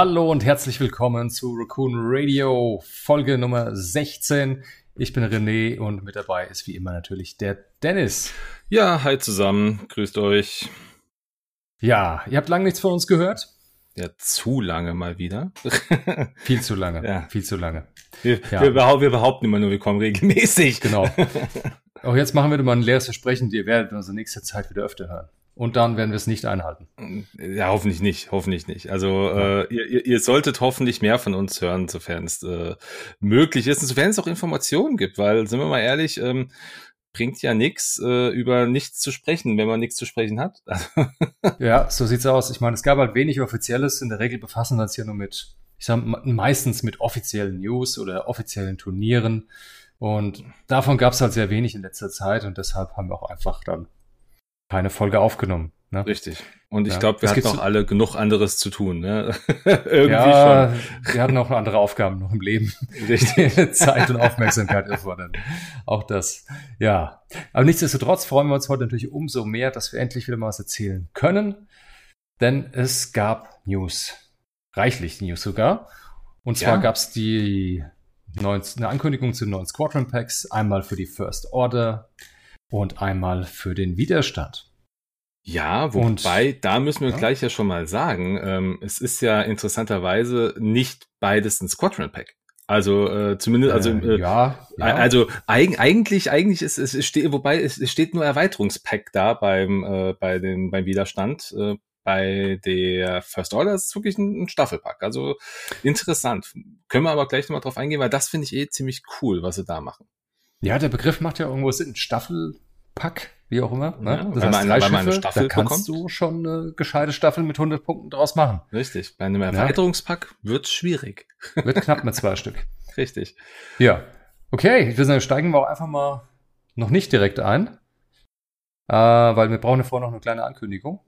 Hallo und herzlich willkommen zu Raccoon Radio, Folge Nummer 16. Ich bin René und mit dabei ist wie immer natürlich der Dennis. Ja, hi zusammen, grüßt euch. Ja, ihr habt lange nichts von uns gehört? Ja, zu lange mal wieder. viel zu lange, ja. viel zu lange. Wir, ja. wir, behaupten, wir behaupten immer nur, wir kommen regelmäßig. Genau. Auch jetzt machen wir mal ein leeres Versprechen, ihr werdet uns in nächster Zeit wieder öfter hören und dann werden wir es nicht einhalten. Ja, hoffentlich nicht, hoffentlich nicht. Also äh, ihr, ihr solltet hoffentlich mehr von uns hören, sofern es äh, möglich ist, und sofern es auch Informationen gibt, weil, sind wir mal ehrlich, ähm, bringt ja nichts, äh, über nichts zu sprechen, wenn man nichts zu sprechen hat. ja, so sieht's aus. Ich meine, es gab halt wenig Offizielles. In der Regel befassen wir uns ja nur mit, ich sag meistens mit offiziellen News oder offiziellen Turnieren. Und davon gab es halt sehr wenig in letzter Zeit und deshalb haben wir auch einfach dann keine Folge aufgenommen. Ne? Richtig. Und ich ja. glaube, wir hatten auch alle genug anderes zu tun. Ne? Irgendwie ja, schon. Wir hatten auch andere Aufgaben noch im Leben. Richtig. Zeit und Aufmerksamkeit erfordern. Auch das. Ja. Aber nichtsdestotrotz freuen wir uns heute natürlich umso mehr, dass wir endlich wieder mal was erzählen können. Denn es gab News. Reichlich News sogar. Und zwar ja. gab es die neuen, eine Ankündigung zu neuen Squadron Packs. Einmal für die First Order und einmal für den Widerstand. Ja, wobei, und, da müssen wir ja. gleich ja schon mal sagen, ähm, es ist ja interessanterweise nicht beides ein Squadron Pack. Also äh, zumindest, also äh, äh, ja, ja, also eig eigentlich, eigentlich ist es, steht, wobei es, es steht nur Erweiterungspack da beim äh, bei dem beim Widerstand. Äh, bei der First Order ist es wirklich ein, ein Staffelpack. Also interessant. Können wir aber gleich nochmal drauf eingehen, weil das finde ich eh ziemlich cool, was sie da machen. Ja, der Begriff macht ja irgendwo Sinn. Staffelpack, wie auch immer. Ne? Ja, das heißt, man, man eine Staffel da kannst bekommt. du schon eine gescheite Staffel mit 100 Punkten draus machen. Richtig. Bei einem Erweiterungspack ja. wird schwierig. Wird knapp mit zwei Stück. Richtig. Ja. Okay, ich würde sagen, steigen wir auch einfach mal noch nicht direkt ein, äh, weil wir brauchen ja vorher noch eine kleine Ankündigung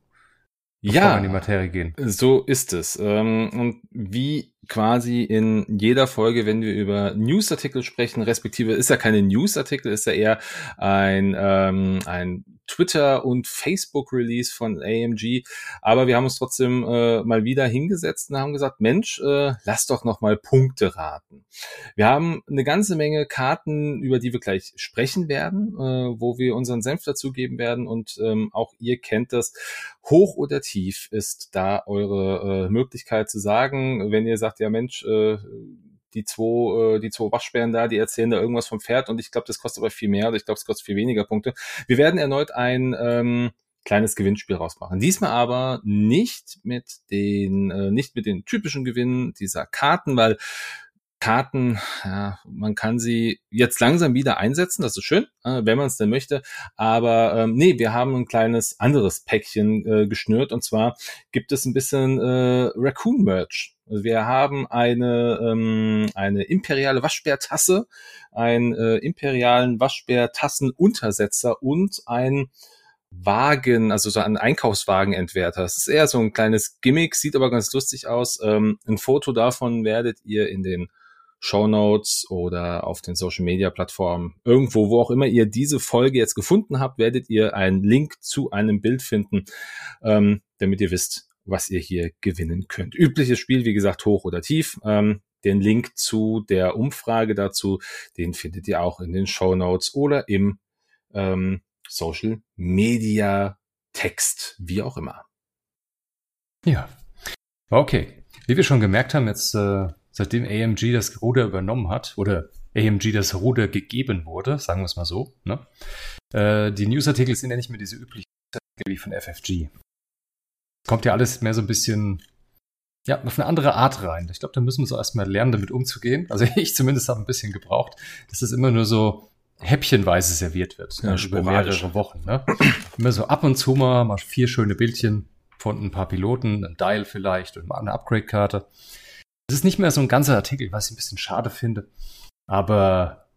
ja, in die Materie gehen. So ist es. Ähm, und wie quasi in jeder Folge, wenn wir über Newsartikel sprechen, respektive ist ja keine Newsartikel, ist ja eher ein, ähm, ein Twitter- und Facebook-Release von AMG. Aber wir haben uns trotzdem äh, mal wieder hingesetzt und haben gesagt, Mensch, äh, lass doch noch mal Punkte raten. Wir haben eine ganze Menge Karten, über die wir gleich sprechen werden, äh, wo wir unseren Senf dazugeben werden. Und ähm, auch ihr kennt das. Hoch oder tief ist da eure äh, Möglichkeit zu sagen. Wenn ihr sagt, ja Mensch, äh, die zwei, äh, die zwei Waschbären da, die erzählen da irgendwas vom Pferd und ich glaube, das kostet aber viel mehr oder ich glaube, es kostet viel weniger Punkte. Wir werden erneut ein ähm, kleines Gewinnspiel rausmachen. Diesmal aber nicht mit den, äh, nicht mit den typischen Gewinnen dieser Karten, weil Karten, ja, man kann sie jetzt langsam wieder einsetzen, das ist schön, äh, wenn man es denn möchte. Aber ähm, nee, wir haben ein kleines anderes Päckchen äh, geschnürt und zwar gibt es ein bisschen äh, Raccoon-Merch. Also wir haben eine, ähm, eine imperiale Waschbärtasse, einen äh, imperialen Waschbärtassenuntersetzer und ein Wagen, also so ein Einkaufswagenentwerter. Es ist eher so ein kleines Gimmick, sieht aber ganz lustig aus. Ähm, ein Foto davon werdet ihr in den Show Notes oder auf den Social Media Plattformen, irgendwo, wo auch immer ihr diese Folge jetzt gefunden habt, werdet ihr einen Link zu einem Bild finden, ähm, damit ihr wisst, was ihr hier gewinnen könnt. Übliches Spiel, wie gesagt, hoch oder tief. Ähm, den Link zu der Umfrage dazu, den findet ihr auch in den Show Notes oder im ähm, Social Media Text, wie auch immer. Ja. Okay. Wie wir schon gemerkt haben, jetzt äh, seitdem AMG das Ruder übernommen hat, oder AMG das Ruder gegeben wurde, sagen wir es mal so, ne? Äh, die Newsartikel sind ja nicht mehr diese üblichen wie von FFG. Kommt ja alles mehr so ein bisschen, ja, auf eine andere Art rein. Ich glaube, da müssen wir so erstmal lernen, damit umzugehen. Also ich zumindest habe ein bisschen gebraucht, dass es immer nur so häppchenweise serviert wird. Ja, ne, über mehrere Wochen. Ne? Immer so ab und zu mal, mal vier schöne Bildchen von ein paar Piloten, ein Dial vielleicht und mal eine Upgrade-Karte. Es ist nicht mehr so ein ganzer Artikel, was ich ein bisschen schade finde. Aber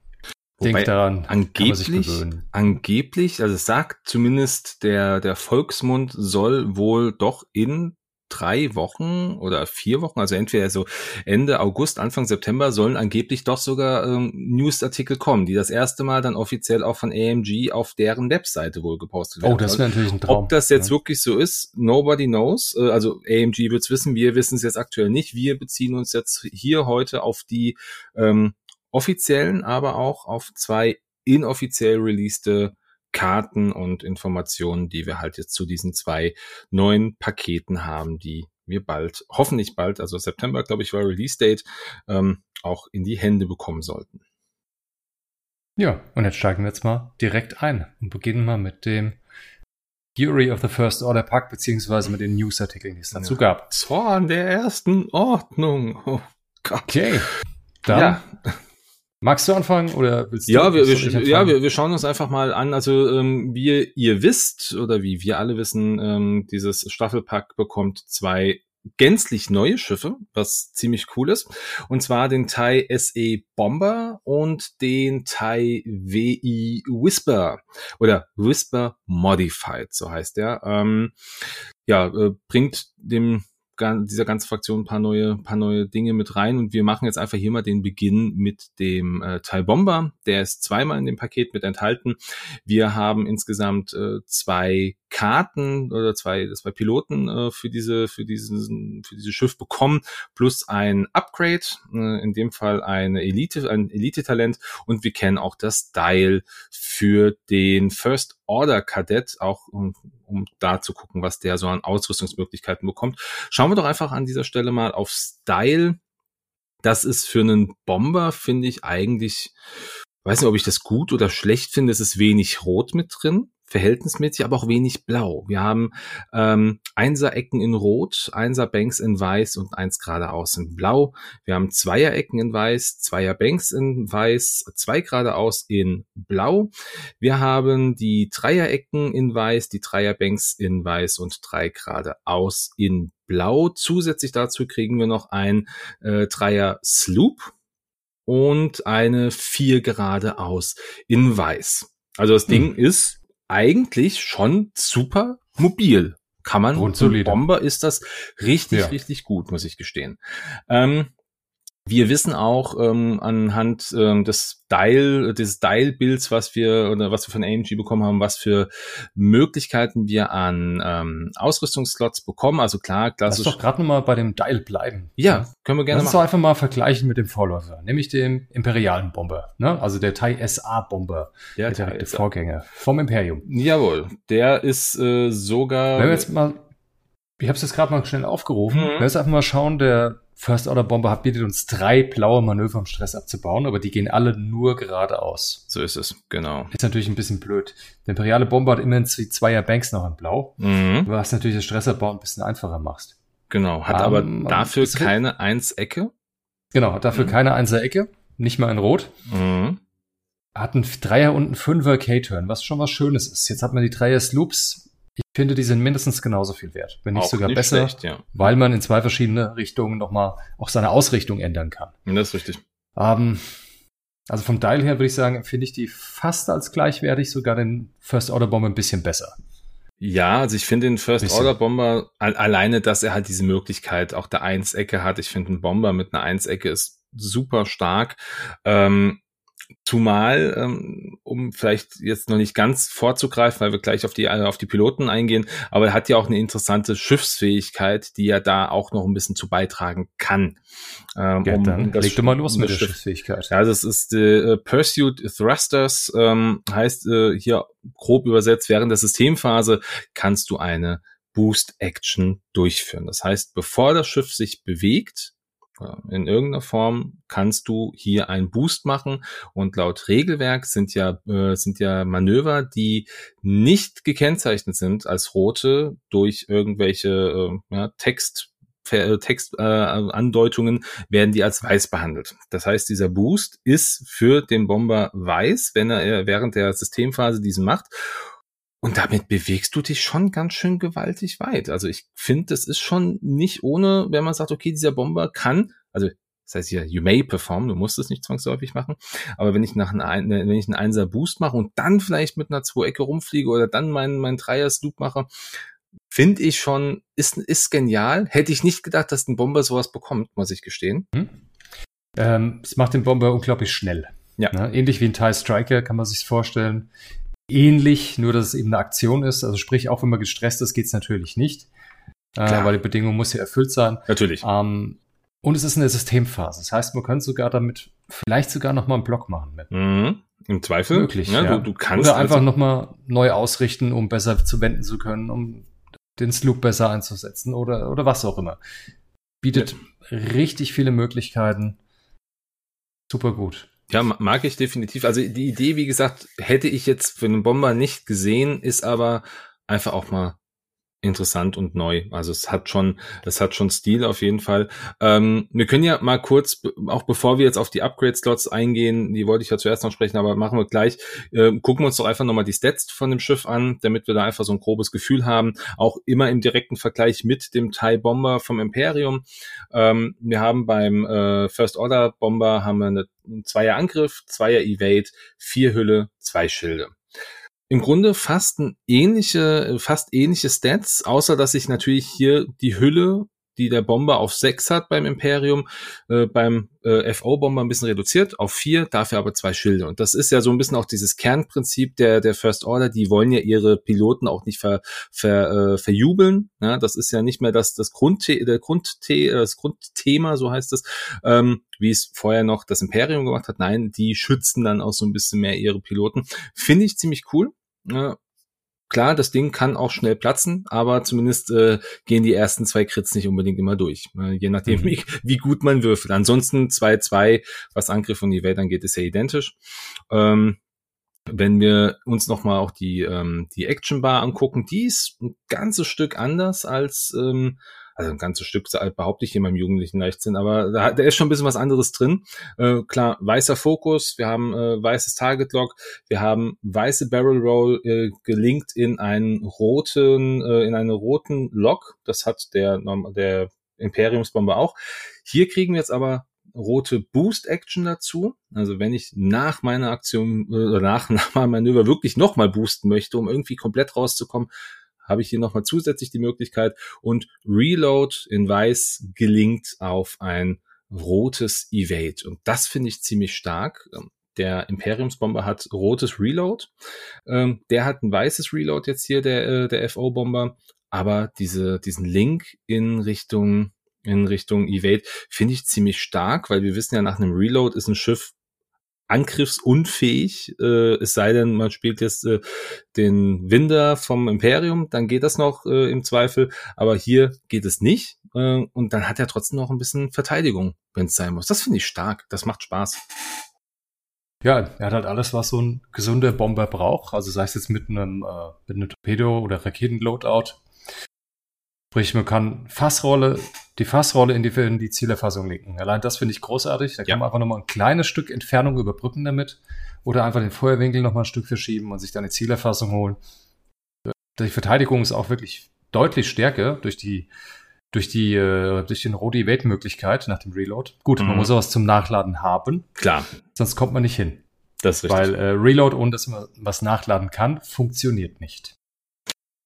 denk daran, angeblich, angeblich, also es sagt zumindest der, der Volksmund soll wohl doch in drei Wochen oder vier Wochen, also entweder so Ende August, Anfang September, sollen angeblich doch sogar ähm, Newsartikel kommen, die das erste Mal dann offiziell auch von AMG auf deren Webseite wohl gepostet werden. Oh, das wäre natürlich ein Traum. Ob das jetzt ja. wirklich so ist, nobody knows. Äh, also AMG wird's wissen, wir wissen es jetzt aktuell nicht. Wir beziehen uns jetzt hier heute auf die ähm, offiziellen, aber auch auf zwei inoffiziell releaste Karten und Informationen, die wir halt jetzt zu diesen zwei neuen Paketen haben, die wir bald, hoffentlich bald, also September, glaube ich, war Release Date, ähm, auch in die Hände bekommen sollten. Ja, und jetzt steigen wir jetzt mal direkt ein und beginnen mal mit dem Fury of the First Order Pack, beziehungsweise mit den Newsartikeln, die es dazu ja. gab. Zorn der ersten Ordnung. Oh Gott. Okay. Dann ja. Magst du anfangen oder willst du? Ja, wir, wir, ja wir, wir schauen uns einfach mal an. Also ähm, wie ihr wisst oder wie wir alle wissen, ähm, dieses Staffelpack bekommt zwei gänzlich neue Schiffe, was ziemlich cool ist. Und zwar den Thai SE Bomber und den Thai WI Whisper oder Whisper Modified, so heißt der. Ähm, ja, äh, bringt dem dieser ganzen Fraktion ein paar neue, paar neue Dinge mit rein und wir machen jetzt einfach hier mal den Beginn mit dem äh, Teil Bomber. Der ist zweimal in dem Paket mit enthalten. Wir haben insgesamt äh, zwei Karten oder zwei, zwei Piloten äh, für diese, für diesen, für dieses Schiff bekommen, plus ein Upgrade, äh, in dem Fall eine Elite, ein Elite-Talent und wir kennen auch das Dial für den First Order Kadett, auch um, um da zu gucken, was der so an Ausrüstungsmöglichkeiten bekommt. Schauen wir doch einfach an dieser Stelle mal auf Style. Das ist für einen Bomber, finde ich eigentlich, weiß nicht, ob ich das gut oder schlecht finde. Es ist wenig Rot mit drin verhältnismäßig, aber auch wenig blau. Wir haben ähm, Einser-Ecken in Rot, Einser-Banks in Weiß und eins geradeaus in Blau. Wir haben Zweier-Ecken in Weiß, Zweier-Banks in Weiß, zwei geradeaus in Blau. Wir haben die Dreier-Ecken in Weiß, die Dreier-Banks in Weiß und drei geradeaus in Blau. Zusätzlich dazu kriegen wir noch ein äh, Dreier-Sloop und eine vier geradeaus in Weiß. Also das Ding hm. ist eigentlich schon super mobil. Kann man. Und Bomber ist das richtig, ja. richtig gut, muss ich gestehen. Ähm, wir wissen auch ähm, anhand ähm, des Dial, des Dial-Bilds, was wir oder was wir von AMG bekommen haben, was für Möglichkeiten wir an ähm, Ausrüstungsslots bekommen. Also klar, klassisch. Lass doch gerade nochmal bei dem Dial bleiben. Ja, können wir gerne Lass machen. Lass doch einfach mal vergleichen mit dem Vorläufer, nämlich dem imperialen Bomber, ne? Also der Thai SA Bomber, der, der direkte Vorgänger vom Imperium. Jawohl, der ist äh, sogar. Wenn wir jetzt mal ich habe es jetzt gerade mal schnell aufgerufen. Mhm. Lass einfach mal schauen, der First Order Bomber bietet uns drei blaue Manöver, um Stress abzubauen, aber die gehen alle nur geradeaus. So ist es, genau. Ist natürlich ein bisschen blöd. Der Imperiale Bomber hat immerhin Zweier Banks noch in Blau, mhm. was natürlich das Stressabbau ein bisschen einfacher machst. Genau, hat um, aber ähm, dafür keine Eins-Ecke. Genau, hat dafür mhm. keine Einser-Ecke, nicht mal in Rot. Mhm. Hat einen Dreier und einen Fünfer K-Turn, was schon was Schönes ist. Jetzt hat man die Dreier Sloops finde, die sind mindestens genauso viel wert, wenn nicht auch sogar nicht besser, schlecht, ja. weil man in zwei verschiedene Richtungen nochmal auch seine Ausrichtung ändern kann. Das ist richtig. Ähm, also vom Dial her würde ich sagen, finde ich die fast als gleichwertig, sogar den First Order Bomber ein bisschen besser. Ja, also ich finde den First bisschen. Order Bomber alleine, dass er halt diese Möglichkeit auch der Eins-Ecke hat. Ich finde ein Bomber mit einer Eins-Ecke ist super stark. Ähm, Zumal, ähm, um vielleicht jetzt noch nicht ganz vorzugreifen, weil wir gleich auf die, äh, auf die Piloten eingehen, aber er hat ja auch eine interessante Schiffsfähigkeit, die er da auch noch ein bisschen zu beitragen kann. Ähm, ja, um, dann das leg doch mal los mit der Schiffsfähigkeit. Ja, das ist äh, Pursuit Thrusters, ähm, heißt äh, hier grob übersetzt, während der Systemphase kannst du eine Boost Action durchführen. Das heißt, bevor das Schiff sich bewegt, in irgendeiner Form kannst du hier einen Boost machen und laut Regelwerk sind ja äh, sind ja Manöver, die nicht gekennzeichnet sind als rote durch irgendwelche äh, ja, Text Textandeutungen äh, werden die als weiß behandelt. Das heißt, dieser Boost ist für den Bomber weiß, wenn er während der Systemphase diesen macht. Und damit bewegst du dich schon ganz schön gewaltig weit. Also ich finde, das ist schon nicht ohne, wenn man sagt, okay, dieser Bomber kann, also das heißt hier, you may perform, du musst es nicht zwangsläufig machen, aber wenn ich nach einem, wenn ich einen Einser Boost mache und dann vielleicht mit einer zwei Ecke rumfliege oder dann meinen, meinen Dreier Sloop mache, finde ich schon, ist, ist genial. Hätte ich nicht gedacht, dass ein Bomber sowas bekommt, muss ich gestehen. Hm. Ähm, es macht den Bomber unglaublich schnell. Ja. Ne? Ähnlich wie ein TIE Striker kann man sich vorstellen. Ähnlich, nur dass es eben eine Aktion ist. Also sprich, auch wenn man gestresst ist, geht es natürlich nicht. Äh, weil die Bedingung muss ja erfüllt sein. Natürlich. Ähm, und es ist eine Systemphase. Das heißt, man könnte sogar damit vielleicht sogar nochmal einen Block machen mit. Mhm. Im Zweifel. Möglich. Ja, ja. Du, du kannst Oder einfach also nochmal neu ausrichten, um besser zu wenden zu können, um den Sloop besser einzusetzen oder, oder was auch immer. Bietet ja. richtig viele Möglichkeiten. Super gut. Ja, mag ich definitiv. Also die Idee, wie gesagt, hätte ich jetzt für einen Bomber nicht gesehen, ist aber einfach auch mal interessant und neu. Also es hat schon, es hat schon Stil auf jeden Fall. Ähm, wir können ja mal kurz, auch bevor wir jetzt auf die Upgrade-Slots eingehen, die wollte ich ja zuerst noch sprechen, aber machen wir gleich, äh, gucken wir uns doch einfach nochmal die Stats von dem Schiff an, damit wir da einfach so ein grobes Gefühl haben. Auch immer im direkten Vergleich mit dem TIE Bomber vom Imperium. Ähm, wir haben beim äh, First Order Bomber haben wir eine, einen Zweier Angriff, Zweier Evade, vier Hülle, zwei Schilde im Grunde fast ein ähnliche, fast ähnliche Stats, außer dass sich natürlich hier die Hülle, die der Bomber auf sechs hat beim Imperium, äh, beim äh, FO-Bomber ein bisschen reduziert auf vier, dafür aber zwei Schilde. Und das ist ja so ein bisschen auch dieses Kernprinzip der, der First Order, die wollen ja ihre Piloten auch nicht ver, ver, äh, verjubeln. Ja, das ist ja nicht mehr das, das, Grundte der Grundte das Grundthema, so heißt es, ähm, wie es vorher noch das Imperium gemacht hat. Nein, die schützen dann auch so ein bisschen mehr ihre Piloten. Finde ich ziemlich cool. Ja, klar, das Ding kann auch schnell platzen, aber zumindest äh, gehen die ersten zwei Crits nicht unbedingt immer durch, äh, je nachdem, mhm. wie, wie gut man würfelt. Ansonsten 2-2, was Angriff und Evade angeht, ist ja identisch. Ähm, wenn wir uns nochmal auch die, ähm, die Action Bar angucken, die ist ein ganzes Stück anders als ähm, also ein ganzes Stück behaupte ich hier meinem jugendlichen Leichtsinn, aber da, da ist schon ein bisschen was anderes drin. Äh, klar, weißer Fokus, wir haben äh, weißes Target Lock, wir haben weiße Barrel Roll äh, gelinkt in einen roten, äh, in einen roten Lock. Das hat der, der Imperiumsbomber auch. Hier kriegen wir jetzt aber rote Boost Action dazu. Also wenn ich nach meiner Aktion äh, nach, nach meinem Manöver wirklich nochmal boosten möchte, um irgendwie komplett rauszukommen, habe ich hier nochmal zusätzlich die Möglichkeit und Reload in weiß gelingt auf ein rotes Evade. Und das finde ich ziemlich stark. Ähm, der Imperiumsbomber hat rotes Reload. Ähm, der hat ein weißes Reload jetzt hier, der, äh, der FO-Bomber. Aber diese, diesen Link in Richtung, in Richtung Evade finde ich ziemlich stark, weil wir wissen ja, nach einem Reload ist ein Schiff angriffsunfähig, äh, es sei denn, man spielt jetzt äh, den Winder vom Imperium, dann geht das noch äh, im Zweifel, aber hier geht es nicht äh, und dann hat er trotzdem noch ein bisschen Verteidigung, wenn es sein muss. Das finde ich stark, das macht Spaß. Ja, er hat halt alles, was so ein gesunder Bomber braucht, also sei es jetzt mit einem, äh, mit einem Torpedo oder Raketenloadout, Sprich, man kann Fassrolle, die Fassrolle in die, in die Zielerfassung linken. Allein das finde ich großartig. Da kann man einfach nochmal ein kleines Stück Entfernung überbrücken damit. Oder einfach den Feuerwinkel nochmal ein Stück verschieben und sich dann die Zielerfassung holen. Die Verteidigung ist auch wirklich deutlich stärker durch die, durch die, äh, durch den Rodi Evade Möglichkeit nach dem Reload. Gut, mhm. man muss sowas zum Nachladen haben. Klar. Sonst kommt man nicht hin. Das ist richtig. Weil äh, Reload, ohne dass man was nachladen kann, funktioniert nicht.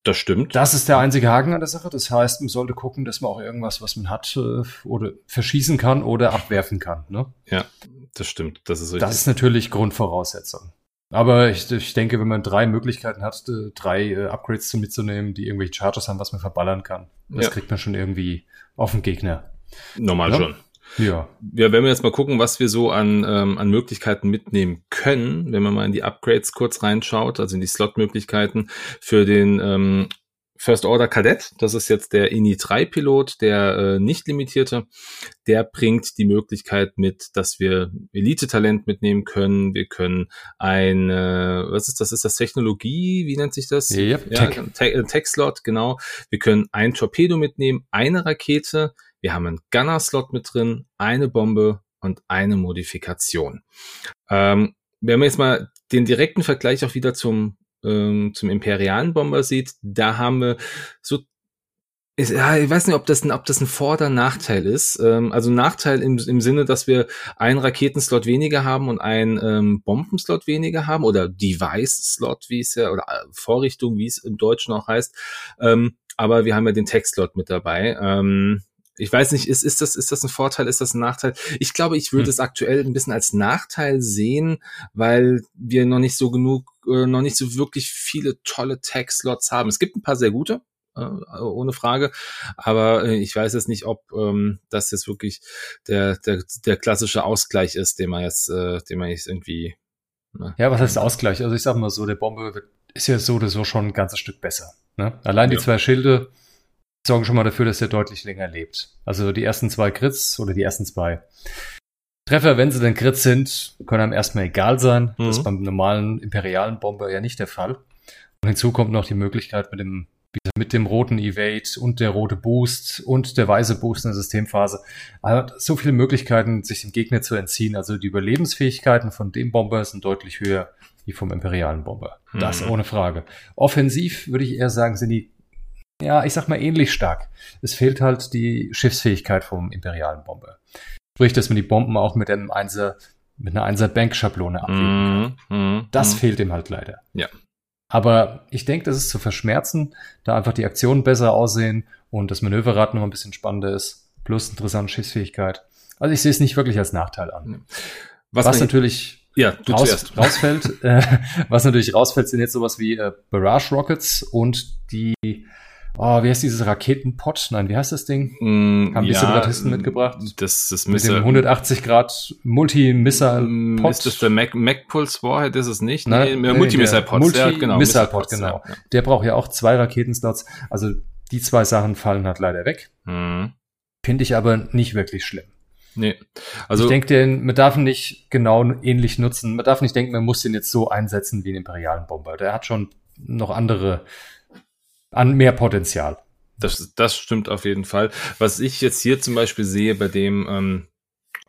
Das stimmt. Das ist der einzige Haken an der Sache. Das heißt, man sollte gucken, dass man auch irgendwas, was man hat, äh, oder verschießen kann oder abwerfen kann. Ne? Ja, das stimmt. Das ist richtig. Das ist natürlich Grundvoraussetzung. Aber ich, ich denke, wenn man drei Möglichkeiten hat, äh, drei äh, Upgrades mitzunehmen, die irgendwelche Charges haben, was man verballern kann, das ja. kriegt man schon irgendwie auf den Gegner. Normal ja? schon. Ja. Ja, wenn wir jetzt mal gucken, was wir so an, ähm, an Möglichkeiten mitnehmen können, wenn man mal in die Upgrades kurz reinschaut, also in die Slot-Möglichkeiten für den ähm, First Order Kadett, das ist jetzt der INI 3 Pilot, der äh, nicht limitierte, der bringt die Möglichkeit mit, dass wir Elite-Talent mitnehmen können. Wir können ein, äh, was ist das? Ist das Technologie? Wie nennt sich das? Yep, ja, Tech-Slot, genau. Wir können ein Torpedo mitnehmen, eine Rakete, wir haben einen Gunner-Slot mit drin, eine Bombe und eine Modifikation. Ähm, wenn man jetzt mal den direkten Vergleich auch wieder zum, ähm, zum imperialen Bomber sieht, da haben wir so ist, ja, ich weiß nicht, ob das ein, ob das ein Vor- oder Nachteil ist. Ähm, also Nachteil im, im Sinne, dass wir einen Raketenslot weniger haben und einen ähm, Bombenslot weniger haben oder Device-Slot, wie es ja, oder äh, Vorrichtung, wie es im Deutschen auch heißt. Ähm, aber wir haben ja den Textlot mit dabei. Ähm, ich weiß nicht, ist, ist, das, ist das ein Vorteil, ist das ein Nachteil? Ich glaube, ich würde hm. es aktuell ein bisschen als Nachteil sehen, weil wir noch nicht so genug, äh, noch nicht so wirklich viele tolle Tech-Slots haben. Es gibt ein paar sehr gute, äh, ohne Frage, aber äh, ich weiß jetzt nicht, ob ähm, das jetzt wirklich der, der, der klassische Ausgleich ist, den man jetzt, äh, den man jetzt irgendwie. Ne? Ja, was heißt Ausgleich? Also ich sag mal so, der Bombe ist ja so oder so schon ein ganzes Stück besser. Ne? Allein die zwei Schilde sorgen schon mal dafür, dass er deutlich länger lebt. Also die ersten zwei Crits oder die ersten zwei Treffer, wenn sie denn Crits sind, können einem erstmal egal sein. Mhm. Das ist beim normalen imperialen Bomber ja nicht der Fall. Und hinzu kommt noch die Möglichkeit mit dem mit dem roten Evade und der rote Boost und der weiße Boost in der Systemphase. Also so viele Möglichkeiten, sich dem Gegner zu entziehen. Also die Überlebensfähigkeiten von dem Bomber sind deutlich höher wie vom imperialen Bomber. Das mhm. ohne Frage. Offensiv würde ich eher sagen, sind die ja, ich sag mal ähnlich stark. Es fehlt halt die Schiffsfähigkeit vom imperialen Bomber. Sprich, dass man die Bomben auch mit einem Einser, mit einer Einser Bank Schablone ablegen kann. Mm, mm, das mm. fehlt ihm halt leider. Ja. Aber ich denke, das ist zu verschmerzen, da einfach die Aktionen besser aussehen und das Manöverrad noch ein bisschen spannender ist, plus interessante Schiffsfähigkeit. Also ich sehe es nicht wirklich als Nachteil an. Was, was natürlich ja, raus, rausfällt, äh, was natürlich rausfällt, sind jetzt sowas wie äh, Barrage Rockets und die Oh, wie heißt dieses Raketenpot? Nein, wie heißt das Ding? Mm, Haben die ja, Separatisten mitgebracht? Das, das Mit dem 180 Grad Multi-Missile-Pot. Ist das der Mac, Mac Pulse Warhead? Ist es nicht? Nee, nee, Multi-Missile-Pot. Multi ja, genau. Missile-Pot, genau. Ja. Der braucht ja auch zwei Raketenslots. Also die zwei Sachen fallen halt leider weg. Mhm. Finde ich aber nicht wirklich schlimm. Nee. Also ich denke, man darf ihn nicht genau ähnlich nutzen. Man darf nicht denken, man muss den jetzt so einsetzen wie einen imperialen Bomber. Der hat schon noch andere an mehr Potenzial. Das, das stimmt auf jeden Fall. Was ich jetzt hier zum Beispiel sehe bei dem, ähm,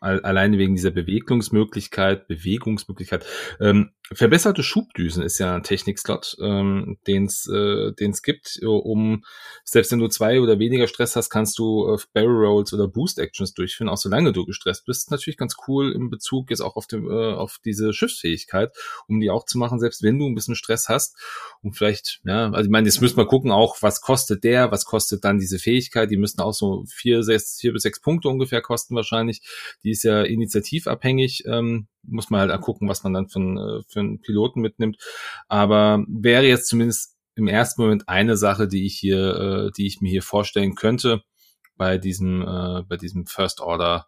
alleine wegen dieser Bewegungsmöglichkeit, Bewegungsmöglichkeit. Ähm, verbesserte Schubdüsen ist ja ein Technikslot, ähm, den es äh, den's gibt, um selbst wenn du zwei oder weniger Stress hast, kannst du äh, Barrel Rolls oder Boost Actions durchführen, auch solange du gestresst bist. Natürlich ganz cool im Bezug jetzt auch auf, dem, äh, auf diese Schiffsfähigkeit, um die auch zu machen, selbst wenn du ein bisschen Stress hast. Und vielleicht, ja, also ich meine, jetzt müssen wir gucken auch, was kostet der, was kostet dann diese Fähigkeit. Die müssen auch so vier, sechs, vier bis sechs Punkte ungefähr kosten wahrscheinlich. Die ist ja initiativabhängig. Ähm, muss man halt gucken, was man dann für, äh, für einen Piloten mitnimmt. Aber wäre jetzt zumindest im ersten Moment eine Sache, die ich hier, äh, die ich mir hier vorstellen könnte bei diesem, äh, bei diesem First Order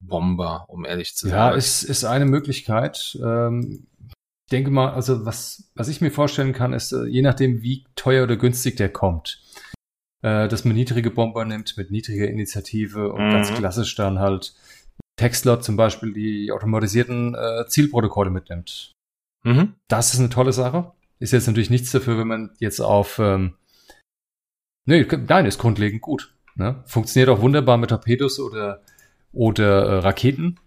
Bomber, um ehrlich zu sein. Ja, ist, ist eine Möglichkeit. Ähm, ich denke mal, also was, was ich mir vorstellen kann, ist, äh, je nachdem, wie teuer oder günstig der kommt, äh, dass man niedrige Bomber nimmt mit niedriger Initiative und mhm. ganz klassisch dann halt Textlot zum Beispiel die automatisierten äh, Zielprotokolle mitnimmt. Mhm. Das ist eine tolle Sache. Ist jetzt natürlich nichts dafür, wenn man jetzt auf ähm, nee, nein, ist grundlegend gut. Ne? Funktioniert auch wunderbar mit Torpedos oder, oder äh, Raketen.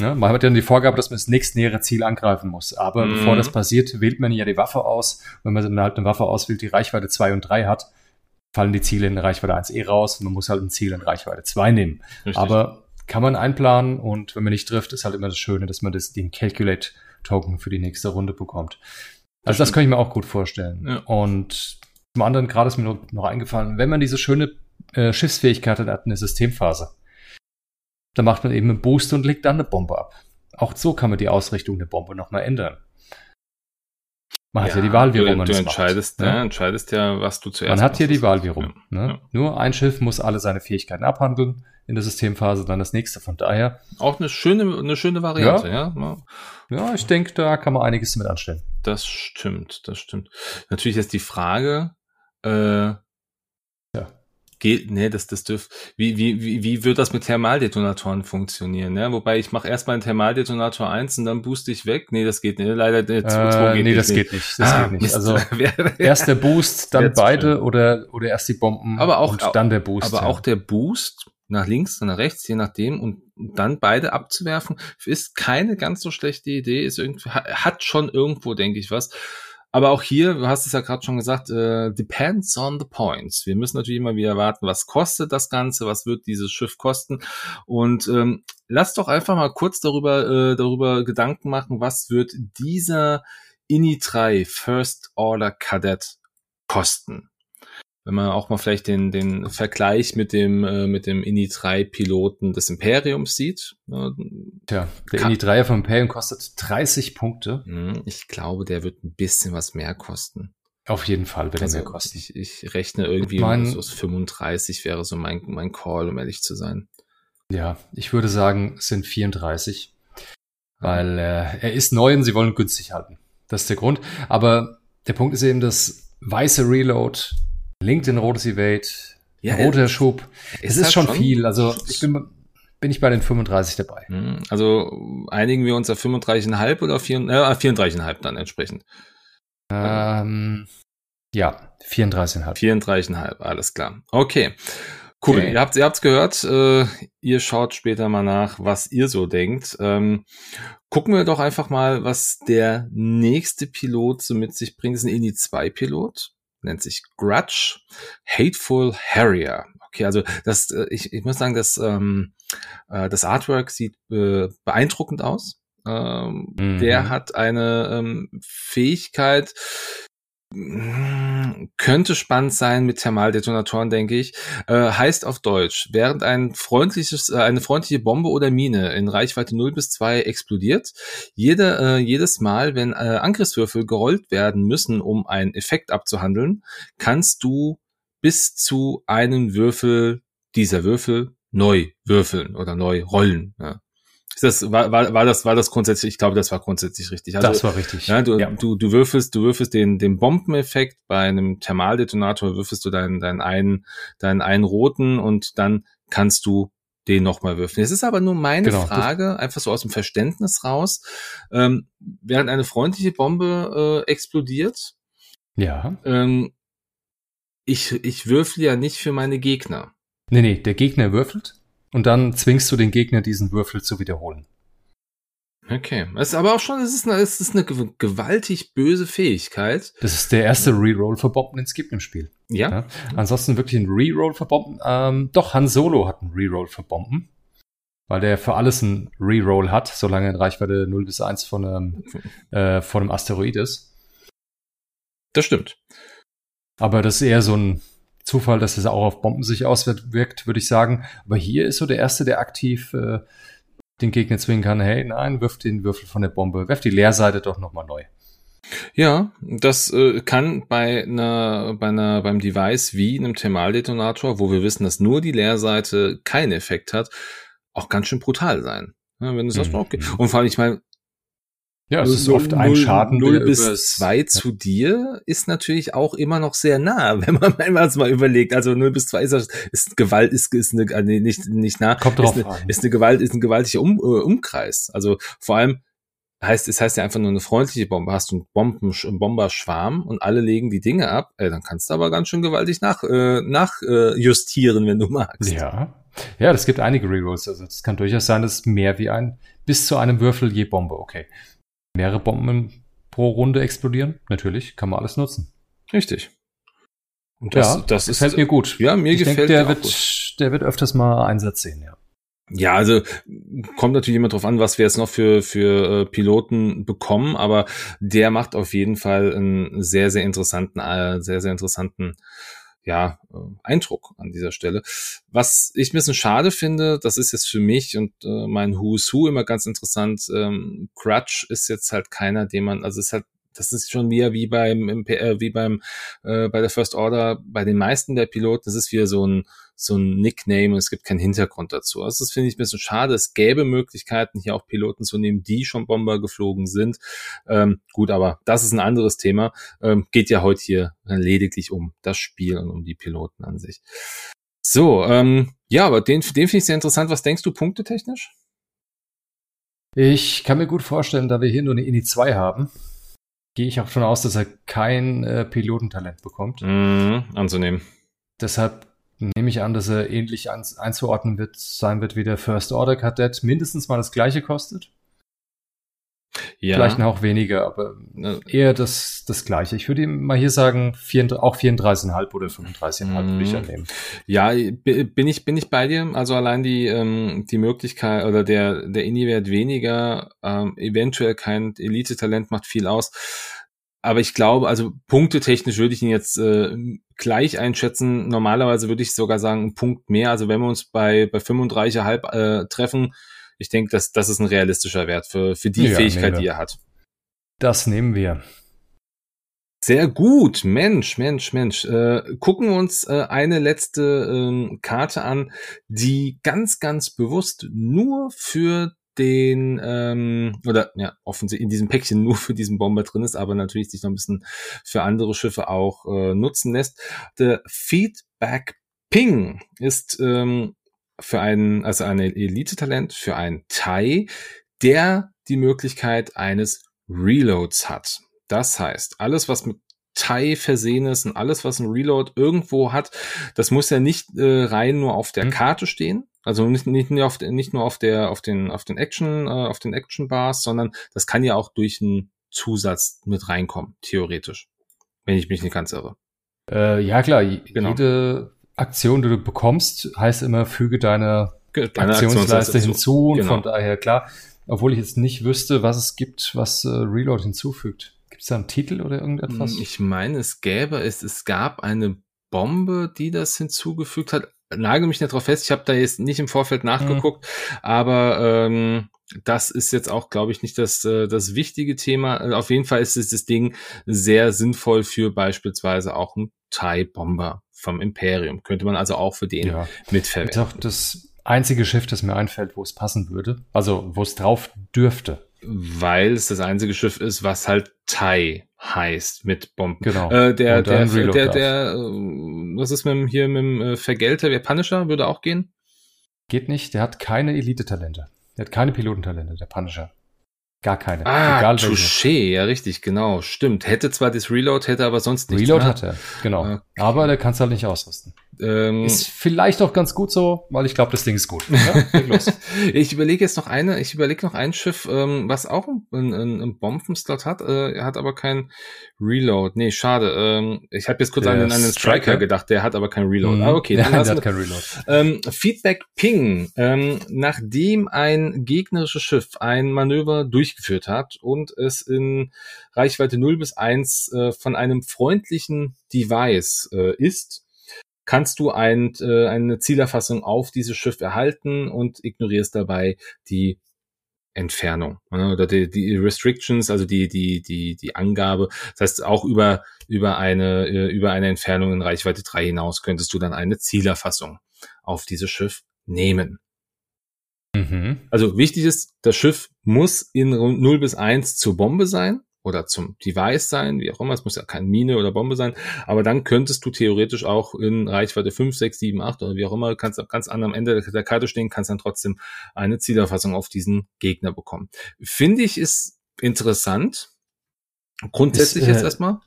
Ne? Man hat ja die Vorgabe, dass man das nächstnähere Ziel angreifen muss. Aber mhm. bevor das passiert, wählt man ja die Waffe aus. Wenn man halt eine Waffe auswählt, die Reichweite 2 und 3 hat, fallen die Ziele in Reichweite 1 eh raus und man muss halt ein Ziel in Reichweite 2 nehmen. Richtig. Aber kann man einplanen und wenn man nicht trifft, ist halt immer das Schöne, dass man das, den Calculate-Token für die nächste Runde bekommt. Also das, das kann ich mir auch gut vorstellen. Ja. Und zum anderen, gerade ist mir noch eingefallen, wenn man diese schöne äh, Schiffsfähigkeit hat, eine Systemphase, dann macht man eben einen Boost und legt dann eine Bombe ab. Auch so kann man die Ausrichtung der Bombe nochmal ändern. Man ja, hat ja die Wahl, wie rum man du entscheidest, macht, ne? ja, entscheidest ja, was du zuerst Man hat hier die Wahl, wie rum. Ja, ne? Nur ein Schiff muss alle seine Fähigkeiten abhandeln in der Systemphase, dann das nächste. Von daher. Auch eine schöne, eine schöne Variante, ja. Ja, ja ich denke, da kann man einiges damit anstellen. Das stimmt, das stimmt. Natürlich ist die Frage, äh, geht, nee, das, das dürft, wie, wie, wie, wie wird das mit Thermaldetonatoren funktionieren, ne? Wobei ich mache erstmal einen Thermaldetonator 1 und dann booste ich weg. Nee, das geht nicht. Leider, der 2 äh, geht nee, nicht. das geht nicht. Das ah, geht nicht. Also, erst der Boost, dann beide oder, oder erst die Bomben aber auch, und dann der Boost. Aber ja. auch der Boost nach links und nach rechts, je nachdem, und dann beide abzuwerfen, ist keine ganz so schlechte Idee, ist irgendwie, hat schon irgendwo, denke ich, was. Aber auch hier, du hast es ja gerade schon gesagt, äh, depends on the points. Wir müssen natürlich immer wieder warten, was kostet das Ganze, was wird dieses Schiff kosten. Und ähm, lass doch einfach mal kurz darüber, äh, darüber Gedanken machen, was wird dieser INI 3 First Order Cadet kosten. Wenn man auch mal vielleicht den, den Vergleich mit dem, äh, mit dem INI 3 Piloten des Imperiums sieht. Äh, Tja, der INI 3 vom Imperium kostet 30 Punkte. Hm, ich glaube, der wird ein bisschen was mehr kosten. Auf jeden Fall wird also, er mehr kosten. Ich, ich rechne irgendwie, mein, so 35 wäre so mein, mein Call, um ehrlich zu sein. Ja, ich würde sagen, es sind 34. Weil äh, er ist neu und sie wollen günstig halten. Das ist der Grund. Aber der Punkt ist eben, dass weiße Reload LinkedIn rotes Evade, ja, roter Schub. Es ist, ist schon, schon viel. Also ich bin, bin ich bei den 35 dabei. Hm, also einigen wir uns auf 35,5 oder 4, äh, 34,5 dann entsprechend. Ähm, ja, 34,5. 34,5, alles klar. Okay. Cool, okay. ihr habt ihr habt's gehört. Äh, ihr schaut später mal nach, was ihr so denkt. Ähm, gucken wir doch einfach mal, was der nächste Pilot so mit sich bringt. Das ist ein Indie 2 Pilot nennt sich Grudge Hateful Harrier. Okay, also das, äh, ich, ich muss sagen, das, ähm, äh, das Artwork sieht äh, beeindruckend aus. Ähm, mhm. Der hat eine ähm, Fähigkeit, könnte spannend sein mit Thermaldetonatoren, denke ich. Äh, heißt auf Deutsch, während ein freundliches, äh, eine freundliche Bombe oder Mine in Reichweite 0 bis 2 explodiert, jede, äh, jedes Mal, wenn äh, Angriffswürfel gerollt werden müssen, um einen Effekt abzuhandeln, kannst du bis zu einen Würfel dieser Würfel neu würfeln oder neu rollen. Ja das, war, war, war das, war das grundsätzlich, ich glaube, das war grundsätzlich richtig. Also, das war richtig. Ja, du, ja. du, du würfelst, du würfelst den, den Bombeneffekt bei einem Thermaldetonator, würfelst du deinen, deinen einen, deinen einen roten und dann kannst du den nochmal würfeln. Es ist aber nur meine genau, Frage, einfach so aus dem Verständnis raus. Ähm, während eine freundliche Bombe äh, explodiert, ja. Ähm, ich, ich würfel ja nicht für meine Gegner. Nee, nee, der Gegner würfelt und dann zwingst du den Gegner, diesen Würfel zu wiederholen. Okay. Es ist aber auch schon, es ist eine, es ist eine gewaltig böse Fähigkeit. Das ist der erste Reroll für Bomben, den es gibt im Spiel. Ja. ja. Ansonsten wirklich ein Reroll für Bomben. Ähm, doch, Han Solo hat einen Reroll für Bomben. Weil der für alles einen Reroll hat, solange er in Reichweite 0 bis 1 von einem, äh, von einem Asteroid ist. Das stimmt. Aber das ist eher so ein Zufall, dass es auch auf Bomben sich auswirkt, würde ich sagen. Aber hier ist so der Erste, der aktiv äh, den Gegner zwingen kann, hey, nein, wirf den Würfel von der Bombe, werf die Leerseite doch nochmal neu. Ja, das äh, kann bei einer, bei einer, beim Device wie einem Thermaldetonator, wo wir wissen, dass nur die Leerseite keinen Effekt hat, auch ganz schön brutal sein. Ja, wenn es das mhm. geht. Und vor allem, ich meine, ja, es ist oft ein Schaden. 0 bis 2 ja. zu dir ist natürlich auch immer noch sehr nah, wenn man einmal mal überlegt. Also 0 bis 2 ist, ist Gewalt, ist, ist eine, äh, nicht, nicht nah. Kommt drauf ist eine, an. Ist eine Gewalt, ist ein gewaltiger um, äh, Umkreis. Also vor allem heißt, es heißt ja einfach nur eine freundliche Bombe. Hast du einen, Bomben, einen Bomberschwarm und alle legen die Dinge ab, ey, dann kannst du aber ganz schön gewaltig nach, äh, nach äh, justieren, wenn du magst. Ja. Ja, das gibt einige Rerolls. Also es kann durchaus sein, dass mehr wie ein bis zu einem Würfel je Bombe. Okay mehrere Bomben pro Runde explodieren. Natürlich, kann man alles nutzen. Richtig. Und das, ja, das gefällt ist, mir gut. Ja, mir ich gefällt denk, der wird, gut. der wird öfters mal Einsatz sehen, ja. Ja, also kommt natürlich immer drauf an, was wir jetzt noch für für äh, Piloten bekommen, aber der macht auf jeden Fall einen sehr sehr interessanten äh, sehr sehr interessanten ja, äh, Eindruck an dieser Stelle. Was ich ein bisschen schade finde, das ist jetzt für mich und äh, mein Who's Who immer ganz interessant. Ähm, Crutch ist jetzt halt keiner, den man, also ist halt das ist schon wieder wie beim äh, wie beim äh, bei der First Order bei den meisten der Piloten das ist wieder so ein so ein Nickname und es gibt keinen Hintergrund dazu. Also das finde ich ein bisschen schade. Es gäbe Möglichkeiten, hier auch Piloten zu nehmen, die schon Bomber geflogen sind. Ähm, gut, aber das ist ein anderes Thema. Ähm, geht ja heute hier lediglich um das Spiel und um die Piloten an sich. So, ähm, ja, aber den, den finde ich sehr interessant. Was denkst du punktetechnisch? Ich kann mir gut vorstellen, da wir hier nur eine INI 2 haben, gehe ich auch schon aus, dass er kein äh, Pilotentalent bekommt. Mm, anzunehmen. Deshalb nehme ich an, dass er ähnlich ein, einzuordnen wird, sein wird wie der First Order Kadett, mindestens mal das gleiche kostet. Ja. Vielleicht noch weniger, aber eher das, das gleiche. Ich würde ihm mal hier sagen, 4, auch 34,5 oder 35,5 mm. würde ich annehmen. Ja, bin ich, bin ich bei dir. Also allein die, ähm, die Möglichkeit oder der, der Indie-Wert weniger, ähm, eventuell kein Elite-Talent macht viel aus aber ich glaube, also punktetechnisch würde ich ihn jetzt äh, gleich einschätzen. Normalerweise würde ich sogar sagen, ein Punkt mehr. Also wenn wir uns bei, bei 35,5 äh, treffen, ich denke, dass das ist ein realistischer Wert für, für die ja, Fähigkeit, die er hat. Das nehmen wir. Sehr gut, Mensch, Mensch, Mensch. Äh, gucken wir uns äh, eine letzte äh, Karte an, die ganz, ganz bewusst nur für den ähm, oder ja offensichtlich in diesem Päckchen nur für diesen Bomber drin ist, aber natürlich sich noch ein bisschen für andere Schiffe auch äh, nutzen lässt. Der Feedback Ping ist ähm, für einen also ein Elite-Talent für einen Thai, der die Möglichkeit eines Reloads hat. Das heißt, alles, was mit Thai versehen ist und alles, was ein Reload irgendwo hat, das muss ja nicht äh, rein nur auf der mhm. Karte stehen. Also nicht, nicht, nur, auf, nicht nur auf der, auf den, auf den Action, äh, auf den Action Bars, sondern das kann ja auch durch einen Zusatz mit reinkommen, theoretisch. Wenn ich mich nicht ganz irre. Äh, ja, klar. Genau. Jede Aktion, die du bekommst, heißt immer, füge deine, deine Aktionsleiste hinzu. Und genau. von daher, klar, obwohl ich jetzt nicht wüsste, was es gibt, was äh, Reload hinzufügt. Gibt es da einen Titel oder irgendetwas? Ich meine, es gäbe es, es gab eine Bombe, die das hinzugefügt hat. Nagel mich nicht drauf fest, ich habe da jetzt nicht im Vorfeld nachgeguckt, mhm. aber ähm, das ist jetzt auch, glaube ich, nicht das, äh, das wichtige Thema. Auf jeden Fall ist das Ding sehr sinnvoll für beispielsweise auch einen TIE-Bomber vom Imperium. Könnte man also auch für den ja. mitverwenden. Ist auch das einzige Schiff, das mir einfällt, wo es passen würde. Also, wo es drauf dürfte weil es das einzige Schiff ist, was halt Thai heißt mit Bomben. Genau. Äh, der, der, der, der, äh, was ist mit dem, hier mit dem äh, Vergelter, der Punisher, würde auch gehen? Geht nicht, der hat keine Elite-Talente. Der hat keine Pilotentalente, der Punisher. Gar keine. Ah, Egal Touché, ja richtig, genau, stimmt. Hätte zwar das Reload, hätte aber sonst nichts. Reload mehr. hat er, genau. Okay. Aber der kann es halt nicht ausrüsten. Ähm, ist vielleicht auch ganz gut so, weil ich glaube, das Ding ist gut. Ja, ich überlege jetzt noch eine, ich überlege noch ein Schiff, ähm, was auch einen, einen, einen Bombenslot hat, äh, er hat aber kein Reload. Nee, schade. Ähm, ich habe jetzt kurz an, an einen Striker, Striker, gedacht, der hat aber kein Reload. Mhm. Ah, okay. Dann der hat kein Reload. Ähm, Feedback Ping. Ähm, nachdem ein gegnerisches Schiff ein Manöver durchgeführt hat und es in Reichweite 0 bis 1 äh, von einem freundlichen Device äh, ist, kannst du ein, äh, eine Zielerfassung auf dieses Schiff erhalten und ignorierst dabei die Entfernung ne, oder die, die Restrictions, also die die die die Angabe. Das heißt auch über über eine äh, über eine Entfernung in Reichweite 3 hinaus könntest du dann eine Zielerfassung auf dieses Schiff nehmen. Mhm. Also wichtig ist, das Schiff muss in 0 bis 1 zur Bombe sein oder zum Device sein, wie auch immer, es muss ja keine Mine oder Bombe sein, aber dann könntest du theoretisch auch in Reichweite 5, 6, 7, 8 oder wie auch immer, kannst ganz an am Ende der Karte stehen, kannst dann trotzdem eine Zielerfassung auf diesen Gegner bekommen. Finde ich ist interessant. Grundsätzlich ist, äh, jetzt erstmal.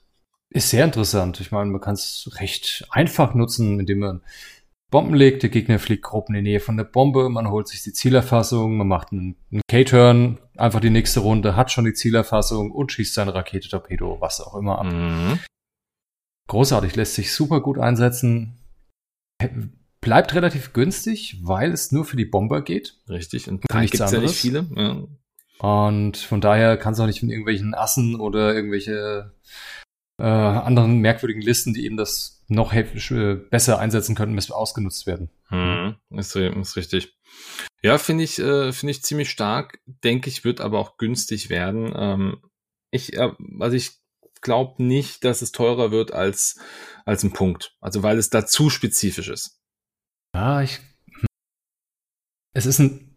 Ist sehr interessant. Ich meine, man kann es recht einfach nutzen, indem man Bomben legt, der Gegner fliegt grob in die Nähe von der Bombe, man holt sich die Zielerfassung, man macht einen, einen K-Turn, einfach die nächste Runde, hat schon die Zielerfassung und schießt seine Rakete, Torpedo, was auch immer ab. Mhm. Großartig, lässt sich super gut einsetzen. Bleibt relativ günstig, weil es nur für die Bomber geht. Richtig, und da gibt es ja nicht viele. Ja. Und von daher kann es auch nicht von irgendwelchen Assen oder irgendwelche äh, anderen merkwürdigen Listen, die eben das noch äh, besser einsetzen könnten, bis ausgenutzt werden. Hm, ist, ist richtig. Ja, finde ich, äh, finde ich ziemlich stark. Denke ich, wird aber auch günstig werden. Ähm, ich, äh, also ich glaube nicht, dass es teurer wird als, als ein Punkt. Also weil es da zu spezifisch ist. Ja, ich. Es ist ein.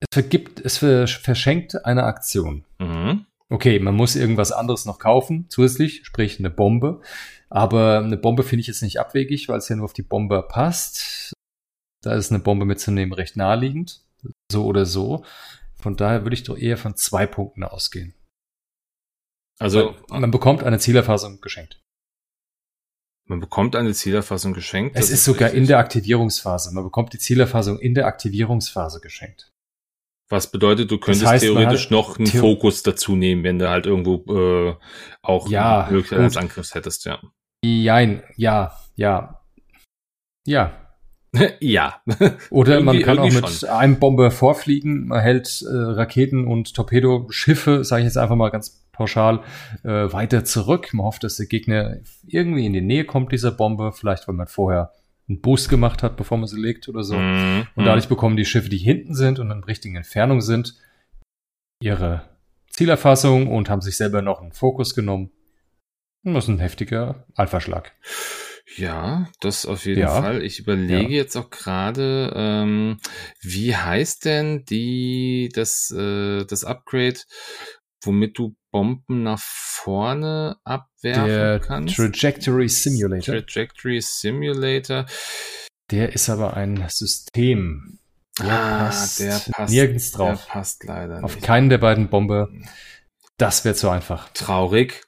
Es vergibt, es verschenkt eine Aktion. Mhm. Okay, man muss irgendwas anderes noch kaufen, zusätzlich, sprich eine Bombe. Aber eine Bombe finde ich jetzt nicht abwegig, weil es ja nur auf die Bombe passt. Da ist eine Bombe mitzunehmen recht naheliegend. So oder so. Von daher würde ich doch eher von zwei Punkten ausgehen. Also weil man bekommt eine Zielerfassung geschenkt. Man bekommt eine Zielerfassung geschenkt. Es ist, sogar richtig. in der Aktivierungsphase. Man bekommt die Zielerfassung in der Aktivierungsphase geschenkt. Was bedeutet, du könntest das heißt, theoretisch noch einen Theo Fokus dazu nehmen, wenn du halt irgendwo äh, auch ja, Möglichkeit als Angriffs hättest, ja. Jein, ja, ja. Ja. ja. Oder man kann auch mit schon. einem Bomber vorfliegen, man hält äh, Raketen und Torpedoschiffe, sage ich jetzt einfach mal ganz pauschal, äh, weiter zurück. Man hofft, dass der Gegner irgendwie in die Nähe kommt dieser Bombe, vielleicht weil man vorher einen Boost gemacht hat, bevor man sie legt oder so. Mm, und dadurch bekommen die Schiffe, die hinten sind und in richtigen Entfernung sind, ihre Zielerfassung und haben sich selber noch einen Fokus genommen. Und das ist ein heftiger Alpha-Schlag. Ja, das auf jeden ja. Fall. Ich überlege ja. jetzt auch gerade, ähm, wie heißt denn die das äh, das Upgrade, womit du Bomben nach vorne abwerfen Der kannst? Trajectory Simulator. Trajectory Simulator. Der ist aber ein System. Der ah, passt der passt nirgends drauf. Der passt leider. Auf nicht. keinen der beiden Bombe. Das wird so einfach. Traurig.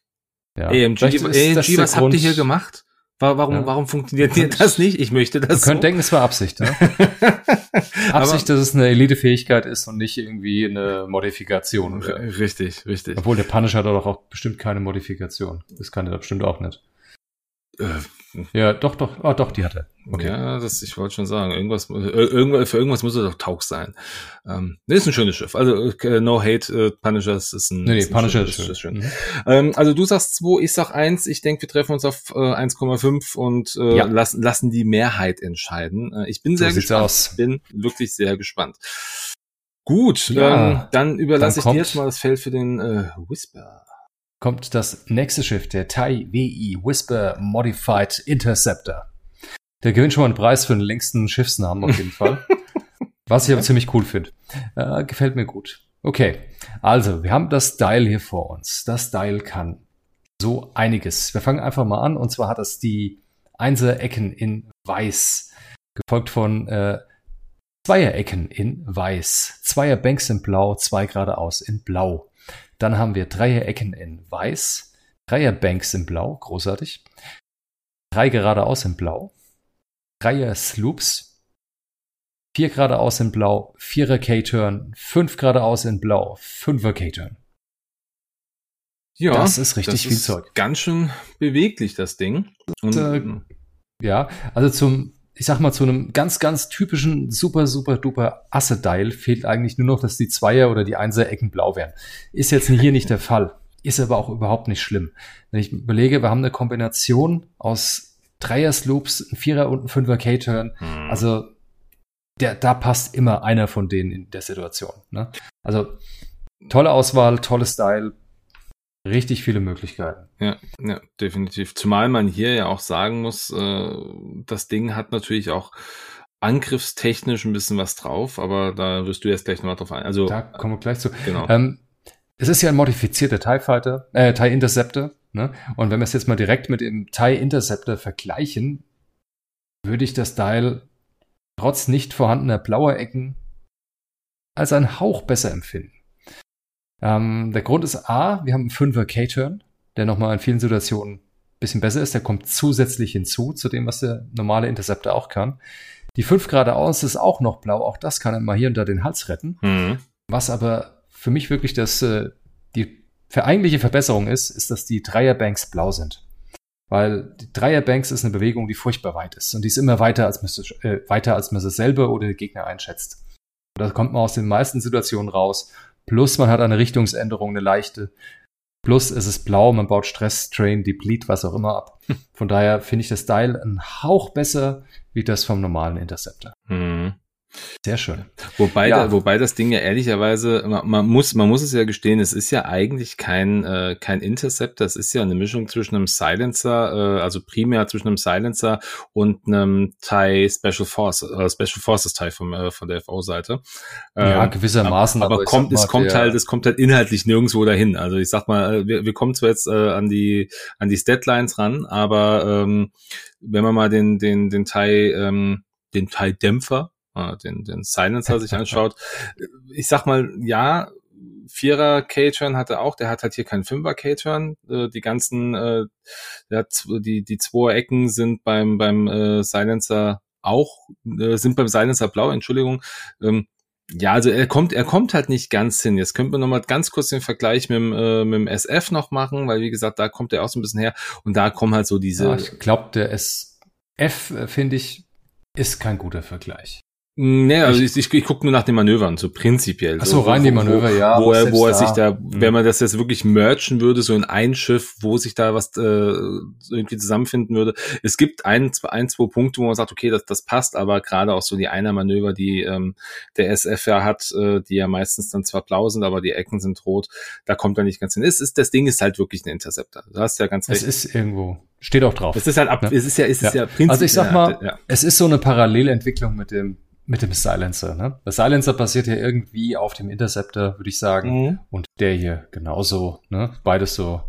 Ja. AMG, AMG was habt ihr hier gemacht? Warum, ja. warum funktioniert dir das nicht? Ich möchte das. Man so. könnte denken, es war Absicht. Ne? Absicht, dass es eine Elite-Fähigkeit ist und nicht irgendwie eine Modifikation. Oder? Richtig, richtig. Obwohl der Punisher hat doch auch bestimmt keine Modifikation. Das kann er bestimmt auch nicht. Äh, ja, doch, doch, oh, doch, die hat er. Okay. Ja, das, ich wollte schon sagen, irgendwas, äh, irgendwas, für irgendwas muss er doch taug sein. Ähm, nee, ist ein schönes Schiff. Also, äh, no hate, äh, Punishers ist ein, nee, nee, ist Punisher ist schön. Ist schön. Mhm. Ähm, also, du sagst 2, ich sag 1. Ich denke, wir treffen uns auf äh, 1,5 und äh, ja. lassen, lassen die Mehrheit entscheiden. Äh, ich bin so sehr gespannt. Aus. Bin wirklich sehr gespannt. Gut, ja, ähm, dann überlasse ich dir jetzt mal das Feld für den äh, Whisper kommt das nächste Schiff, der Tai WI Whisper Modified Interceptor. Der gewinnt schon mal einen Preis für den längsten Schiffsnamen auf jeden Fall. Was ich aber ziemlich cool finde. Äh, gefällt mir gut. Okay, also wir haben das Dial hier vor uns. Das Dial kann so einiges. Wir fangen einfach mal an und zwar hat es die Einser-Ecken in Weiß, gefolgt von äh, Zweier-Ecken in Weiß, Zweier Banks in Blau, zwei geradeaus in Blau. Dann haben wir Dreierecken in Weiß, Dreierbanks in Blau, großartig. Drei geradeaus in Blau, Dreier Sloops, vier geradeaus in Blau, Vierer K-Turn, fünf geradeaus in Blau, Fünfer K-Turn. Ja, das ist richtig das viel ist Zeug. Ganz schön beweglich, das Ding. Und, äh, ja, also zum ich sag mal, zu einem ganz, ganz typischen super, super duper Asse-Dial fehlt eigentlich nur noch, dass die Zweier oder die Einser Ecken blau wären. Ist jetzt hier nicht der Fall. Ist aber auch überhaupt nicht schlimm. Wenn ich überlege, wir haben eine Kombination aus Dreier-Sloops, ein Vierer und ein Fünfer K-Turn. Hm. Also, der, da passt immer einer von denen in der Situation. Ne? Also, tolle Auswahl, tolles Style, richtig viele Möglichkeiten. Ja, ja, definitiv. Zumal man hier ja auch sagen muss, äh, das Ding hat natürlich auch angriffstechnisch ein bisschen was drauf, aber da wirst du jetzt gleich nochmal drauf ein. Also, da kommen wir gleich zu. Genau. Ähm, es ist ja ein modifizierter TIE Fighter, äh, TIE Interceptor, ne? Und wenn wir es jetzt mal direkt mit dem TIE Interceptor vergleichen, würde ich das Dial trotz nicht vorhandener blauer Ecken als einen Hauch besser empfinden. Ähm, der Grund ist A, wir haben einen 5er K-Turn, der nochmal in vielen Situationen ein bisschen besser ist. Der kommt zusätzlich hinzu zu dem, was der normale Interceptor auch kann. Die 5 geradeaus ist auch noch blau, auch das kann mal hier und da den Hals retten. Mhm. Was aber für mich wirklich das, äh, die eigentliche Verbesserung ist, ist, dass die Dreierbanks blau sind. Weil die Dreierbanks ist eine Bewegung, die furchtbar weit ist. Und die ist immer weiter, als man, äh, weiter, als man sie selber oder der Gegner einschätzt. Und da kommt man aus den meisten Situationen raus, Plus man hat eine Richtungsänderung, eine leichte. Plus es ist blau, man baut Stress, Train, Deplete, was auch immer ab. Von daher finde ich das Style ein Hauch besser wie das vom normalen Interceptor. Mhm. Sehr schön. Wobei, ja. da, wobei das Ding ja ehrlicherweise, man, man, muss, man muss es ja gestehen, es ist ja eigentlich kein, äh, kein Interceptor, es ist ja eine Mischung zwischen einem Silencer, äh, also primär zwischen einem Silencer und einem TIE Special Force, äh, Special Forces TIE vom, äh, von der FO-Seite. Ähm, ja, gewissermaßen. Aber, aber kommt, es kommt halt, es kommt halt inhaltlich nirgendwo dahin. Also ich sag mal, äh, wir, wir kommen zwar jetzt äh, an die, an die Statlines ran, aber ähm, wenn man mal den, den, den TIE, ähm, den TIE-Dämpfer äh, den, den Silencer sich anschaut. Ich sag mal, ja, Vierer K-Turn hat er auch, der hat halt hier keinen Fünfer K-Turn. Äh, die ganzen, äh, der hat, die, die zwei Ecken sind beim, beim äh, Silencer auch, äh, sind beim Silencer blau, Entschuldigung. Ähm, ja, also er kommt, er kommt halt nicht ganz hin. Jetzt könnte man nochmal ganz kurz den Vergleich mit dem, äh, mit dem SF noch machen, weil wie gesagt, da kommt er auch so ein bisschen her und da kommen halt so diese. Ja, ich glaube, der SF, äh, finde ich, ist kein guter Vergleich. Nee, also ich, ich, ich gucke nur nach den Manövern, so prinzipiell. Ach so, rein die Manöver, wo, ja. Wo er, wo er sich da, Mhm. wenn man das jetzt wirklich merchen würde, so in ein Schiff, wo sich da was äh, irgendwie zusammenfinden würde. Es gibt ein, zwei, ein, zwei Punkte, wo man sagt, okay, das, das passt, aber gerade auch so die einer Manöver, die ähm, der SF ja hat, äh, die ja meistens dann zwar blau sind, aber die Ecken sind rot, da kommt er nicht ganz hin. Es ist, das Ding ist halt wirklich ein Interceptor. Du hast ja ganz Es recht. ist irgendwo, steht auch drauf. Es ist halt ab, Ja. es ist ja, es ist ja, Ja. prinzipiell. Also ich sag mal, ja. es ist so eine Parallelentwicklung mit dem, mit dem Silencer. Ne? Der Silencer basiert ja irgendwie auf dem Interceptor, würde ich sagen. Mhm. Und der hier genauso. Ne? Beides so,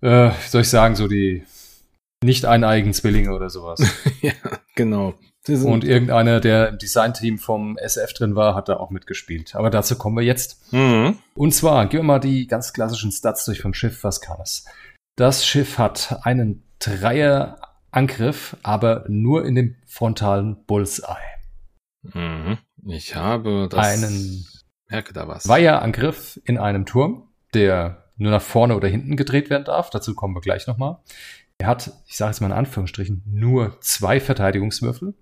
äh, wie soll ich sagen, so die nicht eineigen Zwillinge oder sowas. ja, genau. Und irgendeiner, der im Designteam vom SF drin war, hat da auch mitgespielt. Aber dazu kommen wir jetzt. Mhm. Und zwar, gehen wir mal die ganz klassischen Stats durch vom Schiff. Was kann es? Das Schiff hat einen Dreier-Angriff, aber nur in dem frontalen Bullseye. Mhm. Ich habe das. Einen merke da was. Weiher-Angriff in einem Turm, der nur nach vorne oder hinten gedreht werden darf. Dazu kommen wir gleich nochmal. Er hat, ich sage jetzt mal in Anführungsstrichen, nur zwei Verteidigungswürfel,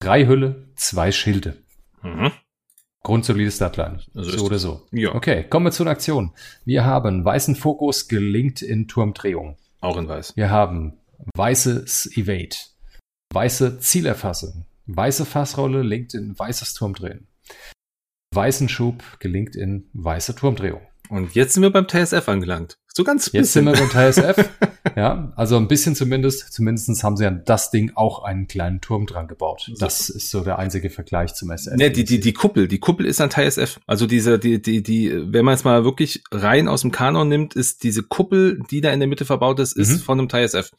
drei Hülle, zwei Schilde. Mhm. Grundsolides Statline. Also so oder so. Ja, Okay, kommen wir zur Aktion. Wir haben weißen Fokus gelingt in Turmdrehung. auch in weiß. Wir haben weißes Evade, weiße Zielerfassung, weiße Fassrolle linkt in weißes Turmdrehen. Weißen Schub gelingt in weiße Turmdrehung. Und jetzt sind wir beim TSF angelangt. So ganz Jetzt sind bisschen. wir beim TSF. ja, also ein bisschen zumindest. Zumindestens haben sie an das Ding auch einen kleinen Turm dran gebaut. Das ist so der einzige Vergleich zum SF. Ne, die, die, die Kuppel, die Kuppel ist ein TSF. Also diese, die, die, die, wenn man es mal wirklich rein aus dem Kanon nimmt, ist diese Kuppel, die da in der Mitte verbaut ist, ist Mhm. von einem TSF.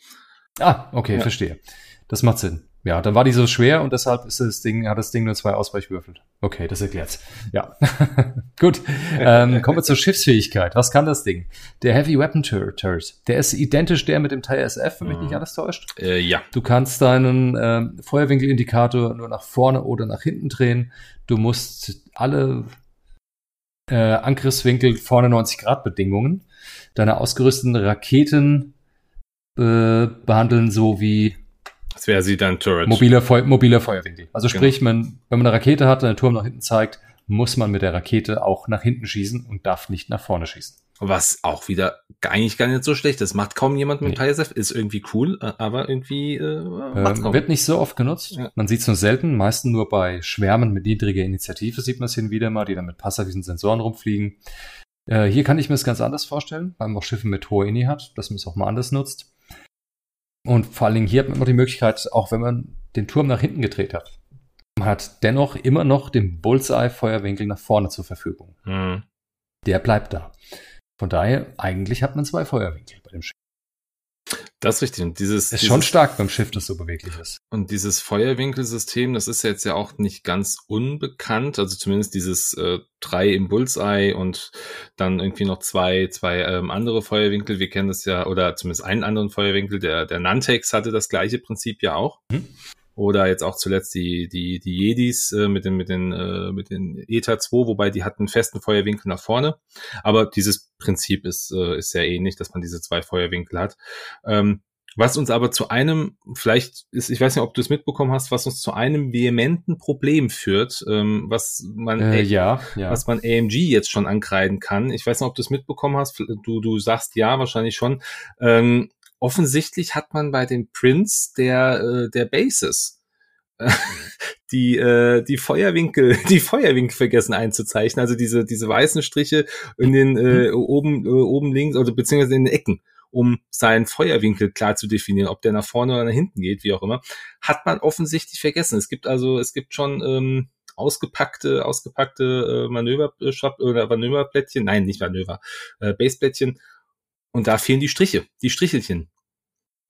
Ah, okay, Ja. verstehe. Das macht Sinn. Ja, dann war die so schwer und deshalb ist das Ding, hat das Ding nur zwei Ausweichwürfel. Okay, das erklärt's. Ja. Gut. Ähm, kommen wir zur Schiffsfähigkeit. Was kann das Ding? Der Heavy Weapon Tur- Turret. Der ist identisch der mit dem TSF, wenn mich Mhm. nicht alles täuscht. Äh, ja. Du kannst deinen ähm, Feuerwinkelindikator nur nach vorne oder nach hinten drehen. Du musst alle äh, Angriffswinkel vorne 90 Grad Bedingungen deine ausgerüsteten Raketen äh, behandeln, so wie Das wäre sie dann Turret. mobiler, Feu mobiler Feuerwinkel. Also Genau. sprich, man, wenn man eine Rakete hat und der Turm nach hinten zeigt, muss man mit der Rakete auch nach hinten schießen und darf nicht nach vorne schießen. Was auch wieder eigentlich gar nicht so schlecht ist. Macht kaum jemand mit Nee. TSF. Ist irgendwie cool, äh, aber irgendwie äh, Ähm, wird nicht so oft genutzt. Ja. Man sieht es nur selten, meistens nur bei Schwärmen mit niedriger Initiative sieht man es hin und wieder mal, die dann mit passiven Sensoren rumfliegen. Äh, hier kann ich mir das ganz anders vorstellen, weil man auch Schiffe mit hoher Ini hat, dass man es auch mal anders nutzt. Und vor allen Dingen hier hat man immer die Möglichkeit, auch wenn man den Turm nach hinten gedreht hat, man hat dennoch immer noch den Bullseye-Feuerwinkel nach vorne zur Verfügung. Hm. Der bleibt da. Von daher, eigentlich hat man zwei Feuerwinkel. Das ist richtig. Und dieses, Ist dieses, schon stark beim Schiff, das so beweglich ist. Und dieses Feuerwinkelsystem, das ist jetzt ja auch nicht ganz unbekannt. Also zumindest dieses äh, drei im Bullseye und dann irgendwie noch zwei, zwei ähm, andere Feuerwinkel. Wir kennen das ja, oder zumindest einen anderen Feuerwinkel. Der, der Nantex hatte das gleiche Prinzip ja auch. Mhm. Oder jetzt auch zuletzt die, die, die Jedis äh, mit den, mit den, äh, mit den ETA 2, wobei die hatten einen festen Feuerwinkel nach vorne. Aber dieses Prinzip ist, äh, ist sehr ähnlich, dass man diese zwei Feuerwinkel hat. Ähm, was uns aber zu einem, vielleicht ist, ich weiß nicht, ob du es mitbekommen hast, was uns zu einem vehementen Problem führt, ähm, was man, Äh, ja, ja. was man AMG jetzt schon ankreiden kann. Ich weiß nicht, ob du es mitbekommen hast. Du, du sagst ja, wahrscheinlich schon. Ähm, offensichtlich hat man bei den Prints der, äh, der Bases die, äh, die Feuerwinkel, die Feuerwinkel vergessen einzuzeichnen. Also diese, diese weißen Striche in den, äh, oben, äh, oben links oder beziehungsweise in den Ecken um seinen Feuerwinkel klar zu definieren, ob der nach vorne oder nach hinten geht, wie auch immer, hat man offensichtlich vergessen. Es gibt also, es gibt schon ähm, ausgepackte, ausgepackte äh, Manöver oder Manöverplättchen, nein, nicht Manöver, äh, Baseplättchen. Und da fehlen die Striche, die Strichelchen.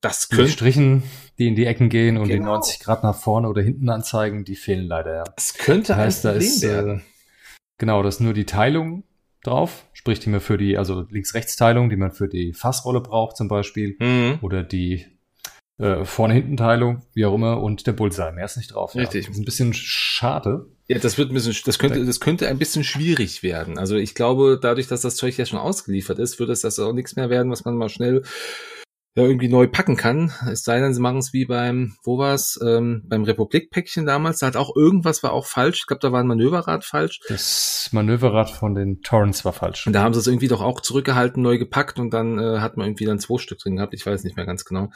Das Die könnte, Strichen, die in die Ecken gehen und die Genau. 90 Grad nach vorne oder hinten anzeigen, die fehlen leider, ja. das könnte Das heißt, da ein Problem ist, werden. äh, genau, da ist nur die Teilung drauf, sprich, die man für die, also Links-Rechts-Teilung, die man für die Fassrolle braucht zum Beispiel, Mhm. oder die äh, Vorne-Hinten-Teilung, wie auch immer, und der Bullseye. Mehr ist nicht drauf. Richtig. Ja. Das ist ein bisschen schade. Ja, das wird ein bisschen, das könnte, das könnte ein bisschen schwierig werden. Also ich glaube, dadurch, dass das Zeug ja schon ausgeliefert ist, wird es das auch nichts mehr werden, was man mal schnell ja, irgendwie neu packen kann. Es sei denn, sie machen es wie beim, wo war's, ähm, beim Republik-Päckchen damals. Da hat auch irgendwas war auch falsch. Ich glaube, da war ein Manöverrad falsch. Das Manöverrad von den Torrents war falsch. Und da haben sie es irgendwie doch auch zurückgehalten, neu gepackt und dann äh, hat man irgendwie dann zwei Stück drin gehabt. Ich weiß nicht mehr ganz genau.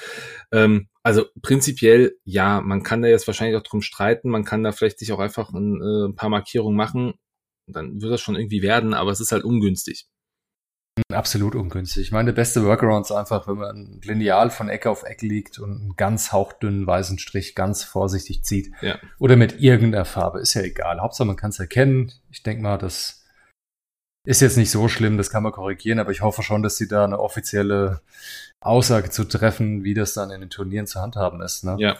Ähm, also prinzipiell, ja, man kann da jetzt wahrscheinlich auch drum streiten. Man kann da vielleicht sich auch einfach ein, äh, ein paar Markierungen machen. Dann wird das schon irgendwie werden, aber es ist halt ungünstig. Absolut ungünstig. Ich meine, der beste Workaround ist einfach, wenn man ein Lineal von Ecke auf Ecke liegt und einen ganz hauchdünnen weißen Strich ganz vorsichtig zieht. Ja. Oder mit irgendeiner Farbe. Ist ja egal. Hauptsache, man kann es erkennen. Ich denke mal, das ist jetzt nicht so schlimm, das kann man korrigieren, aber ich hoffe schon, dass sie da eine offizielle Aussage zu treffen, wie das dann in den Turnieren zu handhaben ist. Ne? Ja.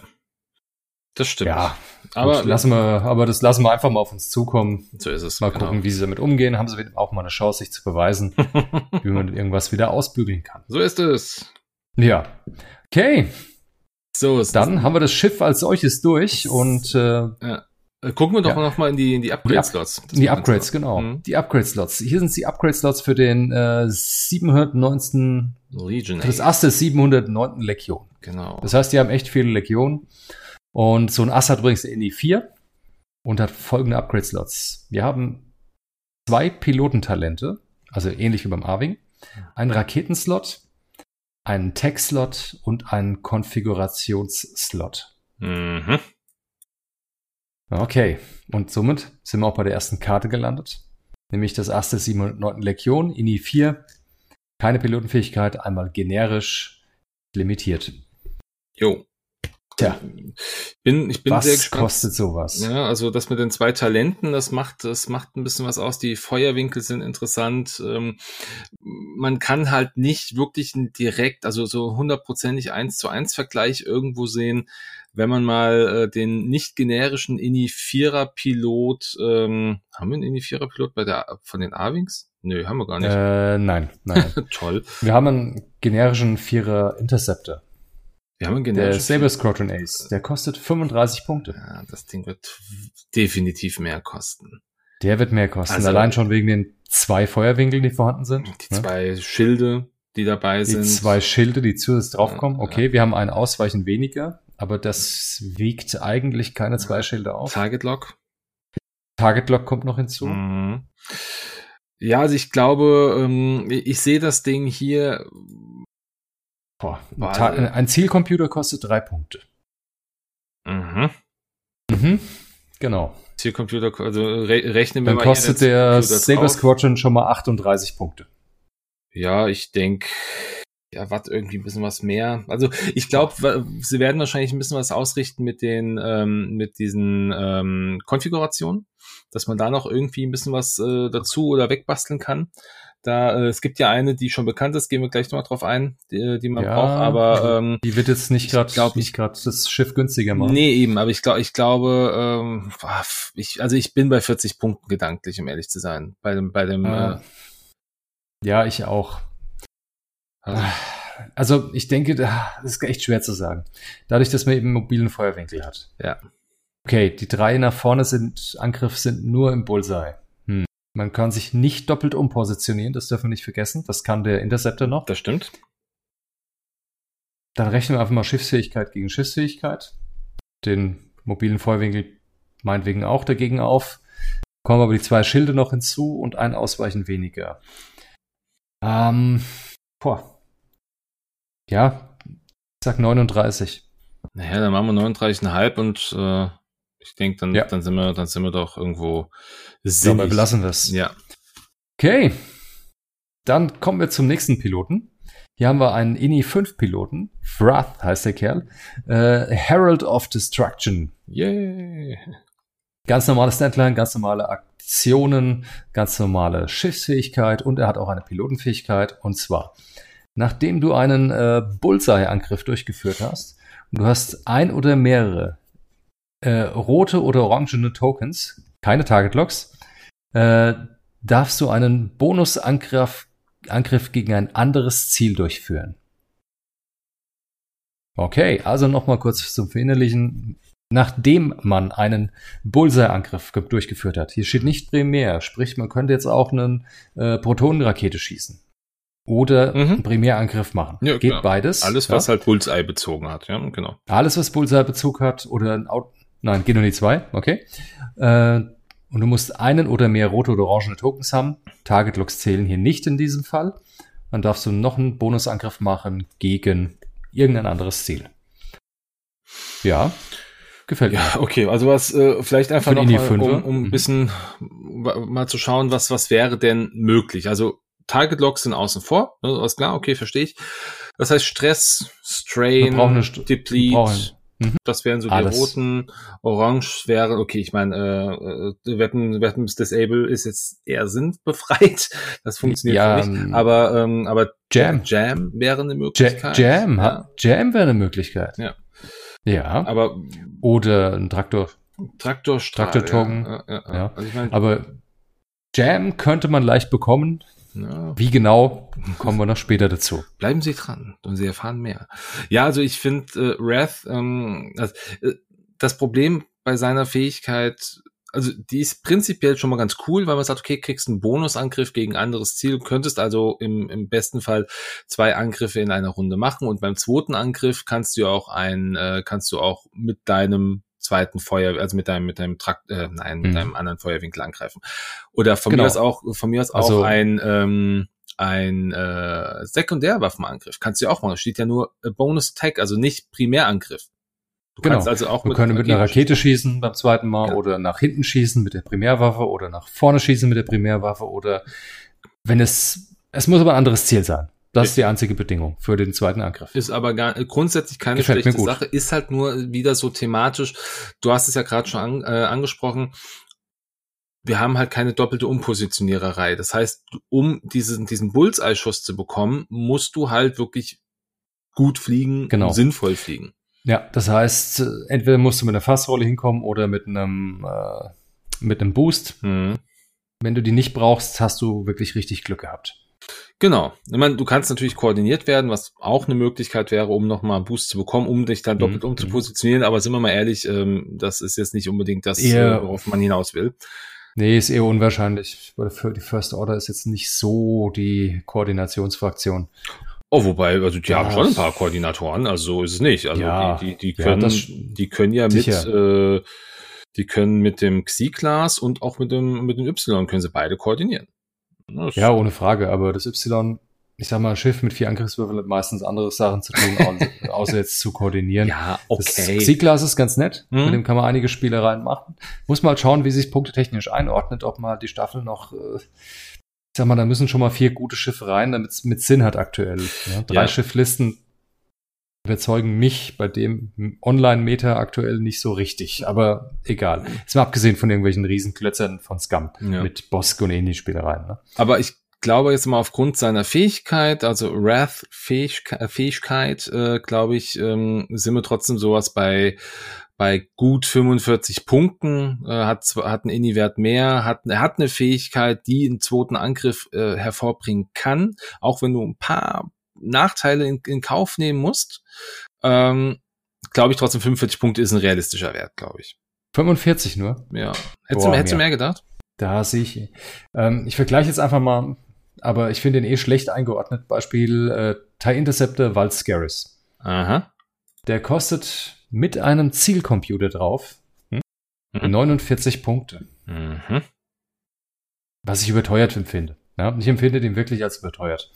Das stimmt. Ja, aber Gut, lassen wir, aber das lassen wir einfach mal auf uns zukommen. So ist es. Mal genau. gucken, wie sie damit umgehen. Haben sie auch mal eine Chance, sich zu beweisen, wie man irgendwas wieder ausbügeln kann. So ist es. Ja. Okay. So ist Dann haben wir das Schiff als solches durch und äh, ja. Äh, gucken wir doch ja. noch mal in die, in die Upgrade-Slots. Die, die Upgrades, genau. Mhm. Die Upgrade-Slots. Hier sind die Upgrade-Slots für den äh, 719. Legion. Für das erste 709. Legion. Genau. Das heißt, die haben echt viele Legionen. Und so ein Ass hat übrigens eine INI 4 und hat folgende Upgrade-Slots. Wir haben zwei Pilotentalente, also ähnlich wie beim Arwing, einen Raketenslot, einen Tech-Slot und einen Konfigurationsslot. Mhm. Okay, und somit sind wir auch bei der ersten Karte gelandet, nämlich das erste 709. Legion, INI 4, keine Pilotenfähigkeit, einmal generisch limitiert. Jo. Tja. Bin, ich bin was sehr gespannt. kostet sowas? Ja, also das mit den zwei Talenten, das macht, das macht ein bisschen was aus. Die Feuerwinkel sind interessant. Ähm, man kann halt nicht wirklich direkt, also so hundertprozentig eins zu eins Vergleich irgendwo sehen, wenn man mal äh, den nicht generischen Ini-Vierer Pilot, ähm, haben wir einen Ini-Vierer Pilot bei der, von den Arwings? Nö, haben wir gar nicht. Äh, nein, nein. Toll. Wir haben einen generischen Vierer Interceptor. Wir haben einen Der Saber Squadron Ace, der kostet 35 Punkte. Ja, das Ding wird definitiv mehr kosten. Der wird mehr kosten, also, allein schon wegen den zwei Feuerwinkeln, die vorhanden sind. Die ne? zwei Schilde, die dabei die sind. Die zwei Schilde, die zusätzlich draufkommen. Okay, ja. wir haben ein Ausweichen weniger, aber das wiegt eigentlich keine zwei Schilde auf. Target Lock. Target Lock kommt noch hinzu. Mhm. Ja, also ich glaube, ähm, ich sehe das Ding hier Boah, ein, ein Zielcomputer kostet drei Punkte. Mhm. Mhm. Genau. Zielcomputer, also re rechnen wir Dann mal. Dann kostet der Saber Squadron schon mal 38 Punkte. Ja, ich denke, ja, was irgendwie ein bisschen was mehr. Also ich glaube, sie werden wahrscheinlich ein bisschen was ausrichten mit den, ähm, mit diesen ähm, Konfigurationen, dass man da noch irgendwie ein bisschen was äh, dazu oder wegbasteln kann. Da, äh, es gibt ja eine, die schon bekannt ist, gehen wir gleich nochmal drauf ein, die, die man ja, braucht, aber ähm, die wird jetzt nicht gerade nicht gerade das Schiff günstiger machen. Nee, eben, aber ich glaube, ich glaube, ähm, ich, also ich bin bei 40 Punkten gedanklich, um ehrlich zu sein. Bei dem, bei dem äh, äh, Ja, ich auch. Also ich denke, das ist echt schwer zu sagen. Dadurch, dass man eben mobilen Feuerwinkel hat. Ja. Okay, die drei nach vorne sind, Angriff sind nur im Bullseye. Man kann sich nicht doppelt umpositionieren, das dürfen wir nicht vergessen. Das kann der Interceptor noch. Das stimmt. Dann rechnen wir einfach mal Schiffsfähigkeit gegen Schiffsfähigkeit. Den mobilen Feuerwinkel meinetwegen auch dagegen auf. Kommen aber die zwei Schilde noch hinzu und ein Ausweichen weniger. Ähm, boah. Ja, ich sag 39. Naja, dann machen wir 39,5 und äh, ich denke, dann, ja. dann sind wir, dann sind wir doch irgendwo sinnig. Dabei belassen wir es. Ja. Okay. Dann kommen wir zum nächsten Piloten. Hier haben wir einen INI 5 Piloten. Wrath heißt der Kerl. Äh, Herald of Destruction. Yay. Ganz normale Standline, ganz normale Aktionen, ganz normale Schiffsfähigkeit und er hat auch eine Pilotenfähigkeit. Und zwar, nachdem du einen äh, Bullseye-Angriff durchgeführt hast und du hast ein oder mehrere äh, rote oder orangene Tokens, keine Target Locks, äh, darfst du einen Bonusangriff Angriff gegen ein anderes Ziel durchführen. Okay, also nochmal kurz zum Verinnerlichen. Nachdem man einen Bullseye-Angriff durchgeführt hat, hier steht nicht primär, sprich, man könnte jetzt auch eine äh, Protonenrakete schießen. oder Mhm. einen Primärangriff machen. Ja, Geht klar. beides. Alles, ja. was halt Bullseye bezogen hat, ja, genau. Alles, was Bullseye-Bezug hat oder ein Nein, geht nur die zwei, okay. Äh, und du musst einen oder mehr rote oder orangene Tokens haben. Target Locks zählen hier nicht in diesem Fall. Dann darfst du noch einen Bonusangriff machen gegen irgendein anderes Ziel. Ja, gefällt mir. Ja, okay, also was äh, vielleicht einfach Für noch mal, um, um ein Mhm. bisschen mal zu schauen, was was wäre denn möglich. Also Target Locks sind außen vor, ne, alles klar, okay, verstehe ich. Das heißt Stress, Strain, St- Deplete, Mhm. das wären so die Alles. roten. Orange wäre, okay, ich meine, äh, äh, Weapon, Weapons Disable ist jetzt eher sinnbefreit. Das funktioniert Ja, für mich. ähm, Aber, ähm, aber Jam. Jam wäre eine Möglichkeit. Jam, ja. Jam wäre eine Möglichkeit. Ja. Ja. Aber Oder ein Traktor. Traktorstrahl. Traktortoken. Ja, ja, ja. Also ich meine, Aber Jam könnte man leicht bekommen. Ja, Wie genau, kommen wir noch später dazu. bleiben Sie dran und Sie erfahren mehr. Ja, also ich finde äh, Wrath, ähm, also, äh, das Problem bei seiner Fähigkeit, also die ist prinzipiell schon mal ganz cool, weil man sagt, okay, kriegst einen Bonusangriff gegen ein anderes Ziel, könntest also im, im besten Fall zwei Angriffe in einer Runde machen und beim zweiten Angriff kannst du auch ein, äh, kannst du auch mit deinem zweiten Feuer, also mit deinem, mit deinem Trakt, äh, nein, mit Mhm. deinem anderen Feuerwinkel angreifen. Oder von Genau. mir aus auch, von mir aus auch Also- ein, ähm, ein äh, Sekundärwaffenangriff. Kannst du ja auch machen. Steht ja nur Bonus Attack, also nicht Primärangriff. Du Genau. kannst also auch Wir können mit einer Rakete schießen beim zweiten Mal Ja. oder nach hinten schießen mit der Primärwaffe oder nach vorne schießen mit der Primärwaffe oder wenn es, es muss aber ein anderes Ziel sein. Das ist die einzige Bedingung für den zweiten Angriff. Ist aber gar, grundsätzlich keine Gefällt schlechte gut. Sache, ist halt nur wieder so thematisch. Du hast es ja gerade schon an, äh, angesprochen. Wir haben halt keine doppelte Umpositioniererei. Das heißt, um diesen, diesen Bullseye-Schuss zu bekommen, musst du halt wirklich gut fliegen, Genau. sinnvoll fliegen. Ja, das heißt, entweder musst du mit einer Fassrolle hinkommen oder mit einem, äh, mit einem Boost. Hm. Wenn du die nicht brauchst, hast du wirklich richtig Glück gehabt. Genau. Ich meine, du kannst natürlich koordiniert werden, was auch eine Möglichkeit wäre, um nochmal einen Boost zu bekommen, um dich dann doppelt Mhm. umzupositionieren. Aber sind wir mal ehrlich, ähm, das ist jetzt nicht unbedingt das, Eher- äh, worauf man hinaus will. Nee, ist eher unwahrscheinlich. Die First Order ist jetzt nicht so die Koordinationsfraktion. Oh, wobei, also die Ja. haben schon ein paar Koordinatoren, also so ist es nicht. Also Ja. die, die, die Ja, können, das- die können ja mit, sicher. äh, die können mit dem Xi-Class und auch mit dem, mit dem Y können sie beide koordinieren. Das- Ja, ohne Frage. Aber das Y, ich sag mal, ein Schiff mit vier Angriffswürfeln hat meistens andere Sachen zu tun, au- außer jetzt zu koordinieren. ja, Das okay. Xiglas ist ganz nett. Mhm. Mit dem kann man einige Spielereien machen. Muss mal schauen, wie sich punktetechnisch einordnet, ob mal die Staffel noch, äh, ich sag mal, da müssen schon mal vier gute Schiffe rein, damit es mit Sinn hat aktuell. Ja, drei Ja. Schifflisten überzeugen mich bei dem Online-Meter aktuell nicht so richtig. Aber egal. Ist mal abgesehen von irgendwelchen Riesenklötzern von Scum Ja. mit Bosk und ähnlichen Spielereien. Ne? Aber ich glaube jetzt mal aufgrund seiner Fähigkeit, also Wrath-Fähigkeit, Fähigkeit, äh, glaube ich, ähm, sind wir trotzdem sowas bei bei gut 45 Punkten, äh, hat, hat einen Inni-Wert mehr, hat, er hat eine Fähigkeit, die einen zweiten Angriff äh, hervorbringen kann, auch wenn du ein paar Nachteile in, in Kauf nehmen musst. Ähm, glaube ich trotzdem 45 Punkte ist ein realistischer Wert, glaube ich. 45 nur. Ja. Hättest, Boah, du, hättest du mehr. mehr gedacht? Da sehe ich. Ähm, ich vergleiche jetzt einfach mal, aber ich finde ihn eh schlecht eingeordnet. Beispiel äh, TIE Interceptor Val Scaris. Aha. Der kostet mit einem Zielcomputer drauf hm, Mhm. 49 Punkte, Mhm. was ich überteuert empfinde. Ja, ich empfinde den wirklich als überteuert.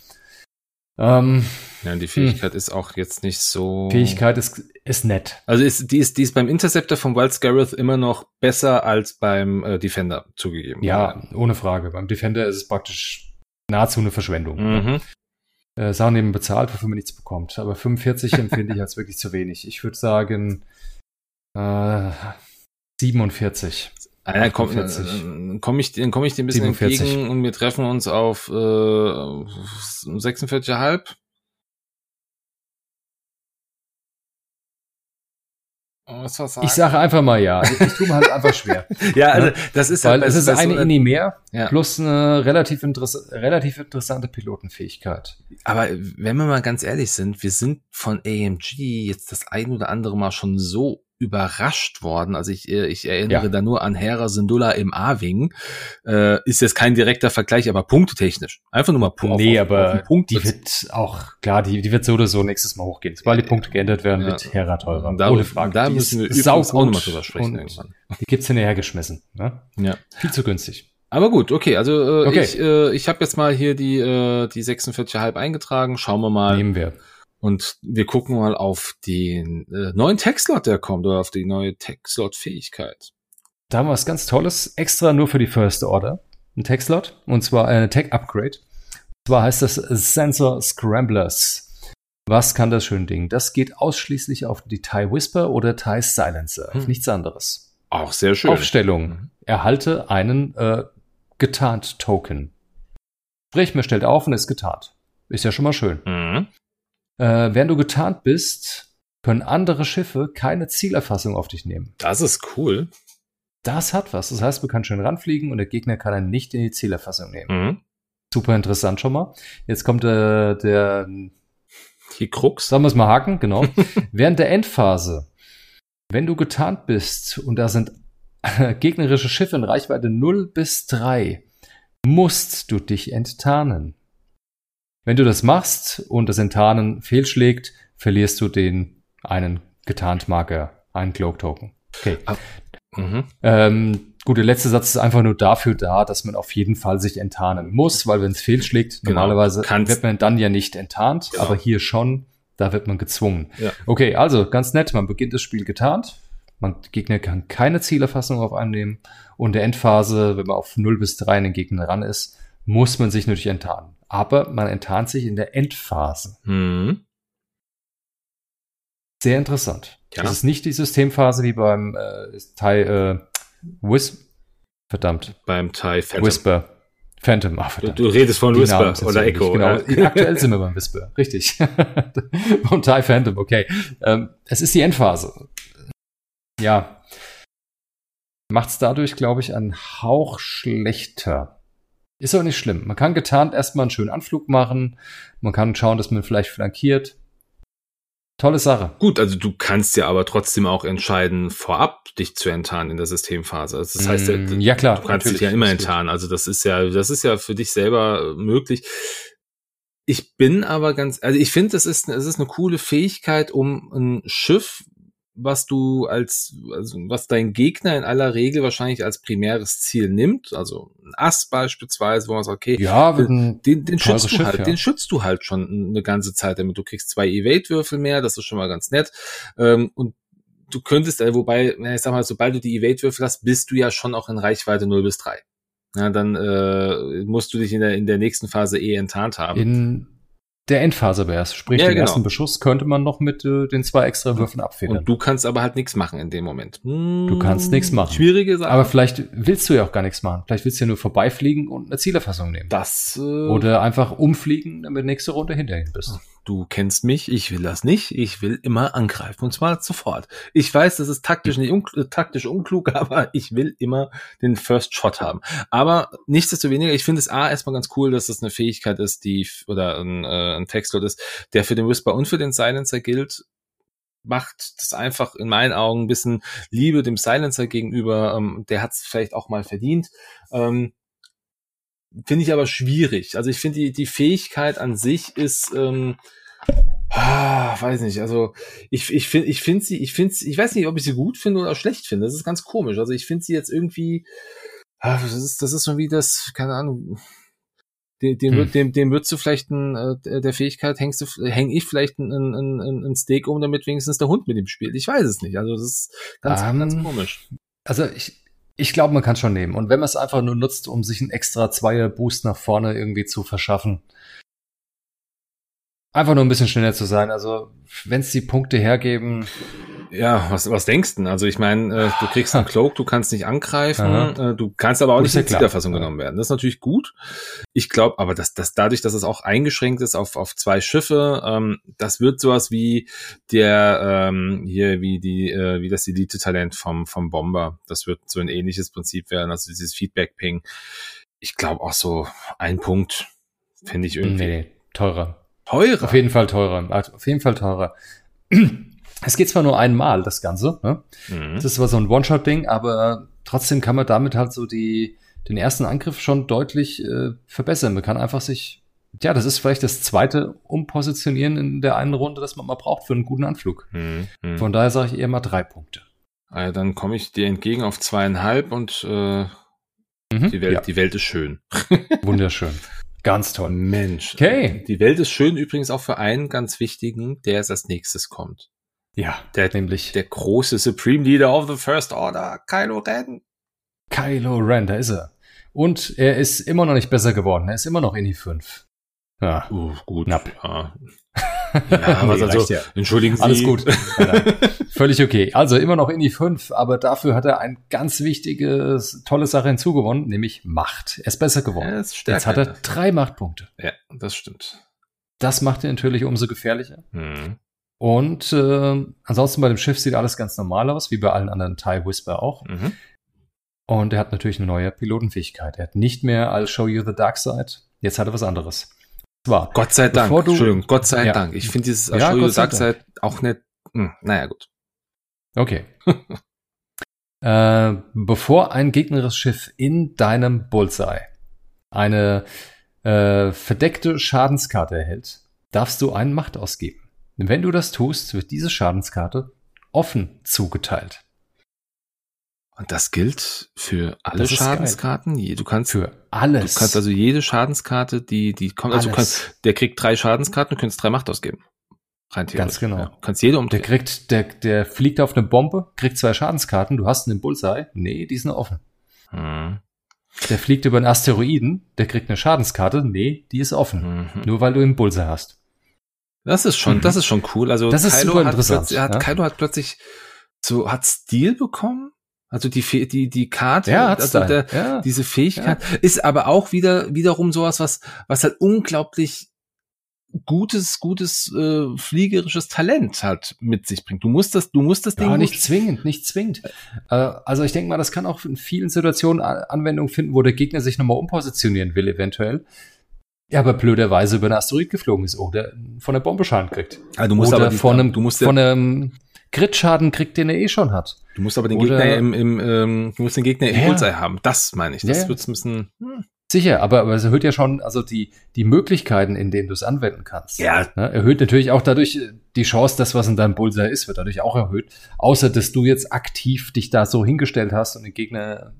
Ähm, Ja, und die Fähigkeit ist auch jetzt nicht so. Fähigkeit ist, ist nett. Also ist, die, ist, die ist beim Interceptor von Wild Scareth immer noch besser als beim äh, Defender zugegeben. Ja, ohne Frage. Beim Defender ist es praktisch nahezu eine Verschwendung. Mhm. äh, Sachen eben bezahlt, wofür man nichts bekommt. Aber 45 empfinde ich als wirklich zu wenig. Ich würde sagen äh, 47. Ah, dann komm, 48. äh, komm ich, dann komme ich dir ein bisschen 47. entgegen und wir treffen uns auf äh, 46,5. Oh, Was war's Ich sage einfach mal ja. Ich, tue mir halt einfach schwer. ja, also das ist Weil halt es ist so eine einer- Inni mehr Ja. plus eine relativ, interess relativ interessante Pilotenfähigkeit. Aber wenn wir mal ganz ehrlich sind, wir sind von AMG jetzt das ein oder andere Mal schon so überrascht worden. Also ich, äh, ich erinnere ja. da nur an Hera Syndulla im A-Wing. Äh, ist jetzt kein direkter Vergleich, aber punktetechnisch. Einfach nur mal Punkt. Nee, auf, aber auf Punkt die wird auch, klar, die, die wird so oder so nächstes Mal hochgehen. Sobald die Punkte geändert werden, ja. wird Hera teurer. Da, Ohne Frage. Da die müssen wir übrigens auch nochmal drüber sprechen irgendwann. Die gibt's hinterher geschmissen. Ne? Ja. Viel zu günstig. Aber gut, okay, also äh, okay. ich, äh, ich habe jetzt mal hier die, äh, die 46,5 eingetragen. Schauen wir mal. Nehmen wir. Und wir gucken mal auf den äh, neuen Textlot, der kommt, oder auf die neue Textlot-Fähigkeit. Da haben wir was ganz Tolles, extra nur für die First Order. Ein Textlot, und zwar eine Tech-Upgrade. Und zwar heißt das Sensor Scramblers. Was kann das schöne Ding? Das geht ausschließlich auf die TIE Whisper oder TIE Silencer, hm. nichts anderes. Auch sehr schön. Aufstellung. Mhm. Erhalte einen äh, getarnt Token. Sprich, mir stellt auf und ist getarnt. Ist ja schon mal schön. Mhm. Äh, während du getarnt bist, können andere Schiffe keine Zielerfassung auf dich nehmen. Das ist cool. Das hat was. Das heißt, du kannst schön ranfliegen und der Gegner kann dann nicht in die Zielerfassung nehmen. Mhm. Super interessant schon mal. Jetzt kommt äh, der die Krux. Sollen wir es mal haken? Genau. Während der Endphase, wenn du getarnt bist und da sind gegnerische Schiffe in Reichweite 0 bis 3, musst du dich enttarnen. Wenn du das machst und das Enttarnen fehlschlägt, verlierst du den einen getarnt Marker, einen Cloak Token. Okay. Ah, mhm. Ähm, gut, der letzte Satz ist einfach nur dafür da, dass man auf jeden Fall sich enttarnen muss, weil wenn es fehlschlägt, genau. normalerweise Kannst. wird man dann ja nicht enttarnt, genau. aber hier schon, da wird man gezwungen. Ja. Okay, also ganz nett, man beginnt das Spiel getarnt, man, Gegner kann keine Zielerfassung auf einnehmen und der Endphase, wenn man auf 0 bis 3 an den Gegner ran ist, muss man sich natürlich enttarnen aber man enttarnt sich in der Endphase. Mhm. Sehr interessant. Ja. Das ist nicht die Systemphase wie beim äh, TIE äh, Whis verdammt. Beim TIE Phantom. Whisper. Phantom, ach, verdammt. Du, du redest von die Whisper oder Echo. Genau, aktuell sind wir beim Whisper, richtig. Und TIE Phantom, okay. Ähm, es ist die Endphase. Ja. Macht es dadurch, glaube ich, einen Hauch schlechter. Ist auch nicht schlimm. Man kann getarnt erstmal einen schönen Anflug machen. Man kann schauen, dass man vielleicht flankiert. Tolle Sache. Gut, also du kannst ja aber trotzdem auch entscheiden, vorab dich zu enttarnen in der Systemphase. Also das heißt, mm, ja klar, du kannst dich ja immer enttarnen. Also das ist ja, das ist ja für dich selber möglich. Ich bin aber ganz, also ich finde, es ist, es ist eine coole Fähigkeit, um ein Schiff was du als, also was dein Gegner in aller Regel wahrscheinlich als primäres Ziel nimmt, also ein Ass beispielsweise, wo man sagt, okay, ja, den, den, den schützt du Schiff, halt, ja. den schützt du halt schon eine ganze Zeit damit. Du kriegst zwei Evade-Würfel mehr, das ist schon mal ganz nett. Ähm, und du könntest, äh, wobei, ich sag mal, sobald du die Evade-Würfel hast, bist du ja schon auch in Reichweite 0 bis 3. Ja, dann äh, musst du dich in der, in der nächsten Phase eh enttarnt haben. In der Endphase wär's. Sprich, ja, den genau. ersten Beschuss könnte man noch mit äh, den zwei extra Würfen abfedern. Und du kannst aber halt nichts machen in dem Moment. Du kannst nichts machen. Schwierige Sache. Aber vielleicht willst du ja auch gar nichts machen. Vielleicht willst du ja nur vorbeifliegen und eine Zielerfassung nehmen. Das. Äh Oder einfach umfliegen, damit nächste Runde hinterhin bist. Du kennst mich, ich will das nicht. Ich will immer angreifen und zwar sofort. Ich weiß, das ist taktisch nicht un taktisch unklug, aber ich will immer den First Shot haben. Aber nichtsdestoweniger, ich finde es A erstmal ganz cool, dass das eine Fähigkeit ist, die oder ein, äh, ein Textlot ist, der für den Whisper und für den Silencer gilt macht das einfach in meinen Augen ein bisschen Liebe dem Silencer gegenüber. Ähm, der hat es vielleicht auch mal verdient. Ähm, finde ich aber schwierig. Also ich finde die, die Fähigkeit an sich ist, ähm, ah, weiß nicht, also ich, ich finde ich finde sie, ich finde ich weiß nicht, ob ich sie gut finde oder schlecht finde. Das ist ganz komisch. Also ich finde sie jetzt irgendwie, ah, das ist, das ist so wie das, keine Ahnung, dem, dem, hm. dem, dem würdest du vielleicht ein, äh, der Fähigkeit hängst du, häng ich vielleicht ein, ein, ein, ein Steak um, damit wenigstens der Hund mit ihm spielt. Ich weiß es nicht. Also das ist ganz, um, ganz ähm, komisch. Also ich, ich glaube, man kann schon nehmen. Und wenn man es einfach nur nutzt, um sich einen extra Zweier-Boost nach vorne irgendwie zu verschaffen, einfach nur ein bisschen schneller zu sein. Also, wenn es die Punkte hergeben, ja, was, was denkst du? Also ich meine, äh, du kriegst einen Cloak, du kannst nicht angreifen, äh, du kannst aber auch nicht in die Zielerfassung ja. genommen werden. Das ist natürlich gut. Ich glaube aber, dass, dass dadurch, dass es auch eingeschränkt ist auf, auf zwei Schiffe, ähm, das wird sowas wie der ähm, hier, wie die, äh, wie das Elite-Talent vom, vom Bomber. Das wird so ein ähnliches Prinzip werden, also dieses Feedback-Ping. Ich glaube auch so ein Punkt finde ich irgendwie. Nee, teurer. Teurer? Auf jeden Fall teurer. Auf jeden Fall teurer. Es geht zwar nur einmal, das Ganze. Ne? Mhm. Das ist zwar so ein One-Shot-Ding, aber trotzdem kann man damit halt so die, den ersten Angriff schon deutlich äh, verbessern. Man kann einfach sich, ja, das ist vielleicht das zweite Umpositionieren in der einen Runde, das man mal braucht für einen guten Anflug. Mhm. Mhm. Von daher sage ich eher mal drei Punkte. Also dann komme ich dir entgegen auf zweieinhalb und äh, Mhm. die, Welt, ja, die Welt ist schön. wunderschön. Ganz toll. Mensch. Okay. Die Welt ist schön übrigens auch für einen ganz wichtigen, der jetzt als nächstes kommt. Ja, Der, nämlich der große Supreme Leader of the First Order, Kylo Ren. Kylo Ren, da ist er. Und er ist immer noch nicht besser geworden. Er ist immer noch in die 5. Ja. Uh, gut. Knapp. Ja, ja Nee, also, ja. entschuldigen Sie. Alles gut. Völlig okay. Also immer noch in die 5, aber dafür hat er ein ganz wichtiges, tolle Sache hinzugewonnen, nämlich Macht. Er ist besser geworden. Er ist. Jetzt hat er drei Machtpunkte. Ja, das stimmt. Das macht ihn natürlich umso gefährlicher. Hm. Und äh, ansonsten bei dem Schiff sieht alles ganz normal aus, wie bei allen anderen TIE Whisper auch. Mhm. Und er hat natürlich eine neue Pilotenfähigkeit. Er hat nicht mehr I'll show you the dark side. Jetzt hat er was anderes. Zwar, Gott sei Dank. Du- Entschuldigung, Gott sei Ja. Dank. Ich finde dieses Ja, Ashura Gott sei Darkseid auch nicht. Hm, naja, gut. okay. äh, bevor ein gegnerisches Schiff in deinem Bullseye eine äh, verdeckte Schadenskarte erhält, darfst du einen Macht ausgeben. Wenn du das tust, wird diese Schadenskarte offen zugeteilt. Und das gilt für alle Schadenskarten. Du kannst, Für du alles. kannst also jede Schadenskarte, die, die kommt, also du kannst, der kriegt drei Schadenskarten, du kannst drei Macht ausgeben. Rein Ganz genau. Ja. Du kannst jede Der umdrehen. kriegt, der, der fliegt auf eine Bombe, kriegt zwei Schadenskarten, du hast einen Bullseye. Nee, die sind offen. Hm. Der fliegt über einen Asteroiden, der kriegt eine Schadenskarte. Nee, die ist offen. Mhm. Nur weil du einen Bullseye hast. Das ist schon, Mhm. das ist schon cool. Also Das ist Kylo super hat interessant, plötzlich- Hat, ja. Kylo hat plötzlich so, hat Stil bekommen. Also die, die, die Karte, Ja, also der, Ja. diese Fähigkeit ist aber auch wieder, wiederum sowas, was, was halt unglaublich gutes, gutes, äh, fliegerisches Talent halt mit sich bringt. Du musst das, du musst das Ding Ja, nicht zwingend, nicht zwingend. Äh, also ich denke mal, das kann auch in vielen Situationen Anwendung finden, wo der Gegner sich nochmal umpositionieren will, eventuell. Ja, aber blöderweise über einen Asteroid geflogen ist oder von der Bombe Schaden kriegt. Ah, du musst oder aber die, von einem, du musst, von einem Crit-Schaden kriegt, den er eh schon hat. du musst aber den oder- Gegner im, im ähm, du musst den Gegner im Ja. Bullseye haben. Das meine ich. Das Ja, ja. wird's ein bisschen, hm. Sicher, aber, aber es erhöht ja schon, also die, die Möglichkeiten, in denen du es anwenden kannst. ja, Ne, erhöht natürlich auch dadurch äh, die Chance, dass was in deinem Bullseye ist, wird dadurch auch erhöht. Außer, dass du jetzt aktiv dich da so hingestellt hast und den Gegner,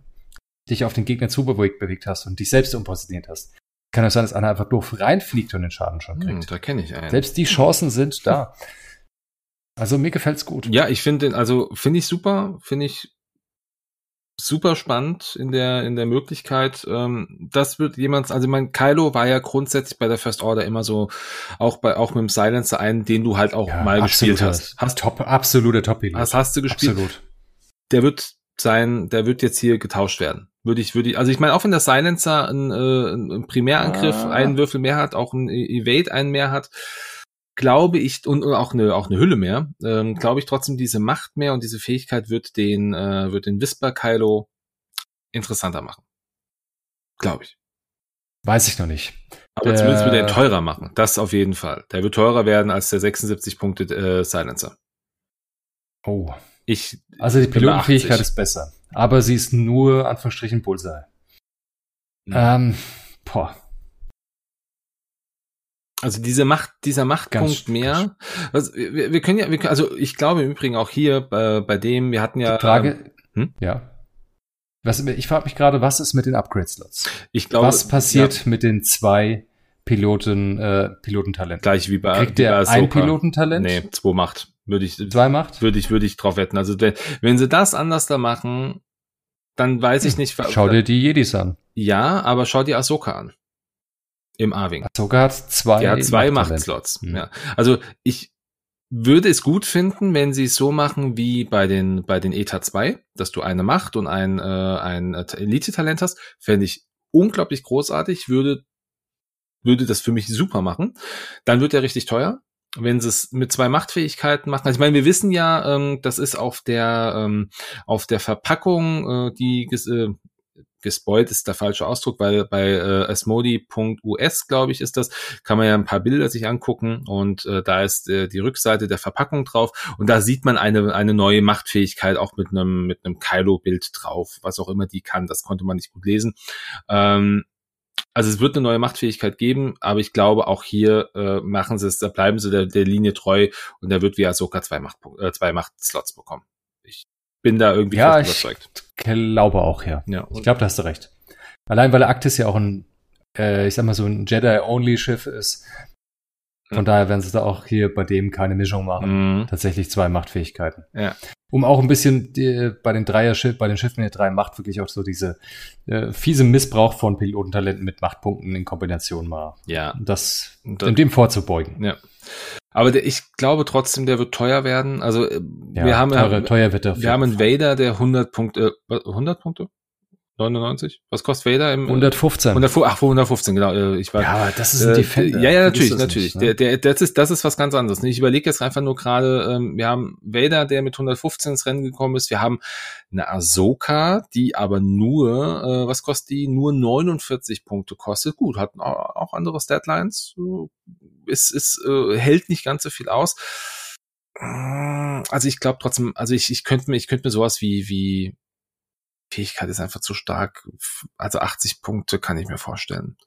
dich auf den Gegner zubewegt bewegt hast und dich selbst umpositioniert hast. Kann es sein, dass einer einfach doof reinfliegt und den Schaden schon hm, kriegt. da kenne ich einen. Selbst die Chancen sind da. Also mir gefällt's gut. Ja, ich finde den, also finde ich super, finde ich super spannend in der in der Möglichkeit. Ähm, das wird jemand, also mein Kylo war ja grundsätzlich bei der First Order immer so, auch bei auch mit dem Silencer einen, den du halt auch Ja, mal gespielt hast. Hast, Top, absoluter Top-Pilot. hast, hast du gespielt? Absolut. Der wird sein, der wird jetzt hier getauscht werden. Würde ich, würde ich, also ich meine, auch wenn der Silencer einen, äh, einen Primärangriff Ah. einen Würfel mehr hat, auch ein Evade einen mehr hat, glaube ich, und, und auch eine, auch eine Hülle mehr, ähm, glaube ich trotzdem, diese Macht mehr und diese Fähigkeit wird den, äh, wird den Whisper Kylo interessanter machen. Glaube ich. Weiß ich noch nicht. Aber Der- zumindest wird er teurer machen. Das auf jeden Fall. Der wird teurer werden als der 76 Punkte äh, Silencer. Oh. Ich, Also die bei Pilotenfähigkeit 80. ist besser. Aber sie ist nur, Anführungsstrichen, Bullseye. Mhm. Ähm, boah. Also diese Macht, dieser Machtpunkt Ganz- mehr. Also wir, wir können ja, wir, können- also ich glaube im Übrigen auch hier bei, bei dem, wir hatten ja, Die Frage, hm? ja. Was, ich frage mich gerade, was ist mit den Upgrade-Slots? ich glaube, Was passiert ja, mit den zwei Piloten, äh, Pilotentalenten? gleich wie bei, Kriegt wie bei der Ahsoka. ein Pilotentalent? Nee, zwei Macht. Würde ich, Zwei Macht? würde ich, würde ich drauf wetten. Also wenn, wenn sie das anders da machen, dann weiß ich nicht. Hm. Schau dir die Jedis an. Ja, aber schau dir Ahsoka an. Im A-Wing. Ahsoka hat zwei Die hat zwei. Machtslots. Mhm. Ja. Also ich würde es gut finden, wenn sie es so machen wie bei den bei den ETA 2, dass du eine Macht und ein, äh, ein Elite-Talent hast. Fände ich unglaublich großartig, würde würde das für mich super machen. Dann wird er richtig teuer. Wenn sie es mit zwei Machtfähigkeiten machen, also ich meine, wir wissen ja, ähm, das ist auf der ähm, auf der Verpackung, äh, die ges- äh, gespoilt ist der falsche Ausdruck, weil bei äh, asmodi.us, glaube ich, ist das, kann man ja ein paar Bilder sich angucken und äh, da ist äh, die Rückseite der Verpackung drauf und da sieht man eine, eine neue Machtfähigkeit auch mit einem, mit einem Kylo-Bild drauf, was auch immer die kann, das konnte man nicht gut lesen. Ähm, also es wird eine neue Machtfähigkeit geben, aber ich glaube auch hier äh, machen sie es, da bleiben sie der, der Linie treu und er wird wie Ahsoka zwei, Macht, äh, zwei Machtslots bekommen. Ich bin da irgendwie ja, überzeugt. Ich glaube auch, ja. ja ich glaube, da hast du recht. Allein weil Actis ja auch ein, äh, ich sag mal so ein Jedi-Only-Schiff ist. Von daher werden sie da auch hier bei dem keine Mischung machen. Mhm. Tatsächlich zwei Machtfähigkeiten. Ja um auch ein bisschen die, bei den Dreier-Schiff, bei den Schiffen der drei Macht wirklich auch so diese äh, fiese Missbrauch von Pilotentalenten mit Machtpunkten in Kombination mal. Ja. Das, das dem vorzubeugen. Ja. Aber der, ich glaube trotzdem, der wird teuer werden. Also äh, ja, wir haben teure, teuer wird er. Wir haben einen Vader, der 100 Punkte, äh, 100 Punkte? 99? Was kostet Vader im 115? 100, ach, 115, genau. Äh, ich war, ja, aber das ist ein äh, Defender. Ja, ja, natürlich, natürlich. Nicht, ne? der, der, das ist, das ist was ganz anderes. Ich überlege jetzt einfach nur gerade, ähm, wir haben Vader, der mit 115 ins Rennen gekommen ist. Wir haben eine Ahsoka, die aber nur, äh, was kostet die? Nur 49 Punkte kostet. Gut, hat auch andere Deadlines. Ist, ist, äh, hält nicht ganz so viel aus. Also ich glaube trotzdem, also ich, ich könnte mir, ich könnte mir sowas wie, wie Fähigkeit ist einfach zu stark. Also 80 Punkte kann ich mir vorstellen.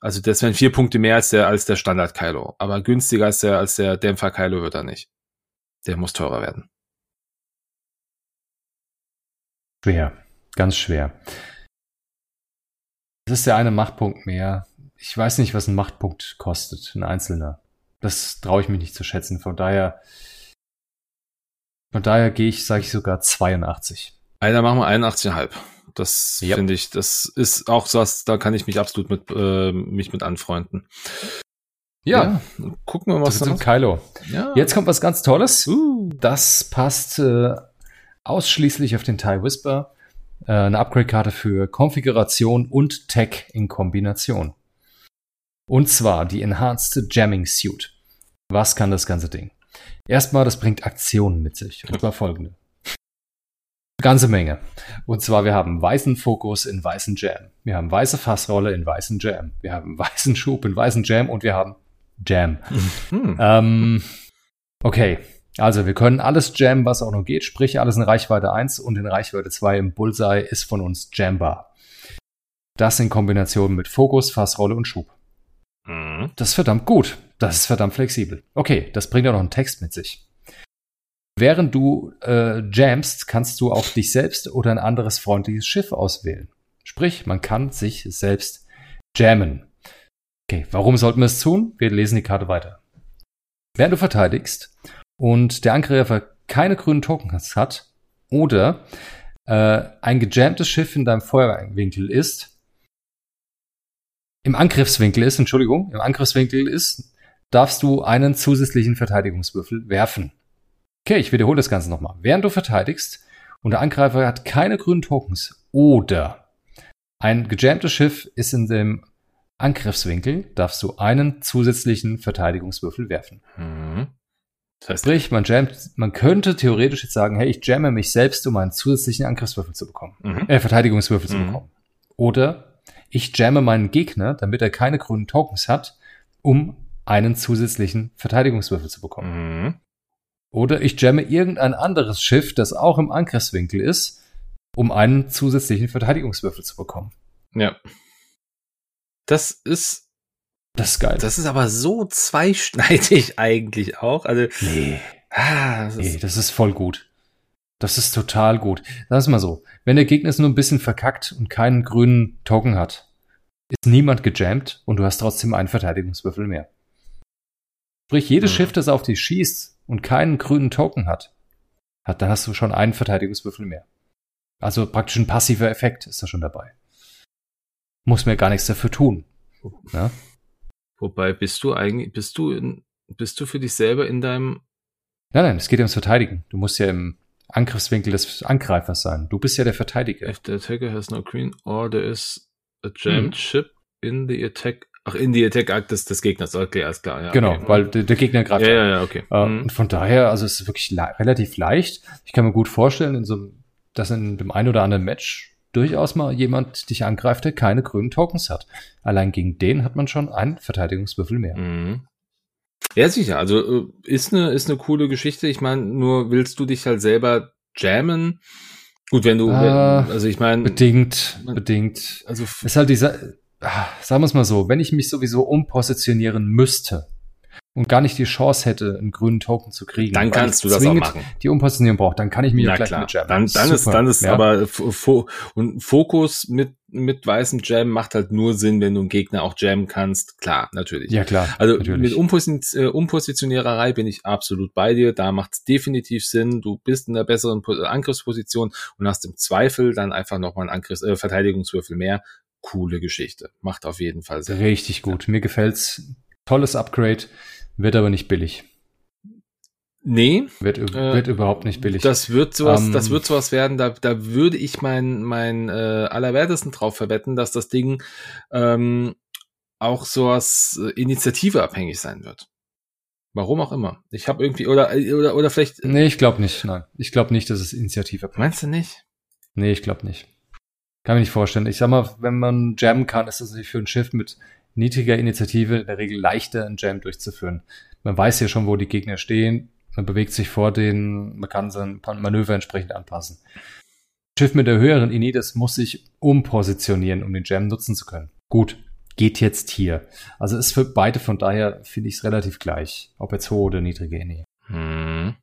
Also das wären vier Punkte mehr als der, als der Standard Kylo. Aber günstiger als der, als der Dämpfer Kylo wird er nicht. Der muss teurer werden. Schwer. Ganz schwer. Das ist der eine Machtpunkt mehr. Ich weiß nicht, was ein Machtpunkt kostet, ein einzelner. Das traue ich mich nicht zu schätzen. Von daher, von daher gehe ich, sage ich sogar 82. Einer machen wir 81,5. Das yep. finde ich, das ist auch was, da kann ich mich absolut mit, äh, mich mit anfreunden. Ja, ja gucken wir mal, was da noch. Kylo. Ja. Jetzt kommt was ganz Tolles. Uh. Das passt äh, ausschließlich auf den TIE Whisper. Äh, eine Upgrade-Karte für Konfiguration und Tech in Kombination. Und zwar die Enhanced Jamming Suit. Was kann das ganze Ding? Erstmal, das bringt Aktionen mit sich. Und zwar folgende. Ganze Menge. Und zwar, wir haben weißen Fokus in weißen Jam. Wir haben weiße Fassrolle in weißen Jam. Wir haben weißen Schub in weißen Jam und wir haben Jam. Mhm. Ähm, okay. Also, wir können alles Jam, was auch nur geht, sprich alles in Reichweite 1 und in Reichweite 2 im Bullseye ist von uns jambar. Das in Kombination mit Fokus, Fassrolle und Schub. Mhm. Das ist verdammt gut. Das ist verdammt flexibel. Okay, das bringt auch noch einen Text mit sich. Während du äh, jamst, kannst du auch dich selbst oder ein anderes freundliches Schiff auswählen. Sprich, man kann sich selbst jammen. Okay, warum sollten wir es tun? Wir lesen die Karte weiter. Während du verteidigst und der Angreifer keine grünen Tokens hat oder äh, ein gejammtes Schiff in deinem Feuerwinkel ist, im Angriffswinkel ist, Entschuldigung, im Angriffswinkel ist, darfst du einen zusätzlichen Verteidigungswürfel werfen. Okay, ich wiederhole das Ganze nochmal. Während du verteidigst und der Angreifer hat keine grünen Tokens oder ein gejammtes Schiff ist in dem Angriffswinkel, darfst du einen zusätzlichen Verteidigungswürfel werfen. Mhm. Das heißt, Sprich, man, jammt, man könnte theoretisch jetzt sagen, hey, ich jamme mich selbst, um einen zusätzlichen Angriffswürfel zu bekommen. Mhm. Äh, Verteidigungswürfel mhm. zu bekommen. Oder ich jamme meinen Gegner, damit er keine grünen Tokens hat, um einen zusätzlichen Verteidigungswürfel zu bekommen. Mhm. Oder ich jamme irgendein anderes Schiff, das auch im Angriffswinkel ist, um einen zusätzlichen Verteidigungswürfel zu bekommen. Ja. Das ist. Das ist geil. Das ist aber so zweischneidig eigentlich auch. Also. Nee. Ah, das, nee, das ist voll gut. Das ist total gut. Sag mal so. Wenn der Gegner es nur ein bisschen verkackt und keinen grünen Token hat, ist niemand gejammt und du hast trotzdem einen Verteidigungswürfel mehr. Sprich, jedes hm. Schiff, das auf dich schießt, und keinen grünen Token hat, hat, dann hast du schon einen Verteidigungswürfel mehr. Also praktisch ein passiver Effekt ist da schon dabei. Muss mir gar nichts dafür tun. Ja? Wobei bist du eigentlich, bist du in, bist du für dich selber in deinem Nein, nein, es geht ja ums Verteidigen. Du musst ja im Angriffswinkel des Angreifers sein. Du bist ja der Verteidiger. If the attacker has no green or there is a jammed hm. ship in the attack Ach, in die Attack Act des, des Gegners, okay, alles klar. Ja, genau, okay. weil der, der, Gegner greift. Ja, ja, ja, okay. Ähm. Und von daher, also es ist wirklich relativ leicht. Ich kann mir gut vorstellen, in so dass in dem einen oder anderen Match durchaus mal jemand dich angreift, der keine grünen Tokens hat. Allein gegen den hat man schon einen Verteidigungswürfel mehr. Mhm. Ja, sicher. Also äh, ist eine ist eine coole Geschichte. Ich meine, nur willst du dich halt selber jammen? Gut, wenn du, Äh, wenn, also ich meine, Bedingt, bedingt. also Ist halt dieser, ah, sagen wir es mal so, wenn ich mich sowieso umpositionieren müsste und gar nicht die Chance hätte, einen grünen Token zu kriegen, dann kannst du das auch machen. Die Umpositionierung braucht, dann kann ich mich ja gleich klar, mit jammen. dann, dann ist, dann ist ja. aber Fo Fo- und Fokus mit, mit weißem Jam macht halt nur Sinn, wenn du einen Gegner auch jammen kannst. Klar, natürlich. Ja, klar. Also natürlich. mit Umposi äh, Umpositioniererei bin ich absolut bei dir. Da macht es definitiv Sinn. Du bist in der besseren Po- Angriffsposition und hast im Zweifel dann einfach nochmal einen Angriffs äh, Verteidigungswürfel mehr. Coole Geschichte. Macht auf jeden Fall Sinn. Richtig gut. Mir gefällt's. Tolles Upgrade, wird aber nicht billig. Nee, Wird, Äh, wird überhaupt nicht billig. Das wird sowas, Ähm, das wird sowas werden, da, da würde ich mein, mein äh, allerwertesten drauf verwetten, dass das Ding ähm, auch sowas äh, initiativeabhängig sein wird. Warum auch immer. Ich habe irgendwie, oder, oder, oder vielleicht, nee, ich glaube nicht. Nein, ich glaube nicht, dass es Initiative meinst du nicht? Nee, ich glaube nicht. Kann mir nicht vorstellen. Ich sag mal, wenn man jammen kann, ist es natürlich für ein Schiff mit niedriger Initiative in der Regel leichter, einen Jam durchzuführen. Man weiß ja schon, wo die Gegner stehen. Man bewegt sich vor denen, man kann sein Manöver entsprechend anpassen. Schiff mit der höheren Ini, das muss sich umpositionieren, um den Jam nutzen zu können. Gut, geht jetzt hier. Also ist für beide von daher, finde ich es relativ gleich. Ob jetzt hohe oder niedrige Ini. Hm.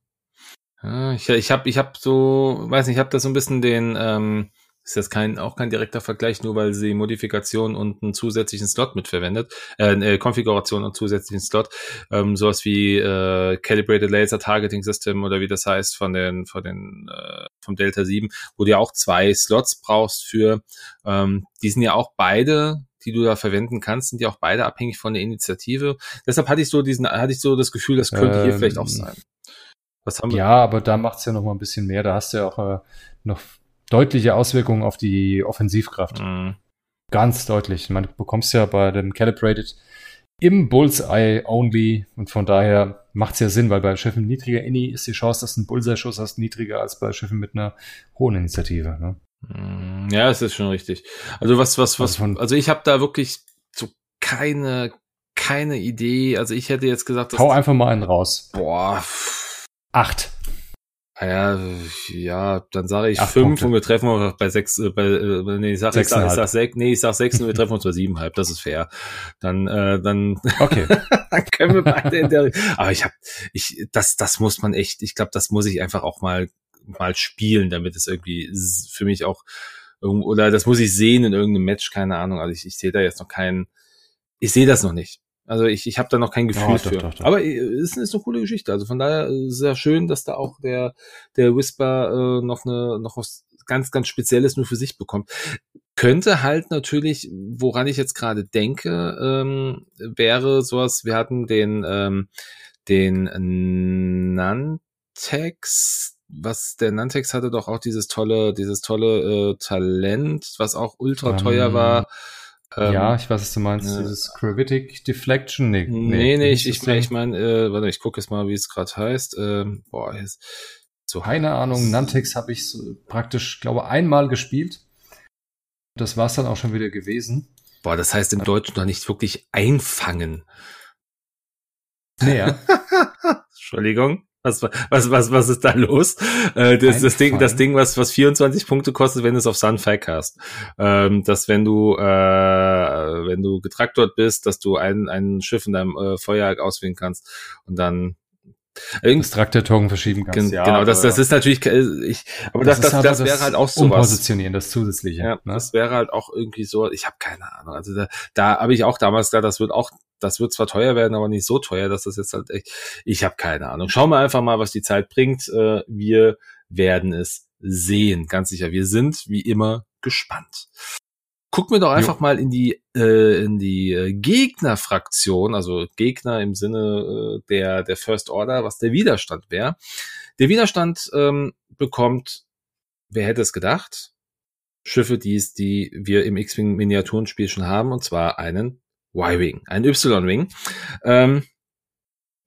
Ich ich habe ich hab so, weiß nicht, ich habe da so ein bisschen den, ähm, ist jetzt kein, auch kein direkter Vergleich, nur weil sie Modifikation und einen zusätzlichen Slot mitverwendet, äh, äh, Konfiguration und zusätzlichen Slot, ähm, sowas wie äh, Calibrated Laser Targeting System oder wie das heißt von den, von den, äh, vom Delta 7, wo du ja auch zwei Slots brauchst für, ähm, die sind ja auch beide die du da verwenden kannst, sind ja auch beide abhängig von der Initiative. Deshalb hatte ich so diesen, hatte ich so das Gefühl, das könnte hier Ähm, vielleicht auch sein. Was haben wir? Ja, aber da macht's ja noch mal ein bisschen mehr. Da hast du ja auch äh, noch deutliche Auswirkungen auf die Offensivkraft. Mhm. Ganz deutlich. Man bekommst ja bei dem Calibrated im Bullseye only und von daher macht's ja Sinn, weil bei Schiffen niedriger Inni ist die Chance, dass du einen Bullseye-Schuss hast, niedriger als bei Schiffen mit einer hohen Initiative. Ne? Mm, Ja, es ist schon richtig. Also was, was, was, Also von- also ich habe da wirklich so keine, keine Idee. Also ich hätte jetzt gesagt, dass Hau einfach mal einen raus. boah, Acht. Ah ja, ja, dann sage ich Acht fünf Punkte. und wir treffen uns bei sechs, äh, bei, äh, nee, ich sag, ich sag, ich sag sechs, nee, ich sag sechs und wir treffen uns bei siebenhalb. Das ist fair. Dann, äh, dann, Okay. dann können wir beide in der, aber ich habe, ich, das, das muss man echt, ich glaube, das muss ich einfach auch mal, mal spielen, damit es irgendwie für mich auch, oder das muss ich sehen in irgendeinem Match, keine Ahnung. Also ich, ich sehe da jetzt noch keinen, ich sehe das noch nicht. Also ich, ich habe da noch kein Gefühl Ja, doch, für. doch, doch. Aber äh, es ist eine coole Geschichte. Also von daher äh, sehr schön, dass da auch der, der Whisper äh, noch eine, noch was ganz, ganz Spezielles nur für sich bekommt. Könnte halt natürlich, woran ich jetzt gerade denke, ähm, wäre sowas, wir hatten den, ähm, den Nantex, was der Nantex hatte doch auch dieses tolle, dieses tolle äh, Talent, was auch ultra teuer Ähm, war. Ähm, ja, ich weiß, was du meinst. äh, Dieses Gravitic Deflection. Nee, Nee, nee, ich, ich meine, ich mein, äh, warte, ich gucke jetzt mal, wie es gerade heißt. Ähm, boah, jetzt, so Keine Ahnung, Nantex habe ich so praktisch, glaube einmal gespielt. Das war's dann auch schon wieder gewesen. Boah, das heißt im Deutschen doch nicht wirklich einfangen. Naja, Entschuldigung. Was, was, was, was ist da los? Äh, das, das Ding, das? Ding, was, was 24 Punkte kostet, wenn du es auf Sunfac hast. Ähm, dass wenn du, äh, wenn du getraktort bist, dass du ein, ein Schiff in deinem äh, Feuerwerk auswählen kannst und dann irgend, das Traktor-Token verschieben kannst. gen, genau, das, das ist natürlich, äh, ich, aber das, das, das, aber wäre halt auch sowas. Umpositionieren, das zusätzliche. Ja, ne? das wäre halt auch irgendwie so, ich habe keine Ahnung. Also da, da habe ich auch damals gedacht, das wird auch, das wird zwar teuer werden, aber nicht so teuer, dass das jetzt halt echt, ich habe keine Ahnung. Schauen wir einfach mal, was die Zeit bringt. Äh, Wir werden es sehen, ganz sicher. Wir sind wie immer gespannt. Gucken wir doch einfach mal in die äh, in die äh, Gegnerfraktion, also Gegner im Sinne äh, der der First Order, was der Widerstand wäre. Der Widerstand ähm, bekommt, wer hätte es gedacht? Schiffe, die es, die wir im X-Wing Miniaturenspiel schon haben, und zwar einen Y-Wing, einen Y-Wing. Ähm,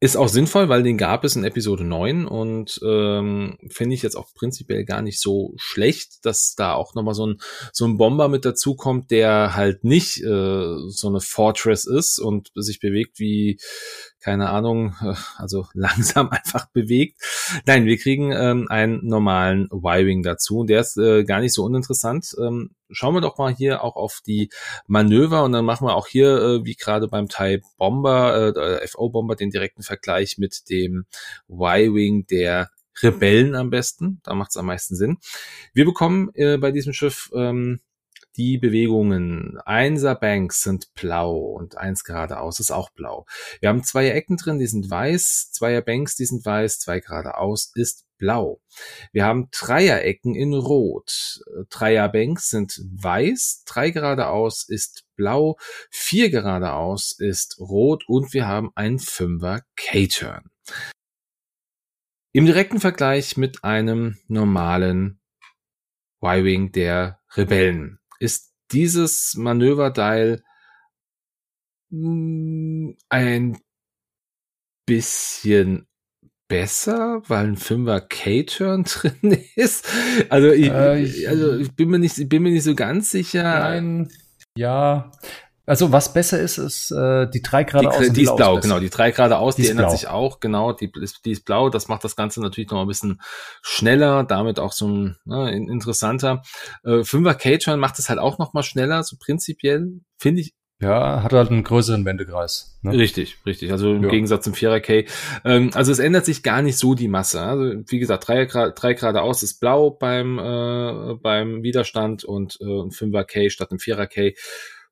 Ist auch sinnvoll, weil den gab es in Episode 9 und ähm, finde ich jetzt auch prinzipiell gar nicht so schlecht, dass da auch nochmal so ein, so ein Bomber mit dazukommt, der halt nicht äh, so eine Fortress ist und sich bewegt wie, keine Ahnung, äh, also langsam einfach bewegt. Nein, wir kriegen ähm, einen normalen Y-Wing dazu und der ist äh, gar nicht so uninteressant. Ähm, schauen wir doch mal hier auch auf die Manöver und dann machen wir auch hier, äh, wie gerade beim Teil Bomber, äh, FO-Bomber, den direkten Vergleich mit dem Y-Wing der Rebellen am besten. Da macht es am meisten Sinn. Wir bekommen äh, bei diesem Schiff ähm, die Bewegungen. Einser Banks sind blau und eins geradeaus ist auch blau. Wir haben zwei Ecken drin, die sind weiß, zweier Banks, die sind weiß, zwei geradeaus ist blau. Wir haben Dreierecken in Rot. Dreierbanks sind weiß, drei geradeaus ist blau, vier geradeaus ist rot und wir haben einen Fünfer K-Turn. Im direkten Vergleich mit einem normalen Y-Wing der Rebellen ist dieses Manöverdial hm, ein bisschen besser, weil ein Fünfer K-Turn drin ist. Also ich, äh, ich, also ich bin mir nicht, ich bin mir nicht so ganz sicher. Nein, ja. Also was besser ist, ist äh, die drei Grad aus. Die ist blau, besser. genau. Die drei Grad aus, die, die ändert blau. sich auch, genau. Die ist, die ist blau. Das macht das Ganze natürlich noch ein bisschen schneller, damit auch so ein ne, interessanter. Äh, Fünfer K-Turn macht es halt auch noch mal schneller, so prinzipiell finde ich ja, hat halt einen größeren Wendekreis. Ne? Richtig, richtig. Also im ja. Gegensatz zum 4er K. Ähm, also es ändert sich gar nicht so die Masse. Also wie gesagt, 3 Grad, 3 Grad aus ist blau beim, äh, beim Widerstand und äh, ein 5er K statt einem 4er K.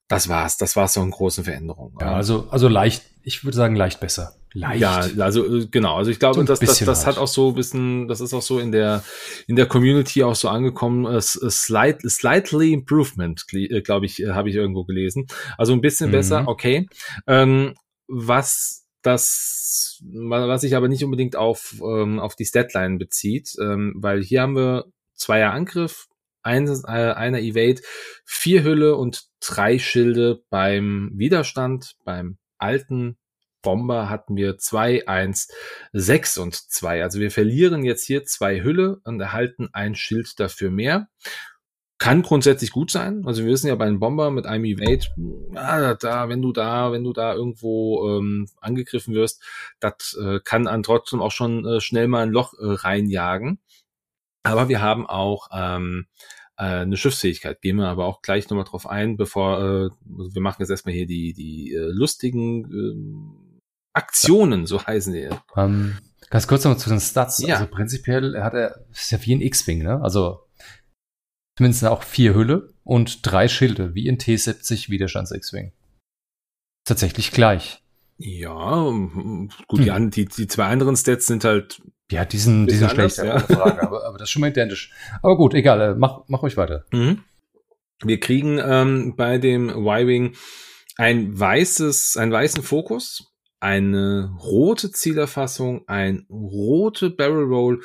Das war's. Das war's so in großen Veränderungen. Ja, also, also leicht, ich würde sagen leicht besser leicht. Ja, also äh, genau. Also ich glaube, so das, das, das hat auch so ein bisschen, das ist auch so in der in der Community auch so angekommen. Uh, slight, slightly improvement, glaube ich, habe ich irgendwo gelesen. Also ein bisschen mhm. besser, okay. Ähm, was das, was sich aber nicht unbedingt auf ähm, auf die Statline bezieht, ähm, weil hier haben wir zweier Angriff, ein, äh, einer Evade, vier Hülle und drei Schilde beim Widerstand, beim alten Bomber hatten wir 2, 1, 6 und 2. Also wir verlieren jetzt hier zwei Hülle und erhalten ein Schild dafür mehr. Kann grundsätzlich gut sein. Also wir wissen ja bei einem Bomber mit einem Evade, ja, da, wenn du da, wenn du da irgendwo ähm, angegriffen wirst, das äh, kann an trotzdem auch schon äh, schnell mal ein Loch äh, reinjagen. Aber wir haben auch ähm, äh, eine Schiffsfähigkeit. Gehen wir aber auch gleich nochmal drauf ein, bevor äh, wir machen jetzt erstmal hier die, die äh, lustigen äh, Aktionen, so heißen die. Ähm, ganz kurz nochmal zu den Stats. Ja. Also prinzipiell hat er, ist ja wie ein X-Wing, ne? Also zumindest auch vier Hülle und drei Schilde, wie in T70 Widerstands X-Wing. Tatsächlich gleich. Ja, gut, hm. die, die, die zwei anderen Stats sind halt. Ja, die sind, die sind schlecht, ja. Frage, aber, aber das ist schon mal identisch. Aber gut, egal, äh, mach, mach euch weiter. Mhm. Wir kriegen ähm, bei dem Y-Wing ein weißes, einen weißen Fokus eine rote Zielerfassung, ein rote Barrel Roll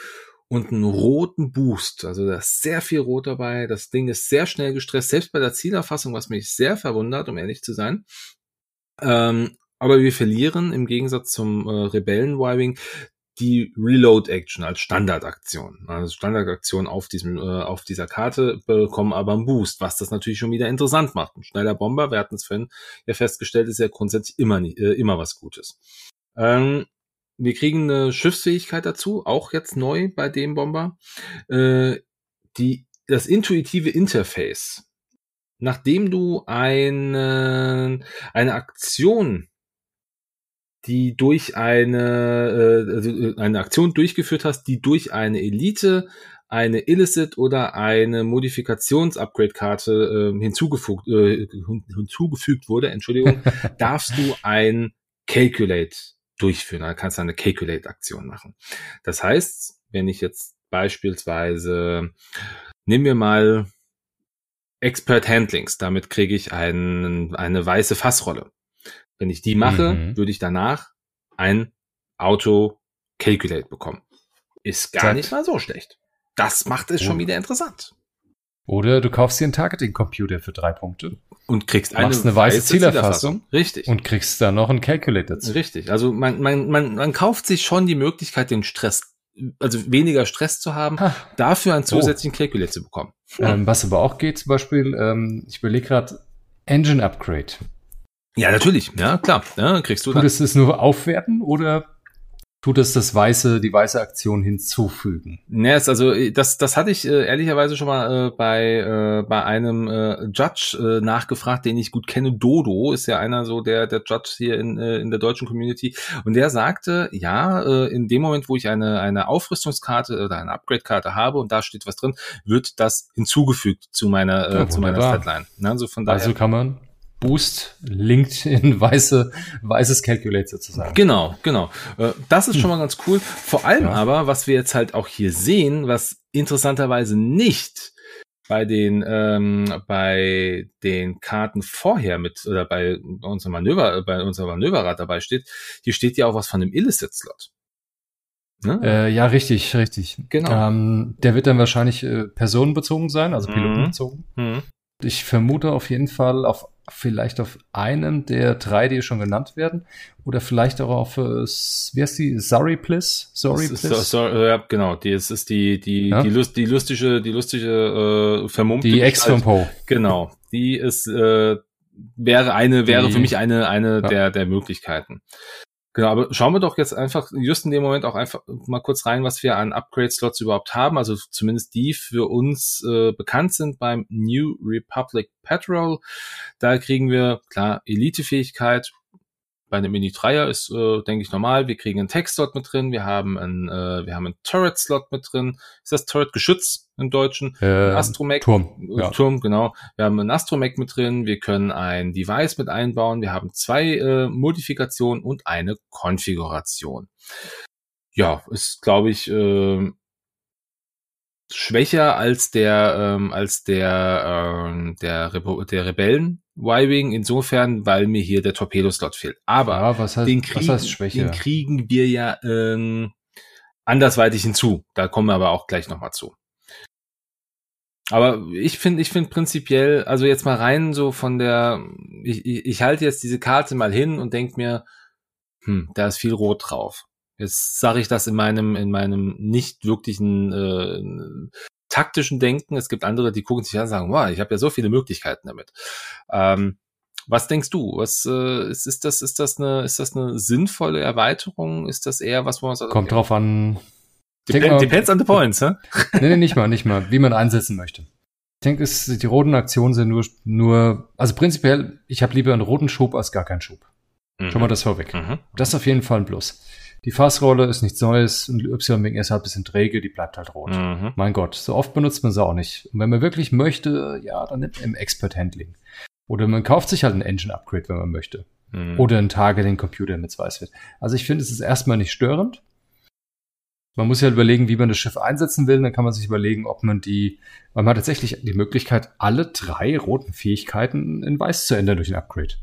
und einen roten Boost. Also da ist sehr viel Rot dabei. Das Ding ist sehr schnell gestresst, selbst bei der Zielerfassung, was mich sehr verwundert, um ehrlich zu sein. Ähm, aber wir verlieren im Gegensatz zum äh, Rebellen-Wiring die Reload-Action als Standardaktion. Also Standardaktion auf diesem, äh, auf dieser Karte bekommen aber einen Boost, was das natürlich schon wieder interessant macht. Ein schneller Bomber, wir hatten es vorhin ja festgestellt, ist ja grundsätzlich immer, äh, immer was Gutes. Ähm, wir kriegen eine Schiffsfähigkeit dazu, auch jetzt neu bei dem Bomber. Äh, die, das intuitive Interface. Nachdem du eine, eine Aktion die durch eine, äh, also äh, eine Aktion durchgeführt hast, die durch eine Elite, eine Illicit oder eine Modifikations-Upgrade-Karte äh, hinzugefügt, äh, hinzugefügt wurde, Entschuldigung, darfst du ein Calculate durchführen. Da kannst du eine Calculate-Aktion machen. Das heißt, wenn ich jetzt beispielsweise, nehmen wir mal Expert Handlings, damit kriege ich ein, eine weiße Fassrolle. Wenn ich die mache, mhm. würde ich danach ein Auto Calculate bekommen. Ist gar Zeit. nicht mal so schlecht. Das macht es oh. schon wieder interessant. Oder du kaufst dir einen Targeting-Computer für drei Punkte. Und kriegst eine, Machst eine weiße Zielerfassung. Richtig. Und kriegst da noch einen Calculator zu. Richtig. Also man, man, man, man kauft sich schon die Möglichkeit, den Stress, also weniger Stress zu haben, Ha. dafür einen zusätzlichen Calculator zu bekommen. Ähm, was aber auch geht, zum Beispiel, ähm, ich überlege gerade, Engine Upgrade. Ja, natürlich. Ja, klar. Ja, kriegst du Tut dann. es das nur aufwerten oder tut es das weiße, die weiße Aktion hinzufügen? Ne, ist also das das hatte ich äh, ehrlicherweise schon mal äh, bei äh, bei einem äh, Judge äh, nachgefragt, den ich gut kenne. Dodo ist ja einer so der der Judge hier in äh, in der deutschen Community und der sagte, ja, äh, in dem Moment, wo ich eine eine Aufrüstungskarte oder eine Upgrade-Karte habe und da steht was drin, wird das hinzugefügt zu meiner äh, Ja, zu meiner. Statline. Ne, also von daher. Also kann man Boost linked in weiße, weißes Calculate sozusagen. Genau, genau. Äh, Das ist schon mal ganz cool. Vor allem Ja. aber, was wir jetzt halt auch hier sehen, was interessanterweise nicht bei den ähm, bei den Karten vorher mit oder bei unserem Manöver bei unserem Manöverrad dabei steht, hier steht ja auch was von dem Illicit Slot. Ne? Äh, ja, richtig, richtig. Genau. Ähm, der wird dann wahrscheinlich äh, personenbezogen sein, also Mhm. pilotenbezogen. Mhm. Ich vermute auf jeden Fall auf vielleicht auf einem der drei, die schon genannt werden, oder vielleicht auch auf, äh, wie heißt die, Sorry Bliss? Sorry ist, so, so, ja, genau. Die es ist die die Ja? die, Lust, die lustige die lustige äh, vermummte die Ex von Gestalt. Poe. Genau, die ist äh, wäre eine wäre Die- für mich eine eine Ja. der der Möglichkeiten. Genau, aber schauen wir doch jetzt einfach just in dem Moment auch einfach mal kurz rein, was wir an Upgrade-Slots überhaupt haben. Also zumindest die für uns äh, bekannt sind beim New Republic Patrol. Da kriegen wir klar Elite-Fähigkeit. Bei einem Mini-Dreier ist, äh, denke ich, normal. Wir kriegen einen Tech-Slot mit drin. Wir haben einen, äh, wir haben einen Turret-Slot mit drin. Ist das Turret-Geschütz im Deutschen? Äh, Astromech. Turm. Ja. Turm, genau. Wir haben einen Astromech mit drin, wir können ein Device mit einbauen, wir haben zwei äh, Modifikationen und eine Konfiguration. Ja, ist, glaube ich, ähm, schwächer als der ähm, als der ähm, der, Repo der Rebellen Y-Wing insofern, weil mir hier der Torpedo-Slot fehlt. Aber ja, was heißt, den, was kriegen, heißt Schwäche? den kriegen wir ja ähm, andersweitig hinzu. Da kommen wir aber auch gleich nochmal zu. Aber ich finde, ich finde prinzipiell, also jetzt mal rein so von der, ich, ich, ich halte jetzt diese Karte mal hin und denk mir, hm, da ist viel Rot drauf. Jetzt sage ich das in meinem, in meinem nicht wirklichen äh, taktischen Denken. Es gibt andere, die gucken sich an und sagen, wow, ich habe ja so viele Möglichkeiten damit. Ähm, was denkst du? Was äh, ist, ist das? Ist das eine? Ist das eine sinnvolle Erweiterung? Ist das eher was, wo man sagt, Kommt drauf an. Dep Denk mal- depends on the points, hä? Nee, nee, nicht mal, nicht mal, wie man einsetzen möchte. Ich denke, es, die roten Aktionen sind nur, nur, also prinzipiell, ich habe lieber einen roten Schub als gar keinen Schub. Schon mal das vorweg. Mhm. Das ist auf jeden Fall ein Plus. Die Fassrolle ist nichts Neues und Y-Wing ist halt ein bisschen träge, die bleibt halt rot. Mhm. Mein Gott, so oft benutzt man sie auch nicht. Und wenn man wirklich möchte, ja, dann nimmt man im Expert Handling. Oder man kauft sich halt ein Engine Upgrade, wenn man möchte. Mhm. Oder einen Targeting Computer mit weiß wird. Also ich finde, es ist erstmal nicht störend. Man muss ja überlegen, wie man das Schiff einsetzen will. Dann kann man sich überlegen, ob man die, weil man hat tatsächlich die Möglichkeit, alle drei roten Fähigkeiten in weiß zu ändern durch ein Upgrade.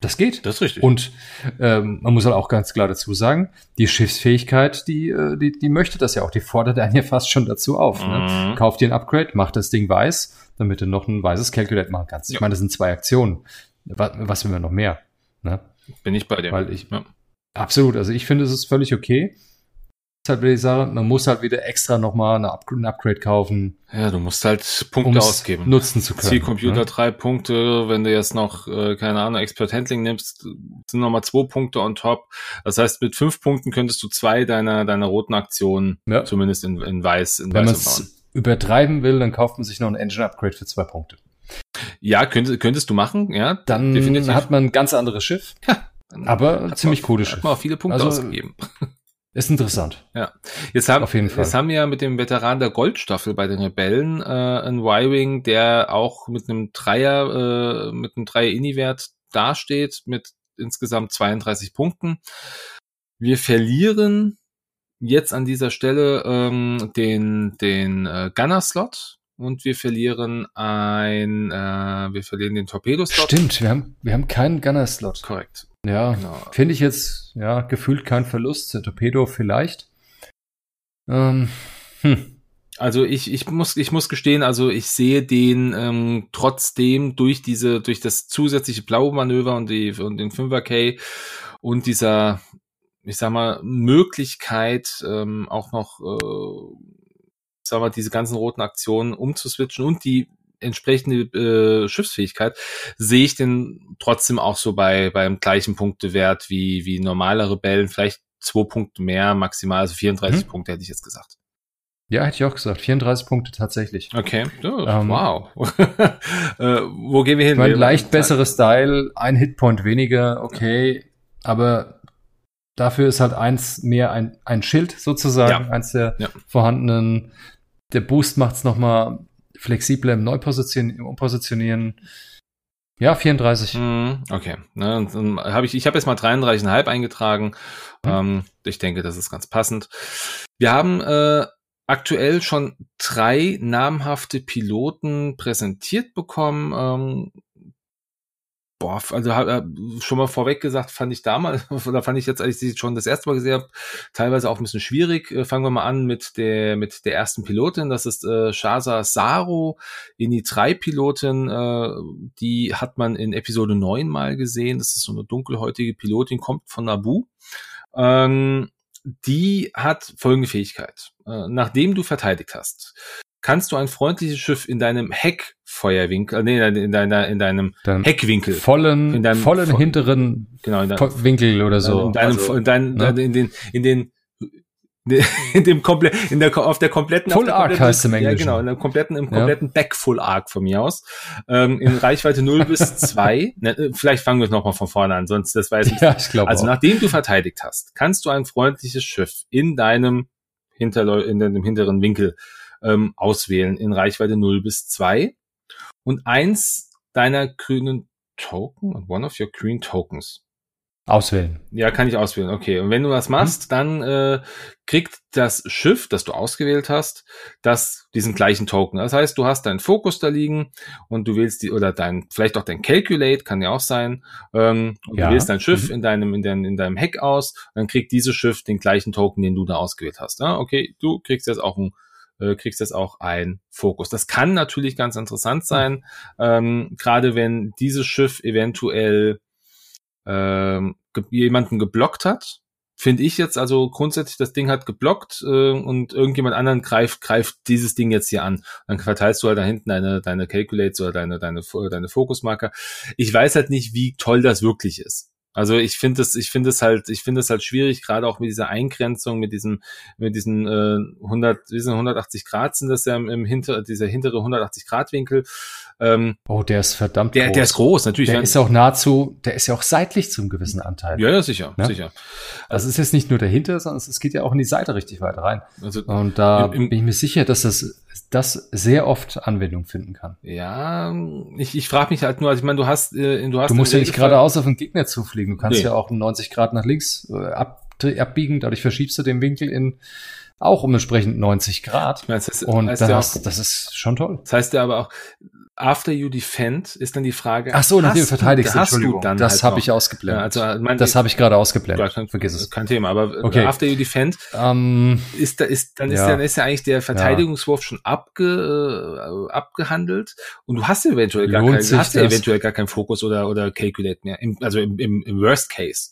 Das geht. Das ist richtig. Und ähm, man muss halt auch ganz klar dazu sagen, die Schiffsfähigkeit, die, äh, die, die möchte das ja auch, die fordert einen ja fast schon dazu auf. Ne? Mhm. Kauf dir ein Upgrade, mach das Ding weiß, damit du noch ein weißes Calculate machen kannst. Ich Ja. meine, das sind zwei Aktionen. Was, was will man noch mehr? Ne? Bin ich bei dir. Weil ich- ja. Absolut, also ich finde, es ist völlig okay. Halt wieder die Sache, man muss halt wieder extra nochmal eine Up ein Upgrade kaufen, ja, du musst halt Punkte um es ausgeben. nutzen zu können. Zielcomputer ne? drei Punkte, wenn du jetzt noch, äh, keine Ahnung, Expert Handling nimmst, sind nochmal zwei Punkte on top. Das heißt, mit fünf Punkten könntest du zwei deiner, deiner roten Aktionen Ja. zumindest in, in weiß, in Wenn man weiß bauen. es übertreiben will, dann kauft man sich noch ein Engine Upgrade für zwei Punkte. Ja, könntest, könntest du machen, ja. Dann definitiv. hat man ein ganz anderes Schiff, Dann aber hat ziemlich man, cooles Hat Schiff. man auch viele Punkte Also, ausgegeben. Ist interessant. Jetzt haben, Auf jeden Fall. jetzt haben wir ja mit dem Veteran der Goldstaffel bei den Rebellen äh, einen Y-Wing, der auch mit einem Dreier, äh, mit einem Dreier-Ini-Wert dasteht, mit insgesamt 32 Punkten. Wir verlieren jetzt an dieser Stelle ähm, den, den äh, Gunner-Slot und wir verlieren ein, äh, wir verlieren den Torpedo-Slot. Stimmt, wir haben, wir haben keinen Gunner-Slot. Korrekt. Ja, Genau. finde ich jetzt, ja, gefühlt kein Verlust. Der Torpedo vielleicht. Ähm, hm. Also ich, ich muss, ich muss gestehen, also ich sehe den ähm, trotzdem durch diese, durch das zusätzliche blaue Manöver und die und den 5er K und dieser, ich sag mal, Möglichkeit, ähm, auch noch, äh, sag mal, diese ganzen roten Aktionen umzuswitchen und die entsprechende äh, Schiffsfähigkeit, sehe ich den trotzdem auch so bei beim gleichen Punktewert wie wie normale Rebellen, vielleicht zwei Punkte mehr, maximal, also 34 mhm. Punkte hätte ich jetzt gesagt. Ja, hätte ich auch gesagt. 34 Punkte tatsächlich. Okay. Oh, ähm, wow. äh, wo gehen wir hin? Mein leicht besseres Style, ein Hitpoint weniger, okay. Aber dafür ist halt eins mehr ein, ein Schild sozusagen, ja. eins der ja. vorhandenen. Der Boost macht es nochmal flexibler im Neupositionieren, im Umpositionieren. Ja, 34. Mhm, okay. Ne, hab ich, ich habe jetzt mal 33,5 eingetragen. Mhm. Ähm, ich denke, das ist ganz passend. Wir haben äh, aktuell schon drei namhafte Piloten präsentiert bekommen. Ähm, boah, also schon mal vorweg gesagt, fand ich damals, oder fand ich jetzt, als ich sie schon das erste Mal gesehen habe, teilweise auch ein bisschen schwierig. Äh, fangen wir mal an mit der, mit der ersten Pilotin, das ist äh, Shaza Saro, INI 3 Pilotin, äh, die hat man in Episode 9 mal gesehen. Das ist so eine dunkelhäutige Pilotin, kommt von Nabu. Ähm, die hat folgende Fähigkeit. Äh, nachdem du verteidigt hast, kannst du ein freundliches Schiff in deinem Heckfeuerwinkel, äh, nee, in deiner, in deinem Dein Heckwinkel, vollen, in deinem vollen hinteren genau, in deinem, Winkel oder so, in deinem, also, in, deinem, ne? in den, in den in dem komplett in der auf der kompletten Full Arc heißt im Englischen. Ja, genau, in der kompletten im kompletten ja. Back Full Arc von mir aus. Ähm, in Reichweite 0 bis 2. Ne, vielleicht fangen wir es nochmal von vorne an, sonst das weiß ich. Ja, ich glaube Also auch. nachdem du verteidigt hast, kannst du ein freundliches Schiff in deinem Hinterleu in deinem hinteren Winkel ähm, auswählen in Reichweite 0 bis 2 und eins deiner grünen Token, one of your green tokens Auswählen. Ja, kann ich auswählen. Okay. Und wenn du das machst, hm. dann äh, kriegt das Schiff, das du ausgewählt hast, das diesen gleichen Token. Das heißt, du hast deinen Fokus da liegen und du wählst die oder dein vielleicht auch dein Calculate kann ja auch sein. Ähm, ja. Du wählst dein Schiff mhm. in deinem in, dein, in deinem Heck aus, dann kriegt dieses Schiff den gleichen Token, den du da ausgewählt hast. Ja, okay, du kriegst jetzt auch ein äh, kriegst jetzt auch ein Fokus. Das kann natürlich ganz interessant sein, ähm, gerade wenn dieses Schiff eventuell ähm, ge jemanden geblockt hat, finde ich jetzt also grundsätzlich, das Ding hat geblockt äh, und irgendjemand anderen greift, greift dieses Ding jetzt hier an. Dann verteilst du halt da hinten deine, deine Calculates oder deine, deine, deine Fokusmarker. Ich weiß halt nicht, wie toll das wirklich ist. Also ich finde es, ich finde es halt, ich finde es halt schwierig, gerade auch mit dieser Eingrenzung, mit diesem, mit diesen äh, 100, diesen 180 Grad sind das ja im, im hinter, dieser hintere 180 Grad Winkel. Ähm, oh, der ist verdammt der, groß. Der ist groß, natürlich. Der ist auch nahezu, der ist ja auch seitlich zum gewissen Anteil. Ja, ja, sicher, ja? sicher. Also es ist jetzt nicht nur dahinter, sondern es geht ja auch in die Seite richtig weit rein. Also, Und da im, im, bin ich mir sicher, dass das das sehr oft Anwendung finden kann. Ja, ich, ich frage mich halt nur, also ich meine, du hast, äh, du hast. Du musst ja nicht geradeaus auf den Gegner zufliegen. Du kannst nee. ja auch 90 Grad nach links äh, ab, abbiegen, dadurch verschiebst du den Winkel in auch um entsprechend 90 Grad. Ich meine, das ist, und das, ja auch, das ist schon toll. Das heißt ja aber auch, after you defend ist dann die Frage. Ach so, nachdem du verteidigst, hast Entschuldigung. Du dann das halt habe ich ausgeblendet. Ja, also, mein, das habe ich gerade ausgeblendet. Kein, Vergiss es. Kein Thema, aber okay. after you defend um, ähm, ist da ist dann ja. ist dann ist ja eigentlich der Verteidigungswurf ja. schon abge, äh, abgehandelt und du hast eventuell gar keinen hast ja eventuell gar keinen Fokus oder oder Calculate mehr. Im, also im, im, im Worst Case.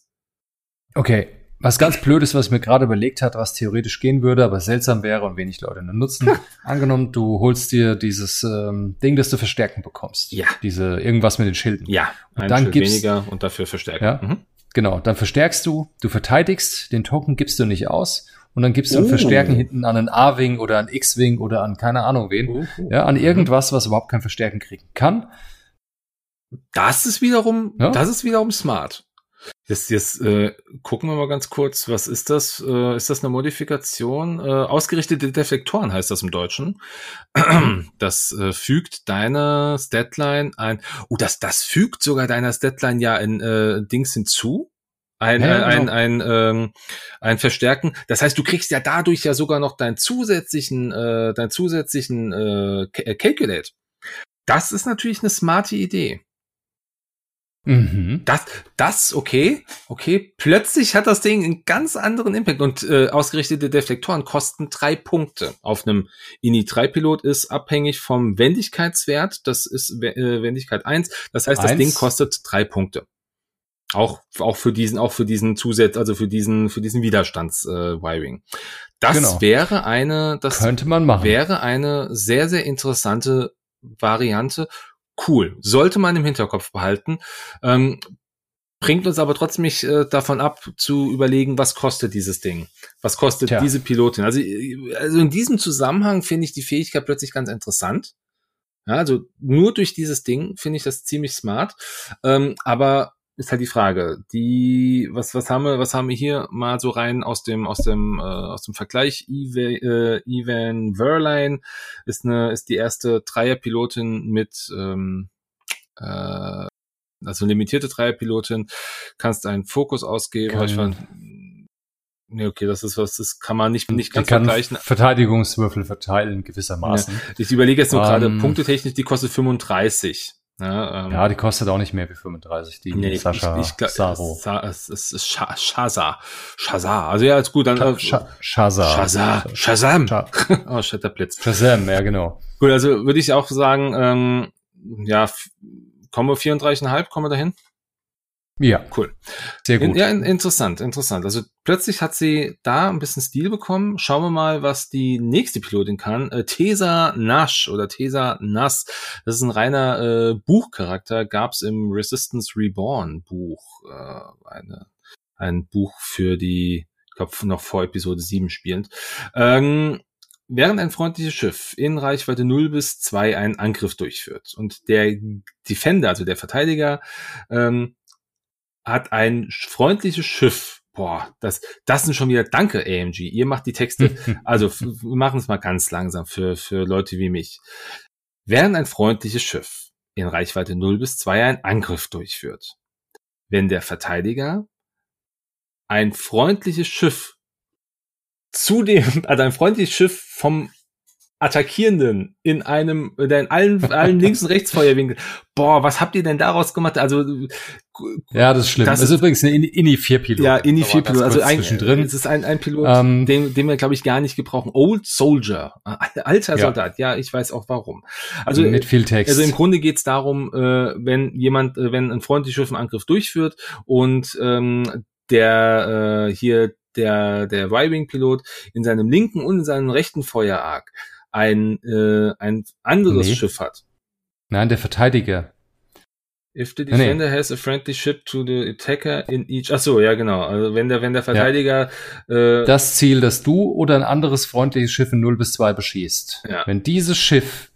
Okay, was ganz blöd ist, was ich mir gerade überlegt hat, was theoretisch gehen würde, aber seltsam wäre und wenig Leute nutzen. Angenommen, du holst dir dieses ähm, Ding, das du verstärken bekommst. Ja. Diese irgendwas mit den Schilden. Ja. Und dann Schild gibst, weniger und dafür verstärken. Ja. Mhm. Genau. Dann verstärkst du, du verteidigst, den Token gibst du nicht aus und dann gibst du ein oh. Verstärken hinten an einen A-Wing oder an X-Wing oder an keine Ahnung wen. Uh, uh. Ja, an irgendwas, was überhaupt kein Verstärken kriegen kann. Das ist wiederum, ja? das ist wiederum smart. Jetzt, jetzt äh, gucken wir mal ganz kurz, was ist das? Äh, ist das eine Modifikation? Äh, ausgerichtete Deflektoren heißt das im Deutschen. Das äh, fügt deiner Statline ein. Oh, das, das fügt sogar deiner Statline ja ein äh, Dings hinzu. Ein, ja, ein, ein, genau. ein, ähm, ein Verstärken. Das heißt, du kriegst ja dadurch ja sogar noch deinen zusätzlichen, äh, deinen zusätzlichen äh, Calculate. Das ist natürlich eine smarte Idee. Mhm. Das, das, okay, okay. Plötzlich hat das Ding einen ganz anderen Impact und äh, ausgerichtete Deflektoren kosten drei Punkte. Auf einem INI-3-Pilot ist abhängig vom Wendigkeitswert, das ist äh, Wendigkeit 1, das heißt, das Eins. Ding kostet drei Punkte. Auch, auch für diesen, auch für diesen Zusatz, also für diesen, für diesen Widerstandswiring. Äh, das genau. wäre eine, das könnte man machen. wäre eine sehr, sehr interessante Variante. Cool. Sollte man im Hinterkopf behalten. Ähm, bringt uns aber trotzdem nicht äh, davon ab, zu überlegen, was kostet dieses Ding? Was kostet Tja. diese Pilotin? Also, äh, also in diesem Zusammenhang finde ich die Fähigkeit plötzlich ganz interessant. Ja, also nur durch dieses Ding finde ich das ziemlich smart. Ähm, aber ist halt die Frage. Die, was, was haben wir, was haben wir hier mal so rein aus dem, aus dem, äh, aus dem Vergleich? Evan, äh, Evan Verline ist eine, ist die erste Dreierpilotin mit, ähm, äh, also limitierte Dreierpilotin, kannst einen Fokus ausgeben. Kann, ich fand, Nee, okay, das ist was, das kann man nicht, nicht ganz kann vergleichen. Verteidigungswürfel verteilen gewissermaßen. Ja, ich überlege jetzt nur um, gerade, ähm, punktetechnisch, die kostet 35. Ja, ähm, ja, die kostet auch nicht mehr wie 35, die nee, Sascha ich, ich, Saro. Es ist, ist Shaza. Shaza. Also ja, ist gut. Dann, äh, Shaza. Shaza. Shazam. oh, Shatterblitz. Shazam, ja, genau. Gut, also würde ich auch sagen, ähm, ja, kommen wir 34,5, kommen wir dahin? Ja. Cool. Sehr gut. Ja, interessant, interessant. Also plötzlich hat sie da ein bisschen Stil bekommen. Schauen wir mal, was die nächste Pilotin kann. Äh, Tesa Nash oder Tesa Nass. Das ist ein reiner äh, Buchcharakter. Gab's im Resistance Reborn Buch. Äh, eine, ein Buch für die, ich glaube, noch vor Episode 7 spielend. Ähm, Während ein freundliches Schiff in Reichweite 0 bis 2 einen Angriff durchführt und der Defender, also der Verteidiger, ähm, hat ein freundliches Schiff. Boah, das, das sind schon wieder, danke AMG, ihr macht die Texte. Also wir machen es mal ganz langsam für, für Leute wie mich. Während ein freundliches Schiff in Reichweite 0 bis 2 einen Angriff durchführt, wenn der Verteidiger ein freundliches Schiff zu dem, also ein freundliches Schiff vom Attackierenden in einem, in allen, allen links und rechts Feuerwinkel. Boah, was habt ihr denn daraus gemacht? Also, ja, das ist schlimm. Das, das ist übrigens eine INI-4-Pilot. Ja, INI-4-Pilot. Also ein, zwischendrin. es ist ein, ein Pilot, ähm, den, den wir, glaube ich, gar nicht gebrauchen. Old Soldier. Alter ja. Soldat. Ja, ich weiß auch warum. Also, mit viel Text. Also im Grunde geht's darum, äh, wenn jemand, äh, wenn ein freundliches Schiff einen Angriff durchführt und ähm, der äh, hier der der Y-Wing-Pilot in seinem linken und in seinem rechten Feuerarg ein, äh, ein anderes nee. Schiff hat. Nein, der Verteidiger. If the defender nee. has a friendly ship to the attacker in each. Ach so, ja genau. Also wenn der wenn der Verteidiger ja. äh, das Ziel, das du oder ein anderes freundliches Schiff in 0 bis 2 beschießt. Ja. Wenn dieses Schiff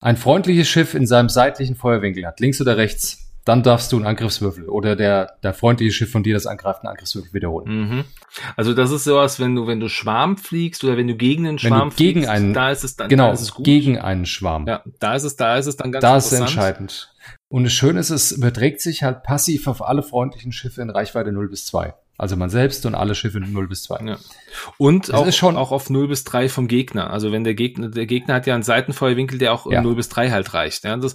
ein freundliches Schiff in seinem seitlichen Feuerwinkel hat, links oder rechts, dann darfst du einen Angriffswürfel oder der, der freundliche Schiff von dir das angreifende Angriffswürfel wiederholen. Mhm. Also das ist sowas, wenn du, wenn du Schwarm fliegst oder wenn du gegen einen Schwarm gegen fliegst, einen, da ist es dann, genau, da ist es gegen einen Schwarm. Ja, da ist es, da ist es dann ganz Da ist es entscheidend. Und das Schöne ist, es überträgt sich halt passiv auf alle freundlichen Schiffe in Reichweite 0 bis 2. Also man selbst und alle Schiffe 0 bis 2. Ja. Und auch, schon auch auf 0 bis 3 vom Gegner. Also wenn der Gegner, der Gegner hat ja einen Seitenfeuerwinkel, der auch ja. 0 bis 3 halt reicht. Ja, das,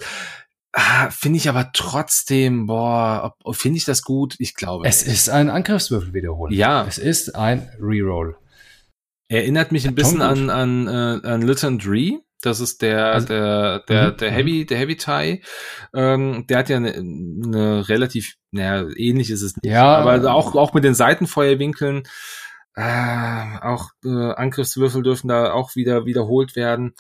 Ah, finde ich aber trotzdem, boah, finde ich das gut? Ich glaube. Es ist ein Angriffswürfel wiederholen. Ja. Es ist ein Reroll. Erinnert mich ein bisschen an, an, äh, an Lytton Dree. Das ist der, also, der, der, mhm, der. Heavy, der Heavy Tie. Ähm, der hat ja eine, eine relativ, naja, ähnlich ist es nicht. Ja. Aber auch, auch mit den Seitenfeuerwinkeln, äh, auch äh, Angriffswürfel dürfen da auch wieder wiederholt werden.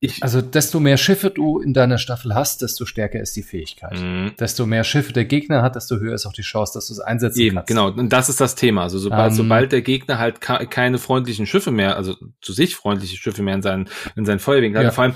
Ich, also desto mehr Schiffe du in deiner Staffel hast, desto stärker ist die Fähigkeit. Mhm. Desto mehr Schiffe der Gegner hat, desto höher ist auch die Chance, dass du es einsetzen Eben, kannst. Genau, und das ist das Thema. Also sobald, ähm, sobald der Gegner halt keine freundlichen Schiffe mehr, also zu sich freundliche Schiffe mehr in seinen, in seinen Feuerwinkel ja. hat, vor allem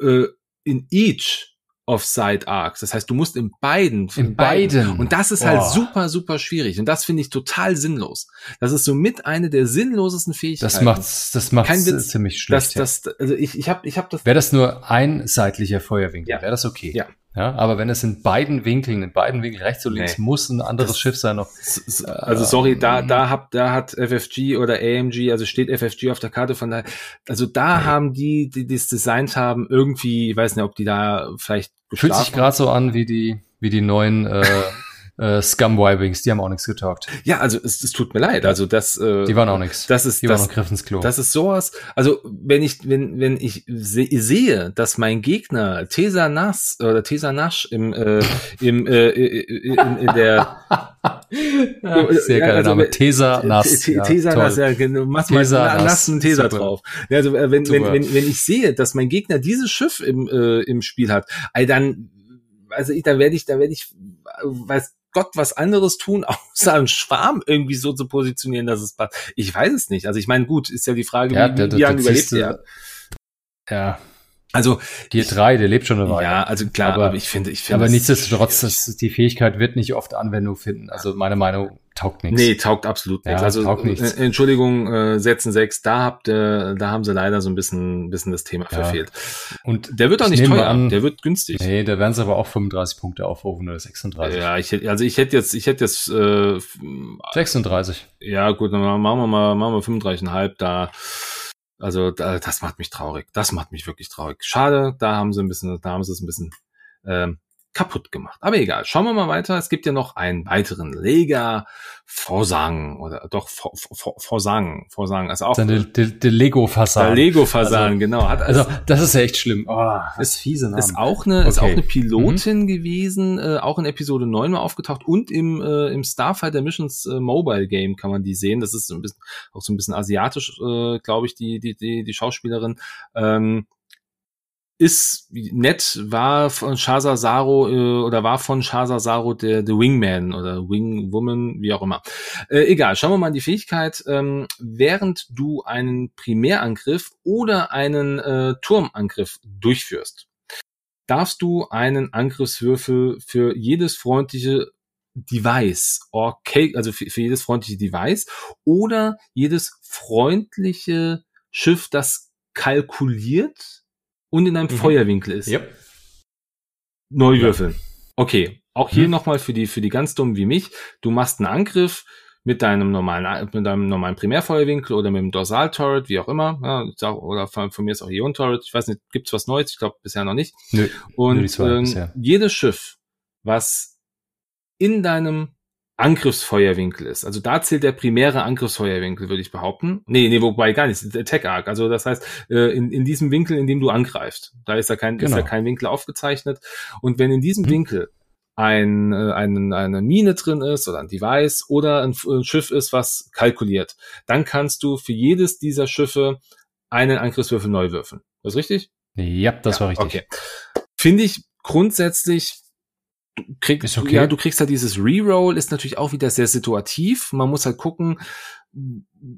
äh, in Each of Side Arcs. Das heißt, du musst in beiden. In beiden. beiden. Und das ist halt super, super schwierig. Und das finde ich total sinnlos. Das ist somit eine der sinnlosesten Fähigkeiten. Das macht's, das macht's Witz, ziemlich schlecht. Das, das, also ich, ich habe, ich habe das. Wäre das nur ein seitlicher Feuerwinkel, ja. wäre das okay. Ja. Ja, aber wenn es in beiden Winkeln, in beiden Winkeln rechts und links, nee. muss ein anderes das, Schiff sein noch. Also sorry, da, ähm, da hab, da hat FFG oder AMG, also steht FFG auf der Karte von da, also da nee. haben die, die, es designt haben, irgendwie, ich weiß nicht, ob die da vielleicht Fühlt sich gerade so an wie die, wie die neuen äh, äh, Scum-Y-Wings, die haben auch nichts getaugt. Ja, also es, es tut mir leid. Also das, äh, Die waren auch nichts. das ist Die das, waren auch Griff ins Klo. Das ist sowas. Also wenn ich wenn wenn ich se sehe, dass mein Gegner Tesa Nas oder Tesa Nash im äh, im äh, in, in der Ja, sehr Ja, geiler also, Name. äh, Tesa Nass. Tesa. Nass, ja, genau. Mach mal nassen Tesa drauf. Ja, also äh, wenn, wenn, wenn, wenn ich sehe, dass mein Gegner dieses Schiff im, äh, im Spiel hat, dann, also ich, da werde ich, da werde ich, äh, weiß Gott was anderes tun, außer einen Schwarm irgendwie so zu positionieren, dass es passt. Ich weiß es nicht. Also ich meine, gut, ist ja die Frage, Ja, wie, wie, wie lange überlebt du- er? Ja, Also, Tier 3, der lebt schon eine Weile. ja, also klar, Aber- aber, ich finde, ich finde. Aber es nichtsdestotrotz, das, die Fähigkeit wird nicht oft Anwendung finden. Also meine Meinung taugt nichts. Nee, taugt absolut nichts. Ja, also taugt nichts. äh, Entschuldigung, äh, Sätzen 6, da habt ihr, da haben sie leider so ein bisschen, bisschen das Thema Ja. verfehlt. Und Der wird auch Ich nicht teuer, an- der wird günstig. nee, da werden sie aber auch 35 Punkte aufrufen oder 36. Ja, ich hätte, also ich hätte jetzt, ich hätte jetzt, äh, f- 36. ja gut, dann machen wir mal, machen wir 35,5 da. Also da, das macht mich traurig. Das macht mich wirklich traurig. Schade, da haben sie ein bisschen, da haben sie es ein bisschen ähm, kaputt gemacht. Aber egal, schauen wir mal weiter. Es gibt ja noch einen weiteren Lega Forsang oder doch For- For- Forsang, Forsang, also auch Das ist der, der, der Lego-Fassade. der Lego Fasan, Also- genau. Hat Also, das ist ja echt schlimm. Oh, ist, fiese Namen. ist auch eine, ist auch Okay. eine Pilotin gewesen, äh, auch in Episode 9 mal aufgetaucht und im, äh, im Starfighter Missions äh, Mobile Game kann man die sehen. Das ist so ein bisschen, auch so ein bisschen asiatisch, äh, glaube ich, die, die, die, die Schauspielerin. Ähm, ist nett, war von Shaza Saro äh, oder war von Shaza Saro der, der Wingman oder Wingwoman, wie auch immer. Äh, egal, schauen wir mal in die Fähigkeit. Ähm, während du einen Primärangriff oder einen äh, Turmangriff durchführst, darfst du einen Angriffswürfel für jedes freundliche Device, okay, also für, für jedes freundliche Device oder jedes freundliche Schiff, das kalkuliert und in einem Mhm. Feuerwinkel ist. Yep. Neu würfeln. Okay. Auch hier Hm. nochmal für die, für die ganz dummen wie mich. Du machst einen Angriff mit deinem normalen, mit deinem normalen Primärfeuerwinkel oder mit dem Dorsal-Turret, wie auch immer. Ja, auch- oder von, von mir ist auch Ion-Turret. Ich weiß nicht, gibt's was Neues? Ich glaube bisher noch nicht. Nö. Und zwei ähm, jedes Schiff, was in deinem Angriffsfeuerwinkel ist, also da zählt der primäre Angriffsfeuerwinkel, würde ich behaupten. Nee, nee, wobei gar nicht, Attack Arc. Also das heißt, äh, in, in diesem Winkel, in dem du angreifst, da ist ja kein, ist Genau. ja kein Winkel aufgezeichnet. Und wenn in diesem Mhm. Winkel ein, äh, ein, eine Mine drin ist oder ein Device oder ein, ein Schiff ist, was kalkuliert, dann kannst du für jedes dieser Schiffe einen Angriffswürfel neu würfeln. Das ist richtig? Ja, das war richtig. Okay. Finde ich grundsätzlich du krieg, Ist okay. ja, du kriegst halt dieses Reroll, ist natürlich auch wieder sehr situativ. Man muss halt gucken,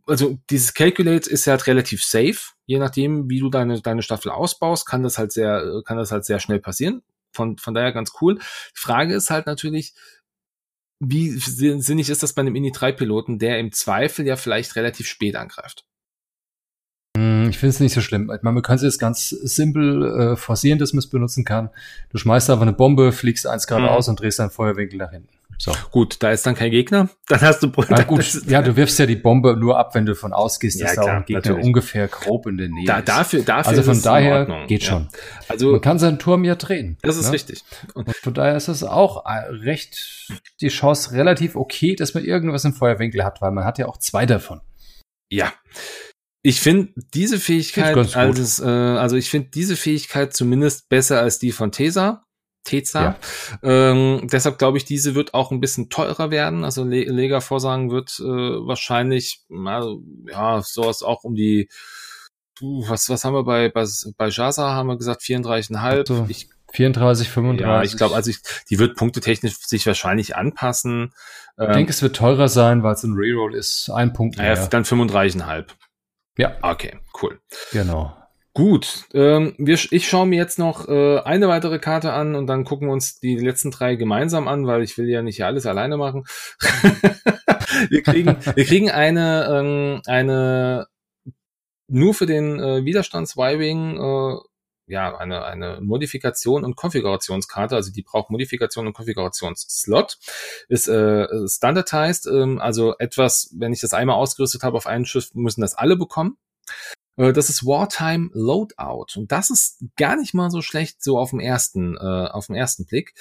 also dieses Calculate ist ja halt relativ safe. Je nachdem, wie du deine, deine Staffel ausbaust, kann das halt sehr, kann das halt sehr schnell passieren. Von, von daher ganz cool. Die Frage ist halt natürlich, wie sin- sinnig ist das bei einem Ini-3-Piloten, der im Zweifel ja vielleicht relativ spät angreift? Hm, Ich finde es nicht so schlimm. Ich meine, man kann es ganz simpel äh, forcieren, dass man es benutzen kann. Du schmeißt einfach eine Bombe, fliegst eins geradeaus und drehst deinen Feuerwinkel nach hinten. So. Gut, da ist dann kein Gegner. Dann hast du Ja, gut, ja, du wirfst ja die Bombe nur ab, wenn du von ausgehst, Ja, dass da auch klar, ein Gegner natürlich. ungefähr grob in der Nähe da, ist. dafür, dafür also von daher geht Ja. schon. Also Man kann seinen Turm ja drehen. Das ist ne? richtig. Und Und von daher ist es auch äh, recht die Chance relativ okay, dass man irgendwas im Feuerwinkel hat, weil man hat ja auch zwei davon. ja. Ich finde diese Fähigkeit, ich als, äh, also ich finde diese Fähigkeit zumindest besser als die von Tesa. Teza. Ähm, deshalb glaube ich, diese wird auch ein bisschen teurer werden. Also Le Lega vorsagen wird äh, wahrscheinlich, also, ja, sowas auch um die, puh, was, was haben wir bei, bei, bei Jaza haben wir gesagt, 34,5. So, Ich 34, 35. Ja, ich glaube, also ich, die wird punktetechnisch sich wahrscheinlich anpassen. ich denke, es wird teurer sein, weil es ein Reroll ist. Ein Punkt mehr. naja, dann 35,5. Ja, Okay, cool. genau. Gut, ähm, wir, ich schaue mir jetzt noch äh, eine weitere Karte an und dann gucken wir uns die letzten drei gemeinsam an, weil ich will ja nicht alles alleine machen. wir kriegen, wir kriegen eine, ähm, eine nur für den äh, Widerstands-Y-Wing äh, ja, eine, eine Modifikation und Konfigurationskarte, also die braucht Modifikation und Konfigurationsslot, ist äh, standardized, ähm, also etwas, wenn ich das einmal ausgerüstet habe auf einen Schiff, müssen das alle bekommen. Äh, das ist Wartime Loadout. Und das ist gar nicht mal so schlecht, so auf dem ersten, äh, auf dem ersten Blick.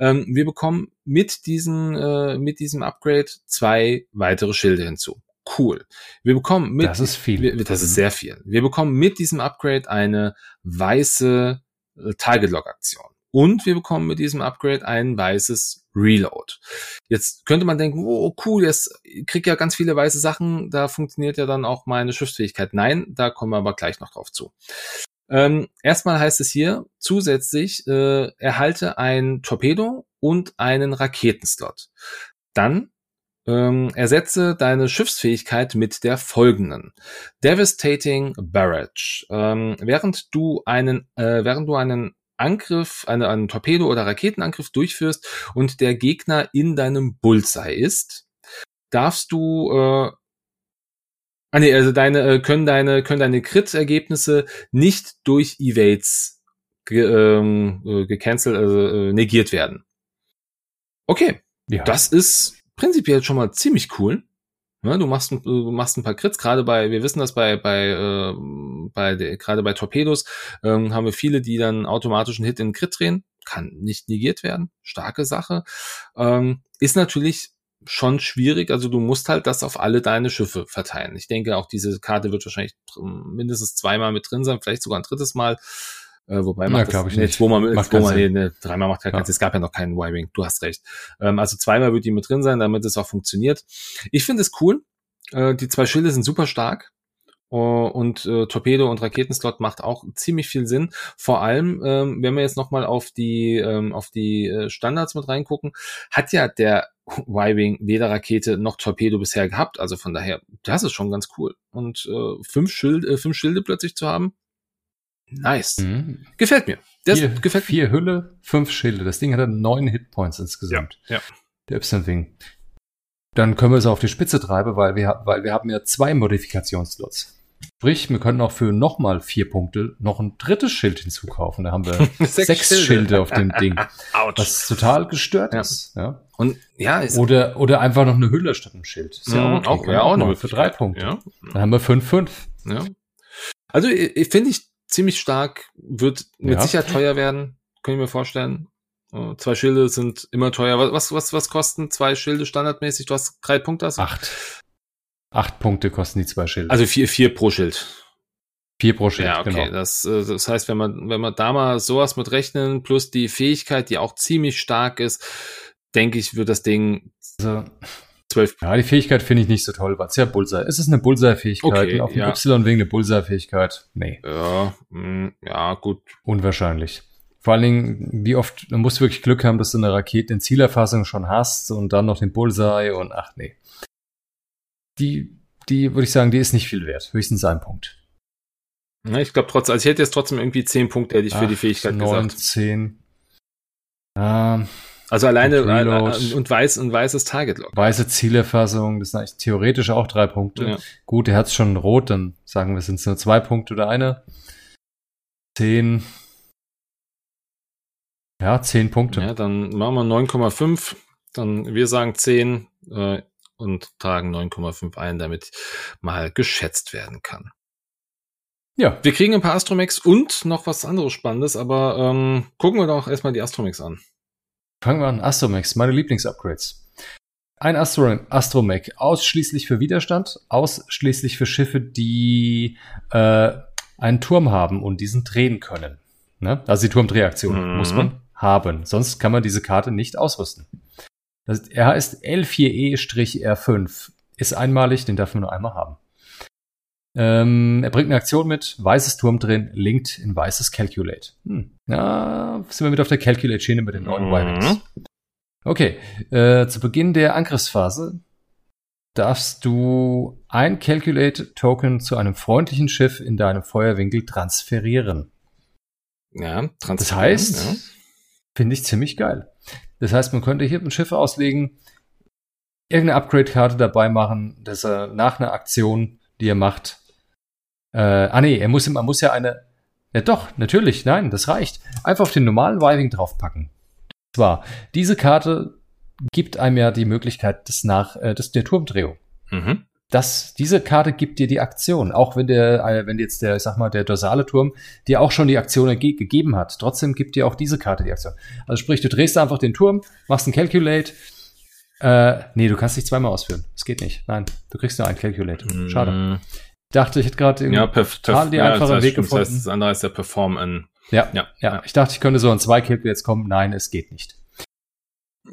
Ähm, wir bekommen mit diesem, äh, mit diesem Upgrade zwei weitere Schilde hinzu. Cool. Wir bekommen mit, das ist viel. Wir, das ist sehr viel. Wir bekommen mit diesem Upgrade eine weiße äh, Target Lock Aktion. Und wir bekommen mit diesem Upgrade ein weißes Reload. Jetzt könnte man denken, oh cool, jetzt krieg ja ganz viele weiße Sachen, da funktioniert ja dann auch meine Schiffsfähigkeit. Nein, da kommen wir aber gleich noch drauf zu. Ähm, erstmal heißt es hier zusätzlich, äh, erhalte ein Torpedo und einen Raketenslot. Dann ähm, ersetze deine Schiffsfähigkeit mit der folgenden. Devastating Barrage. Ähm, während du einen, äh, während du einen Angriff, eine, einen Torpedo- oder Raketenangriff durchführst und der Gegner in deinem Bullseye ist, darfst du äh, Ah nee, also deine äh, können deine können deine Crit-Ergebnisse nicht durch Evades ge, ähm, äh, gecancelt, also äh, negiert werden. Okay, ja. das ist prinzipiell schon mal ziemlich cool. Ja, du machst, du machst ein paar Crits, gerade bei, wir wissen das bei, bei, äh, bei gerade bei Torpedos, ähm, haben wir viele, die dann automatisch einen Hit in den Crit drehen. Kann nicht negiert werden. Starke Sache. Ähm, ist natürlich schon schwierig. Also du musst halt das auf alle deine Schiffe verteilen. Ich denke, auch diese Karte wird wahrscheinlich mindestens zweimal mit drin sein, vielleicht sogar ein drittes Mal. Äh, wobei man nee, zweimal, macht zweimal, nee, nee, dreimal macht keinen ja. Es gab ja noch keinen Y-Wing. Du hast recht. Ähm, also zweimal wird die mit drin sein, damit es auch funktioniert. Ich finde es cool. Äh, die zwei Schilde sind super stark. Uh, und äh, Torpedo und Raketenslot macht auch ziemlich viel Sinn. Vor allem, ähm, wenn wir jetzt nochmal auf die ähm, auf die äh, Standards mit reingucken, hat ja der Y-Wing weder Rakete noch Torpedo bisher gehabt. Also von daher, das ist schon ganz cool. Und äh, fünf, Schild, äh, fünf Schilde plötzlich zu haben, Nice. Mhm. Gefällt mir. Das vier, gefällt vier Hülle, fünf Schilde. Das Ding hat dann neun Hitpoints insgesamt. Ja. ja. Der Y-Wing. Dann können wir es auf die Spitze treiben, weil wir, weil wir haben ja zwei Modifikationslots. Sprich, wir können auch für nochmal vier Punkte noch ein drittes Schild hinzukaufen. Da haben wir sechs, sechs Schilde. Schilde. auf dem Ding. Was total gestört ja. ist. Ja. Und ja, oder, oder einfach noch eine Hülle statt einem Schild. Ist ja, mhm, auch, okay. auch, ja, auch eine für drei Punkte. Ja. Dann haben wir fünf, fünf. Ja. Also ich, finde ich ziemlich stark, wird mit ja. Sicherheit teuer werden, kann ich mir vorstellen. Uh, zwei Schilde sind immer teuer. Was, was, was kosten zwei Schilde standardmäßig? Du hast drei Punkte. Hast Acht. Acht Punkte kosten die zwei Schilde. Also vier, vier pro Schild. Vier pro Schild, ja, okay. Genau. Das, äh, das heißt, wenn man, wenn man da mal sowas mit rechnen, plus die Fähigkeit, die auch ziemlich stark ist, denke ich, wird das Ding also, 12. Ja, die Fähigkeit finde ich nicht so toll, weil es ja Bullseye. Ist es eine Bullseye-Fähigkeit? Okay, auf dem ja. Y wegen eine Bullseye-Fähigkeit? Nee. Ja, mh, hm, ja, gut. Unwahrscheinlich. Vor allen Dingen, wie oft, du musst wirklich Glück haben, dass du eine Rakete in Zielerfassung schon hast und dann noch den Bullseye und ach nee. Die, die würde ich sagen, die ist nicht viel wert. Höchstens ein Punkt. Ja, ich glaube trotzdem, also ich hätte jetzt trotzdem irgendwie 10 Punkte hätte ich für die Fähigkeit 9, gesagt. 10. Ähm, also alleine und, und weiß und weißes Target Lock. Weiße Zielerfassung, das sind theoretisch auch drei Punkte. Ja. Gut, der hat es schon rot, dann sagen wir, sind es nur zwei Punkte oder eine. Zehn. Ja, zehn Punkte. Ja, dann machen wir 9,5. Dann wir sagen 10 äh, und tragen 9,5 ein, damit mal geschätzt werden kann. Ja. Wir kriegen ein paar Astromex und noch was anderes Spannendes, aber ähm, gucken wir doch erstmal die Astromex an. Fangen wir an. Astromex, meine Lieblingsupgrades. Ein Astro Astromech, ausschließlich für Widerstand, ausschließlich für Schiffe, die äh, einen Turm haben und diesen drehen können. Ne? Also die Turmdrehaktion mhm. muss man haben, sonst kann man diese Karte nicht ausrüsten. Das, er heißt L4E-R5, ist einmalig, den darf man nur einmal haben. Ähm, er bringt eine Aktion mit, weißes Turm drin, linkt in weißes Calculate. Hm. Ja, sind wir mit auf der Calculate-Schiene mit den neuen mhm. Wirings. Okay, äh, zu Beginn der Angriffsphase darfst du ein Calculate-Token zu einem freundlichen Schiff in deinem Feuerwinkel transferieren. Ja, transferieren. Das heißt, ja. finde ich ziemlich geil. Das heißt, man könnte hier ein Schiff auslegen, irgendeine Upgrade-Karte dabei machen, dass er nach einer Aktion, die er macht, äh, ah nee, er muss, man muss ja eine. Ja doch, natürlich, nein, das reicht. Einfach auf den normalen Viving draufpacken. Zwar, diese Karte gibt einem ja die Möglichkeit des nach äh, des, der Turmdrehung. Mhm. das, diese Karte gibt dir die Aktion, auch wenn der, äh, wenn jetzt der, ich sag mal, der dorsale Turm dir auch schon die Aktion ge gegeben hat. Trotzdem gibt dir auch diese Karte die Aktion. Also sprich, du drehst einfach den Turm, machst ein Calculate. Äh, nee, du kannst nicht zweimal ausführen. Das geht nicht. Nein, du kriegst nur ein Calculate. Schade. Mm. Ich dachte, ich hätte gerade Ja, total die ja, das einfache heißt, Weg stimmt. das heißt, gefunden. das andere ist der Perform in. Ja, Ja, ja, Ich dachte, ich könnte so an zwei Calculates kommen. Nein, es geht nicht.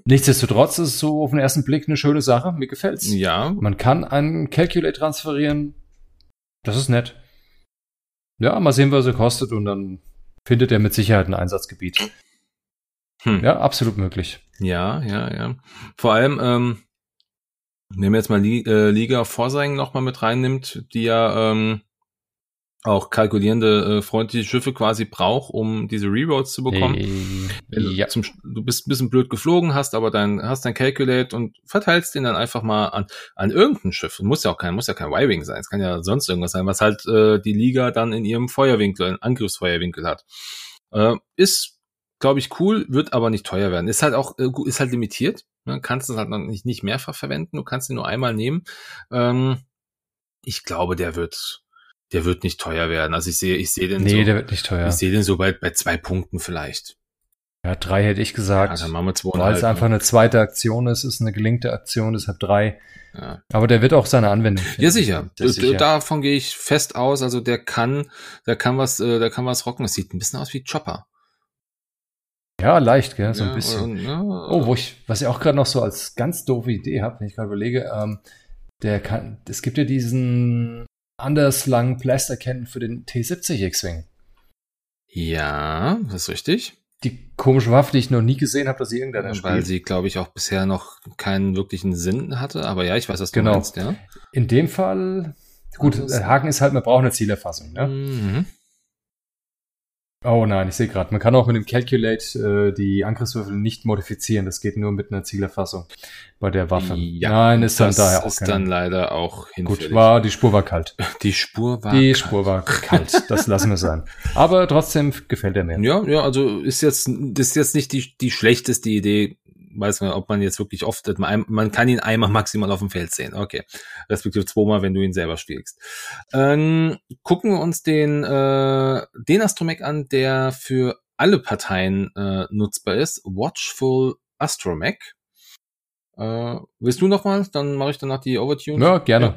Nichtsdestotrotz ist es so auf den ersten Blick eine schöne Sache. Mir gefällt's. Ja, Man kann einen Calculate transferieren. Das ist nett. Ja, mal sehen, was er kostet und dann findet er mit Sicherheit ein Einsatzgebiet. Hm. Ja, absolut möglich. Ja, ja, ja. Vor allem, ähm, wenn man jetzt mal Li äh, Liga Vorsang noch mal mit reinnimmt, die ja ähm, auch kalkulierende äh, freundliche Schiffe quasi braucht, um diese Rerolls zu bekommen. Äh, Wenn du, ja. zum, du bist ein bisschen blöd geflogen, hast aber dein, hast dein Calculate und verteilst den dann einfach mal an, an irgendein Schiff. Muss ja auch kein, muss ja kein Y-Wing sein. Es kann ja sonst irgendwas sein, was halt äh, die Liga dann in ihrem Feuerwinkel, in Angriffsfeuerwinkel hat. Äh, ist, glaube ich, cool, wird aber nicht teuer werden. Ist halt auch, äh, ist halt limitiert. Ne? Kannst es halt noch nicht, nicht mehrfach verwenden. Du kannst ihn nur einmal nehmen. Ähm, ich glaube, der wird, der wird nicht teuer werden. Also ich sehe, ich sehe den Nee, so, der wird nicht teuer. ich sehe den so bei, bei zwei Punkten vielleicht. Ja, drei hätte ich Ja, gesagt. dann machen wir Weil es einfach eine zweite Aktion ist, ist eine gelinkte Aktion, deshalb drei. Ja. Aber der wird auch seine Anwendung finden. Ja, sicher. Sicher. Davon gehe ich fest aus. Also der kann, der kann was, äh, der kann was rocken. Das sieht ein bisschen aus wie Chopper. Ja, leicht, gell, so Ja, ein bisschen. und, ja, Oh, wo ich, was ich auch gerade noch so als ganz doofe Idee habe, wenn ich gerade überlege, ähm, der kann, es gibt ja diesen Underslung Blaster Cannon für den T70 X-Wing. ja, das ist richtig. Die komische Waffe, die ich noch nie gesehen habe, dass sie irgendeiner Weil spielt. sie, glaube ich, auch bisher noch keinen wirklichen Sinn hatte. Aber ja, ich weiß, was du Genau. meinst, ja. In dem Fall, gut, Also Haken ist halt, man braucht eine Zielerfassung. Ne? Mhm. Oh nein, ich sehe gerade, man kann auch mit dem Calculate äh, die Angriffswürfel nicht modifizieren. Das geht nur mit einer Zielerfassung bei der Waffe. Ja, nein, ist dann daher auch ist keine- dann leider auch hinfällig. Gut, war, die Spur war kalt. die Spur war Die kalt. Spur war kalt, das lassen wir sein. Aber trotzdem gefällt er mir. Ja, ja, also ist jetzt, das ist jetzt nicht die, die schlechteste Idee. Weiß man, ob man jetzt wirklich oft, man, kann ihn einmal maximal auf dem Feld sehen. Okay. Respektive zweimal, wenn du ihn selber spielst. Ähm, gucken wir uns den, äh, den Astromech an, der für alle Parteien äh, nutzbar ist. Watchful Astromech. Äh, willst du noch mal? Dann mache ich danach die Overtune. Ja, gerne.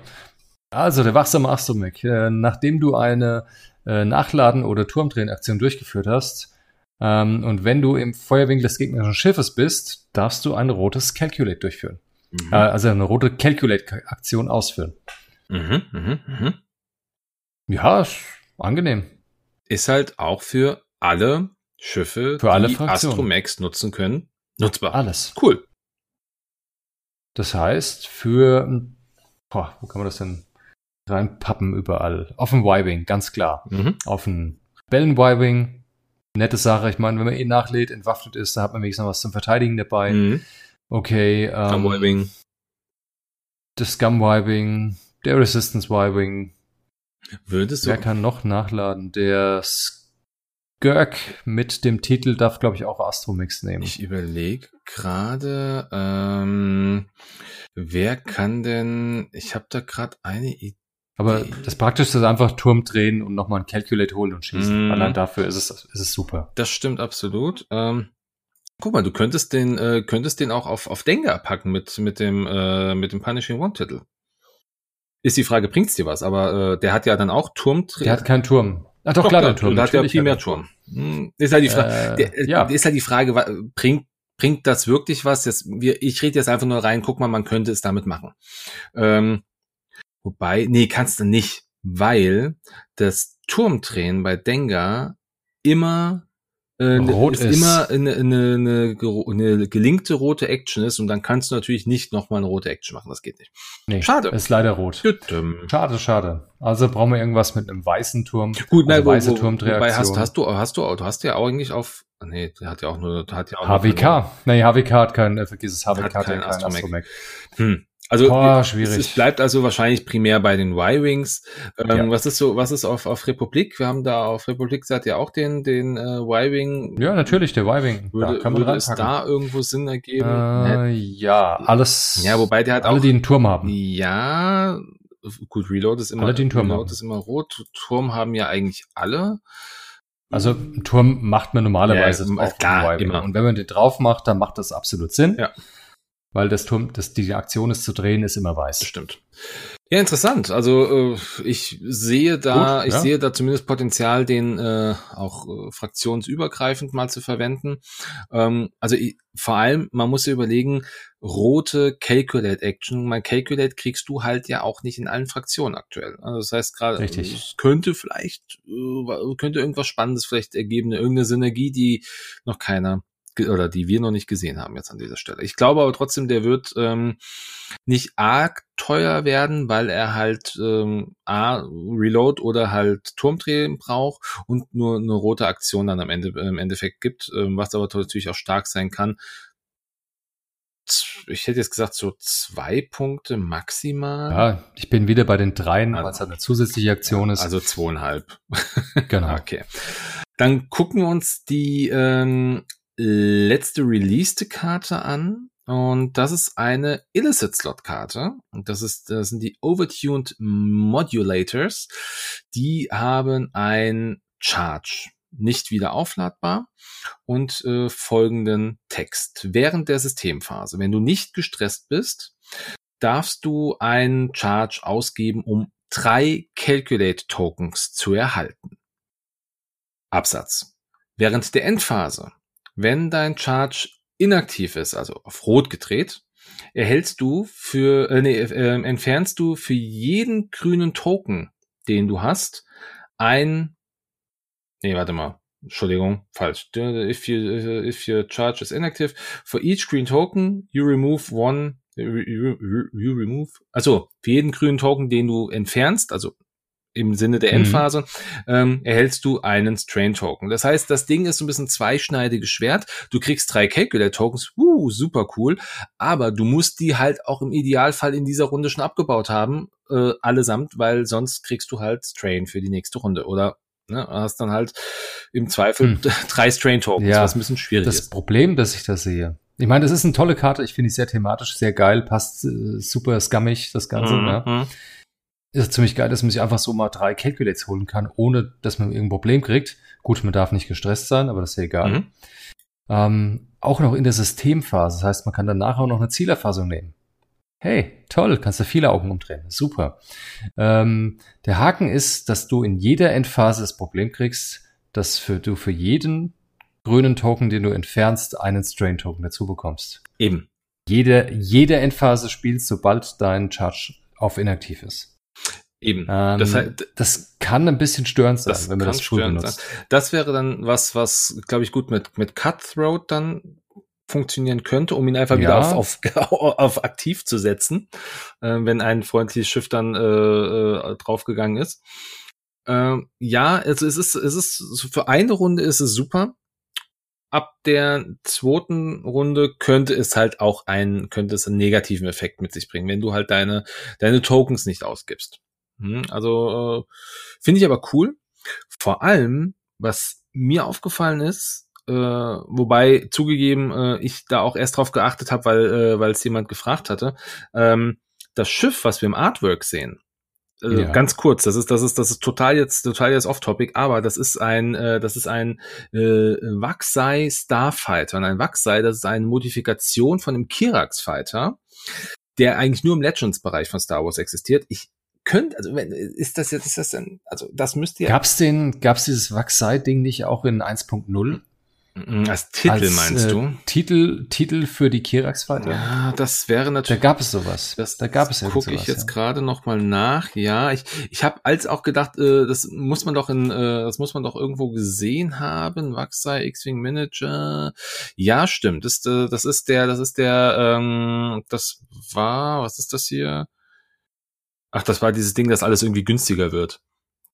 Also, der wachsame Astromech. Äh, nachdem du eine äh, Nachladen- oder Turmdrehenaktion durchgeführt hast, ähm, und wenn du im Feuerwinkel des gegnerischen Schiffes bist, darfst du ein rotes Calculate durchführen. Mhm. Äh, also eine rote Calculate-Aktion ausführen. Mhm, mhm, mhm. Ja, ist angenehm. ist halt auch für alle Schiffe, Für alle die Fraktionen. Astromex nutzen können, nutzbar. Alles. Cool. Das heißt, für, boah, wo kann man das denn reinpappen überall? Auf dem Y-Wing, ganz klar. Mhm. Auf dem Rebellen-Y-Wing, nette Sache. Ich meine, wenn man eh nachlädt, entwaffnet ist, da hat man wenigstens noch was zum Verteidigen dabei. Mhm. Okay, ähm, Wing. das Scum Y-Wing, der Resistance Y-Wing. Würdest du, Wer kann noch nachladen? Der Skirk mit dem Titel darf, glaube ich, auch Astromix nehmen. ich überlege gerade, ähm, wer kann denn, ich habe da gerade eine Idee. Aber das Praktischste ist einfach Turm drehen und nochmal ein Calculate holen und schießen. Mhm. Allein dafür ist es, ist es super. Das stimmt absolut. Ähm, guck mal, du könntest den, äh, könntest den auch auf, auf Dengar packen mit, mit dem, äh, mit dem Punishing One-Titel. Ist die Frage, bringt's dir was? Aber äh, der hat ja dann auch Turm. Der hat keinen Turm. Ach doch, klar, der Turm. Der hat ja hat er Turm. Hm, Ist halt die Frage. Äh, Der, ja. Ist halt die Frage, bringt, bringt das wirklich was? Jetzt, wir, ich rede jetzt einfach nur rein, guck mal, man könnte es damit machen. Ähm, wobei, nee, kannst du nicht, weil das Turmdrehen bei Dengar immer äh, Rot ist. immer eine, eine, eine, eine gelinkte rote Action ist und dann kannst du natürlich nicht nochmal eine rote Action machen. Das geht nicht. Nee, Schade. Ist leider rot. Tütüm. Schade, schade. Also brauchen wir irgendwas mit einem weißen Turm. Gut, also nein, wo, weiße wo, Turmdreaktion. wobei hast, hast du, hast du, du hast ja auch eigentlich auf, ah, nee, der hat ja auch nur, der hat ja auch nur- HWK. Nee, HWK hat keinen, äh, vergiss es, HWK Hat hat, keinen. Astromech. Hm. Also Boah, es, schwierig. es bleibt also wahrscheinlich primär bei den Y-Wings. Ähm, Ja. Was ist so, was ist auf, auf Republik? Wir haben da auf Republik seid ja auch den, den äh, Y-Wing. Ja, natürlich, der Y-Wing. Würde, da kann man würde es da irgendwo Sinn ergeben? Äh, ja, alles. ja, wobei der hat alle, auch. die einen Turm haben. Ja, gut, Reload ist immer, Alle, Turm Reload ist immer rot. Turm haben ja eigentlich alle. Also Turm macht man normalerweise ja, drauf klar, immer. Und wenn man den drauf macht, dann macht das absolut Sinn. Ja. Weil das Turm, das, die Aktion ist zu drehen, ist immer weiß. Das stimmt. Ja, interessant. Also äh, ich sehe da, Gut, ich ja. sehe da zumindest Potenzial, den äh, auch äh, fraktionsübergreifend mal zu verwenden. Ähm, also ich, vor allem, man muss ja überlegen, rote Calculate Action. Mein Calculate kriegst du halt ja auch nicht in allen Fraktionen aktuell. Also das heißt gerade, es könnte vielleicht, äh, könnte irgendwas Spannendes vielleicht ergeben, irgendeine Synergie, die noch keiner oder die wir noch nicht gesehen haben jetzt an dieser Stelle. Ich glaube aber trotzdem, der wird ähm, nicht arg teuer werden, weil er halt ähm, A, Reload oder halt Turmdrehen braucht und nur eine rote Aktion dann am Ende im Endeffekt gibt, ähm, was aber natürlich auch stark sein kann. Ich hätte jetzt gesagt, so zwei Punkte maximal. Ja, ich bin wieder bei den dreien, weil es halt eine zusätzliche Aktion ist. Also zweieinhalb. Genau. okay. Dann gucken wir uns die ähm, letzte released Karte an. Und das ist eine Illicit Slot Karte. Und das ist, das sind die Overtuned Modulators. Die haben ein Charge. Nicht wieder aufladbar und äh, folgenden Text. Während der Systemphase, wenn du nicht gestresst bist, darfst du einen Charge ausgeben, um drei Calculate Tokens zu erhalten. Absatz. Während der Endphase wenn dein Charge inaktiv ist, also auf Rot gedreht, erhältst du für, äh, nee, äh, entfernst du für jeden grünen Token, den du hast, ein, nee, warte mal, Entschuldigung, falsch. If, you, if your charge is inactive, for each green token, you remove one, you, you, you remove, also für jeden grünen Token, den du entfernst, also im Sinne der mhm. Endphase, mhm. ähm, erhältst du einen Strain-Token. Das heißt, das Ding ist so ein bisschen zweischneidiges Schwert. Du kriegst drei Calculate-Tokens, uh, super cool, aber du musst die halt auch im Idealfall in dieser Runde schon abgebaut haben, äh, allesamt, weil sonst kriegst du halt Strain für die nächste Runde oder ne, hast dann halt im Zweifel hm. drei Strain-Tokens, ja, was ein bisschen schwierig das ist. Das Problem, dass ich das sehe, ich meine, das ist eine tolle Karte. Ich finde die sehr thematisch, sehr geil, passt äh, super scammig, das Ganze. Mhm. Ne? Ist ziemlich geil, dass man sich einfach so mal drei Calculates holen kann, ohne dass man irgendein Problem kriegt. Gut, man darf nicht gestresst sein, aber das ist ja egal. Mhm. Ähm, auch noch in der Systemphase. Das heißt, man kann danach auch noch eine Zielerfassung nehmen. Hey, toll, kannst du viele Augen umdrehen. Super. Ähm, der Haken ist, dass du in jeder Endphase das Problem kriegst, dass für, du für jeden grünen Token, den du entfernst, einen Strain-Token dazu bekommst. Eben. Jede, jede Endphase spielst, sobald dein Charge auf inaktiv ist. Eben. Ähm, das, heißt, das kann ein bisschen störend sein, wenn man das früh benutzt. Sein. Das wäre dann was, was, glaube ich, gut mit, mit Cutthroat dann funktionieren könnte, um ihn einfach ja. wieder auf, auf, auf aktiv zu setzen, äh, wenn ein freundliches Schiff dann äh, äh, draufgegangen ist. Äh, ja, also es ist, es ist, für eine Runde ist es super. Ab der zweiten Runde könnte es halt auch einen, könnte es einen negativen Effekt mit sich bringen, wenn du halt deine, deine Tokens nicht ausgibst. Hm, also äh, finde ich aber cool. Vor allem, was mir aufgefallen ist, äh, wobei zugegeben äh, ich da auch erst drauf geachtet habe, weil äh, weil es jemand gefragt hatte. Ähm, das Schiff, was wir im Artwork sehen, äh, ja. ganz kurz, das ist das ist das ist total jetzt total jetzt off-topic, aber das ist ein äh, das ist ein äh, Waxai Starfighter und ein Waxai, das ist eine Modifikation von einem Kirax Fighter der eigentlich nur im Legends-Bereich von Star Wars existiert. Ich könnte, also wenn, ist das jetzt, ist das denn, also das müsste ja. Gab's den, gab's dieses Wachsei-Ding nicht auch in 1.0? Mm, als Titel Als, meinst äh, du? Titel, Titel für die Kirax Fighter? Ja, das wäre natürlich. Da gab es sowas. Das, da gab es ja Gucke ich jetzt ja. gerade noch mal nach. Ja, ich, ich habe als auch gedacht, äh, das muss man doch in, äh, das muss man doch irgendwo gesehen haben. Wachsei X-Wing Manager. Ja, stimmt. Das, äh, das ist der, das ist der, ähm, das war, was ist das hier? Ach, das war dieses Ding, dass alles irgendwie günstiger wird.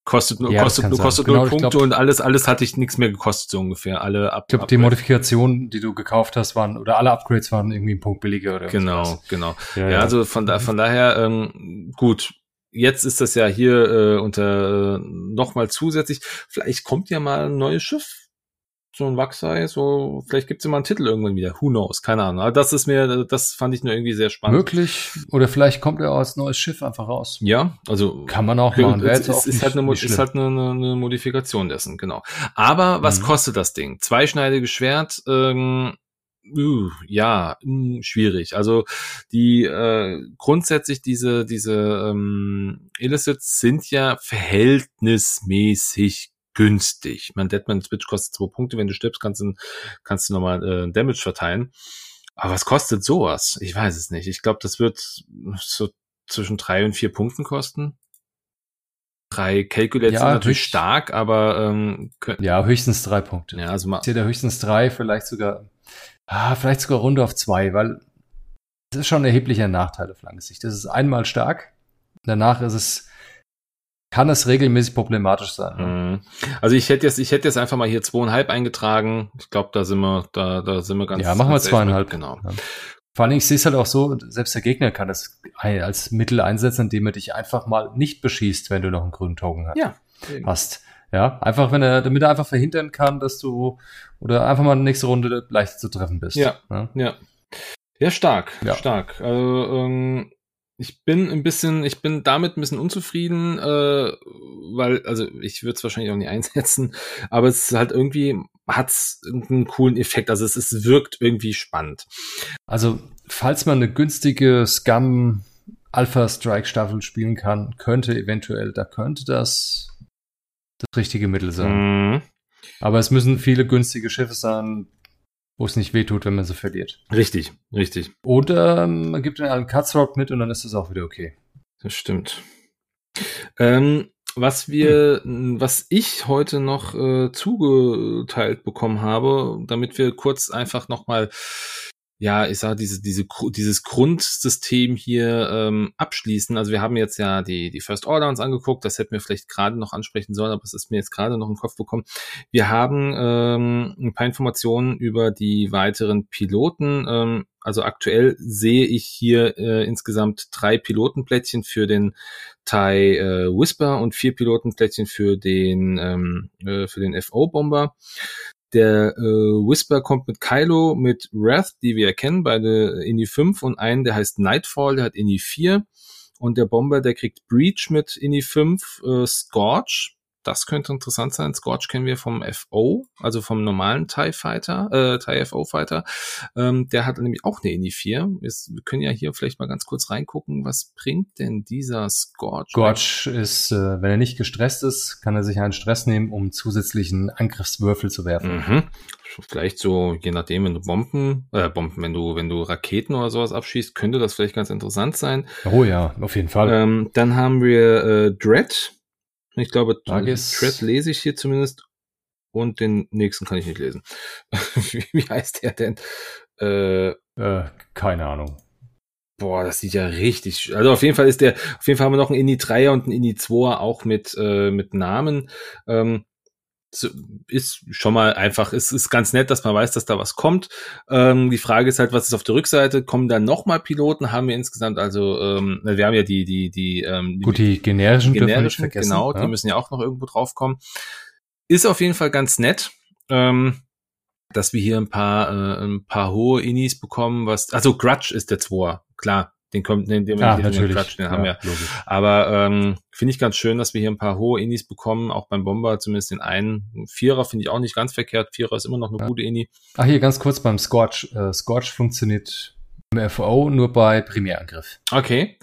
Kostet nur, ja, kostet nur, kostet genau, nur Punkte glaub, und alles, alles hatte ich nichts mehr gekostet, so ungefähr. Alle ab, ich glaube, die Modifikationen, die du gekauft hast, waren, oder alle Upgrades waren irgendwie ein Punkt billiger oder Genau, sowas. genau. Ja, ja, also von da, von daher, ähm, gut. Jetzt ist das ja hier äh, unter äh, nochmal zusätzlich. Vielleicht kommt ja mal ein neues Schiff so ein Wachsei, so, vielleicht gibt's mal einen Titel irgendwann wieder. Who knows? Keine Ahnung. Aber das ist mir, das fand ich nur irgendwie sehr spannend. Möglich. Oder vielleicht kommt er als neues Schiff einfach raus. Ja, also. Kann man auch machen. Wäre ist, ist, halt eine, ist halt eine, eine, Modifikation dessen, genau. Aber was mhm. kostet das Ding? Zweischneidiges Schwert, ähm, uh, ja, mh, schwierig. Also die äh, grundsätzlich diese diese ähm, Illicits sind ja verhältnismäßig günstig. Mein Deadman Switch kostet zwei Punkte. Wenn du stirbst, kannst du, kannst du nochmal äh, Damage verteilen. Aber was kostet sowas? Ich weiß es nicht. Ich glaube, das wird so zwischen drei und vier Punkten kosten. Drei Calculates ja, sind natürlich stark, aber ähm, ja, höchstens drei Punkte. Ja, also mal. Zählt höchstens drei, vielleicht sogar, ah, vielleicht sogar runter auf zwei, weil es ist schon ein erheblicher Nachteil auf lange Sicht. Das ist einmal stark, danach ist es kann es regelmäßig problematisch sein. Ne? Mhm. Also ich hätte jetzt, ich hätte jetzt einfach mal hier zweieinhalb eingetragen. Ich glaube, da sind wir, da, da sind wir ganz. Ja, machen wir zweieinhalb. Genau. Ja. Vor allen Dingen, ich sehe es halt auch so, selbst der Gegner kann das als Mittel einsetzen, indem er dich einfach mal nicht beschießt, wenn du noch einen grünen Token hast. Ja. Hast. Ja, einfach, wenn er, damit er einfach verhindern kann, dass du, oder einfach mal nächste Runde leicht zu treffen bist. Ja. Ja. Ja, ja stark. Ja. Stark. Also, ähm, ich bin ein bisschen, ich bin damit ein bisschen unzufrieden, äh, weil, also ich würde es wahrscheinlich auch nicht einsetzen, aber es ist halt irgendwie, hat es einen coolen Effekt. Also es, es wirkt irgendwie spannend. Also, falls man eine günstige Scum Alpha Strike Staffel spielen kann, könnte eventuell, da könnte das das richtige Mittel sein. Mhm. Aber es müssen viele günstige Schiffe sein, wo es nicht wehtut, wenn man sie verliert. Richtig, richtig. Oder ähm, man gibt dann einen Cutsrock mit und dann ist es auch wieder okay. Das stimmt. Ähm, was wir, hm. was ich heute noch äh, zugeteilt bekommen habe, damit wir kurz einfach nochmal ja, ich sage, diese, diese, dieses Grundsystem hier ähm, abschließen. Also wir haben jetzt ja die, die First Order uns angeguckt, das hätten wir vielleicht gerade noch ansprechen sollen, aber es ist mir jetzt gerade noch im Kopf bekommen. Wir haben ähm, ein paar Informationen über die weiteren Piloten. Ähm, also aktuell sehe ich hier äh, insgesamt drei Pilotenplättchen für den Thai äh, Whisper und vier Pilotenplättchen für den ähm, äh, für den FO-Bomber. Der äh, Whisper kommt mit Kylo, mit Wrath, die wir erkennen, beide Indie 5 und einen, der heißt Nightfall, der hat Indie 4. Und der Bomber, der kriegt Breach mit Indie 5, äh, Scorch, das könnte interessant sein. Scorch kennen wir vom FO, also vom normalen TIE Fighter, äh, TIE FO Fighter. Ähm, der hat nämlich auch eine Indie 4. wir können ja hier vielleicht mal ganz kurz reingucken, was bringt denn dieser Scorch? Scorch ist, äh, wenn er nicht gestresst ist, kann er sich einen Stress nehmen, um zusätzlichen Angriffswürfel zu werfen. Mhm. Vielleicht so, je nachdem, wenn du Bomben, äh, Bomben, wenn du, wenn du Raketen oder sowas abschießt, könnte das vielleicht ganz interessant sein. Oh ja, auf jeden Fall. Ähm, dann haben wir äh, Dread, ich glaube, Thread lese ich hier zumindest und den nächsten kann ich nicht lesen. Wie heißt der denn? Äh, äh, keine Ahnung. Boah, das sieht ja richtig. Also auf jeden Fall ist der, auf jeden Fall haben wir noch einen Indie 3er und einen Indie 2er auch mit, äh, mit Namen. Ähm, ist schon mal einfach, es ist ganz nett, dass man weiß, dass da was kommt. Ähm, die Frage ist halt, was ist auf der Rückseite? Kommen da nochmal Piloten? Haben wir insgesamt, also ähm, wir haben ja die, die, die, ähm, Gut, die generischen, generischen genau, ja. die müssen ja auch noch irgendwo draufkommen. Ist auf jeden Fall ganz nett. Ähm, dass wir hier ein paar, äh, ein paar hohe Inis bekommen, was, also Grudge ist der Zwar, klar, den kommt, den, den, ah, den, natürlich. Quatsch, den ja, haben wir. Logisch. Aber ähm, finde ich ganz schön, dass wir hier ein paar hohe Inis bekommen, auch beim Bomber zumindest den einen. Vierer finde ich auch nicht ganz verkehrt. Vierer ist immer noch eine ja. gute Ini. Ach, hier ganz kurz beim Scorch. Äh, Scorch funktioniert im FO nur bei Primärangriff. Okay.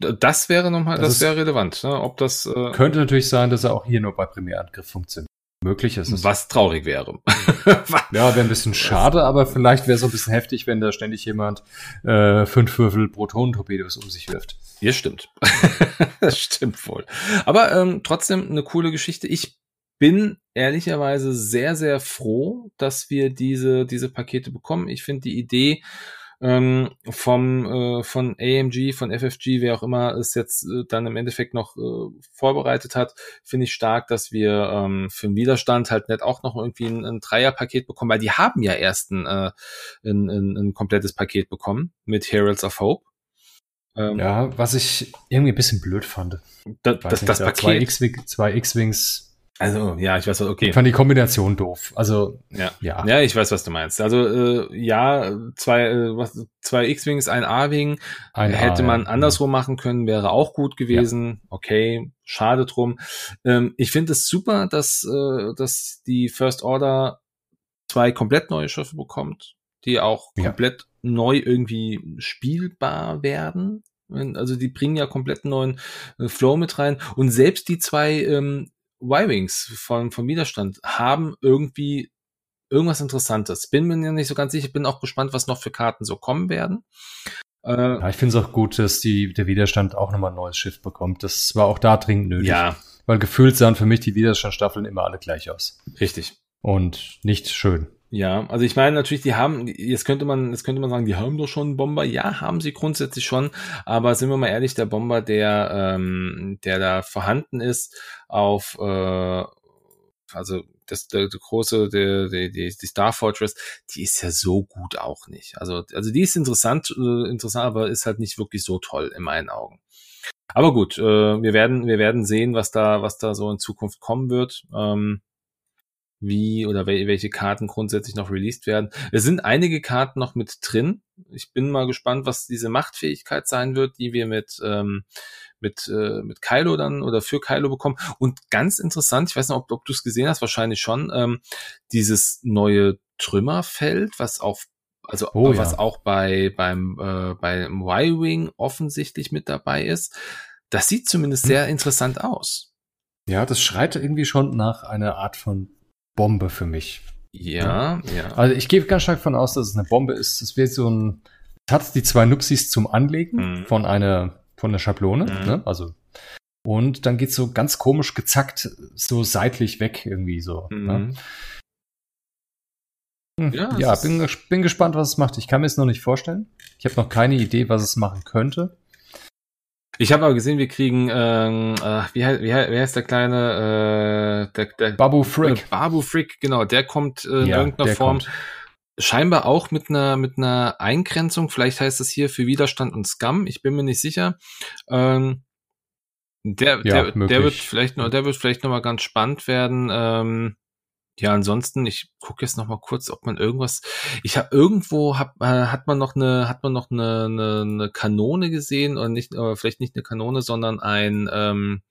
Das wäre nochmal, das, das wäre relevant, ne? ob das äh, könnte natürlich sein, dass er auch hier nur bei Primärangriff funktioniert möglich ist. Es was traurig wäre. ja, wäre ein bisschen schade, aber vielleicht wäre es ein bisschen heftig, wenn da ständig jemand äh, fünf Würfel Protonentorpedos um sich wirft. Ja, stimmt. das stimmt wohl. Aber ähm, trotzdem eine coole Geschichte. Ich bin ehrlicherweise sehr, sehr froh, dass wir diese, diese Pakete bekommen. Ich finde die Idee ähm, vom äh, von AMG, von FFG, wer auch immer es jetzt äh, dann im Endeffekt noch äh, vorbereitet hat, finde ich stark, dass wir ähm, für den Widerstand halt nicht auch noch irgendwie ein, ein Dreierpaket bekommen, weil die haben ja erst ein, äh, ein, ein, ein komplettes Paket bekommen mit Heralds of Hope. Ähm, ja, was ich irgendwie ein bisschen blöd fand. Da, das, nicht, das Paket. Zwei X-Wings Also, ja, ich weiß, okay. Ich fand die Kombination doof. Also, ja. Ja, ja ich weiß, was du meinst. Also, äh, ja, zwei, äh, was, zwei X-Wings, ein A-Wing. Hätte A, man ja. andersrum machen können, wäre auch gut gewesen. Ja. Okay, schade drum. Ähm, ich finde es super, dass, äh, dass die First Order zwei komplett neue Schiffe bekommt, die auch ja. komplett neu irgendwie spielbar werden. Also die bringen ja komplett neuen äh, Flow mit rein. Und selbst die zwei ähm, Y-Wings von, vom Widerstand haben irgendwie irgendwas Interessantes. Bin mir nicht so ganz sicher, bin auch gespannt, was noch für Karten so kommen werden. Äh, ja, ich finde es auch gut, dass die, der Widerstand auch nochmal ein neues Schiff bekommt. Das war auch da dringend nötig. Ja. Weil gefühlt sahen für mich die Widerstandstaffeln immer alle gleich aus. Richtig. Und nicht schön. Ja, also ich meine natürlich, die haben, jetzt könnte man, jetzt könnte man sagen, die haben doch schon einen Bomber. Ja, haben sie grundsätzlich schon, aber sind wir mal ehrlich, der Bomber, der, ähm, der da vorhanden ist, auf, äh, also das, der, der große, der, der, die, die Star Fortress, die ist ja so gut auch nicht. Also, also die ist interessant, äh, interessant, aber ist halt nicht wirklich so toll in meinen Augen. Aber gut, äh, wir werden, wir werden sehen, was da, was da so in Zukunft kommen wird. Ähm, wie oder welche Karten grundsätzlich noch released werden. Es sind einige Karten noch mit drin. Ich bin mal gespannt, was diese Machtfähigkeit sein wird, die wir mit ähm, mit äh, mit Kylo dann oder für Kylo bekommen. Und ganz interessant, ich weiß nicht, ob, ob du es gesehen hast, wahrscheinlich schon, ähm, dieses neue Trümmerfeld, was auf also oh, was ja. auch bei beim äh, beim Y-Wing offensichtlich mit dabei ist. Das sieht zumindest hm. sehr interessant aus. Ja, das schreit irgendwie schon nach einer Art von Bombe für mich. Ja, ja. Also ich gehe ganz stark von aus, dass es eine Bombe ist. Es wird so ein, es hat die zwei Nuxis zum Anlegen mhm. von einer, von der Schablone, mhm. ne? also und dann geht's so ganz komisch gezackt, so seitlich weg irgendwie so. Ne? Mhm. Ne? Ja, ja bin, bin gespannt, was es macht. Ich kann mir es noch nicht vorstellen. Ich habe noch keine Idee, was es machen könnte. Ich habe aber gesehen, wir kriegen, ähm, äh, wie, wie, wie heißt der kleine, äh, der, der Babu Frick. Äh, Babu Frick, genau, der kommt äh, in ja, irgendeiner Form. Kommt. Scheinbar auch mit einer mit einer Eingrenzung. Vielleicht heißt das hier für Widerstand und Scum. Ich bin mir nicht sicher. Ähm, der, ja, der, der wird vielleicht noch, der wird vielleicht noch mal ganz spannend werden. Ähm, ja, ansonsten, ich gucke jetzt noch mal kurz, ob man irgendwas. Ich habe irgendwo hab, äh, hat man noch eine hat man noch eine, eine, eine Kanone gesehen oder nicht, aber vielleicht nicht eine Kanone, sondern ein ähm,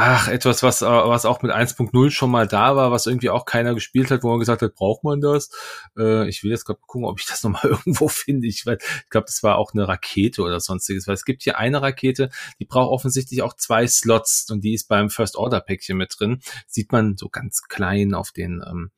Ach, etwas, was, äh, was auch mit 1.0 schon mal da war, was irgendwie auch keiner gespielt hat, wo man gesagt hat, braucht man das? Äh, ich will jetzt gerade gucken, ob ich das nochmal irgendwo finde. Ich, ich glaube, das war auch eine Rakete oder sonstiges, weil es gibt hier eine Rakete, die braucht offensichtlich auch zwei Slots und die ist beim First Order Päckchen mit drin. Sieht man so ganz klein auf den, ähm,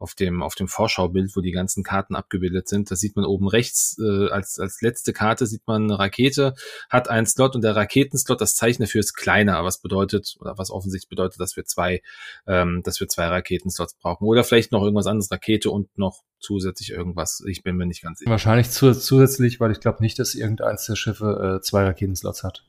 auf dem, auf dem Vorschaubild, wo die ganzen Karten abgebildet sind. Da sieht man oben rechts, äh, als, als letzte Karte sieht man eine Rakete, hat einen Slot und der Raketenslot, das Zeichen dafür ist kleiner, was bedeutet, oder was offensichtlich bedeutet, dass wir zwei, ähm, dass wir zwei Raketenslots brauchen. Oder vielleicht noch irgendwas anderes, Rakete und noch zusätzlich irgendwas. Ich bin mir nicht ganz sicher. Wahrscheinlich zusätzlich, weil ich glaube nicht, dass irgendeins der Schiffe äh, zwei Raketenslots hat.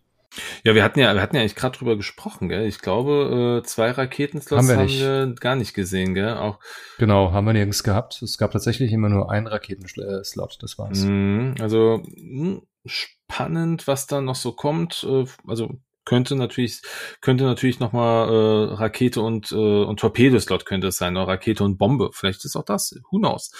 Ja, wir hatten ja, wir hatten ja eigentlich gerade drüber gesprochen, gell? Ich glaube, äh, zwei Raketenslots haben, wir, haben wir, gar nicht gesehen, gell? Auch genau, haben wir nirgends gehabt. Es gab tatsächlich immer nur einen Raketenslot, das war's. Mm, also hm, spannend, was da noch so kommt. Äh, also könnte natürlich, könnte natürlich nochmal äh, Rakete und, äh, und Torpedoslot könnte es sein, oder Rakete und Bombe. Vielleicht ist auch das. Who knows?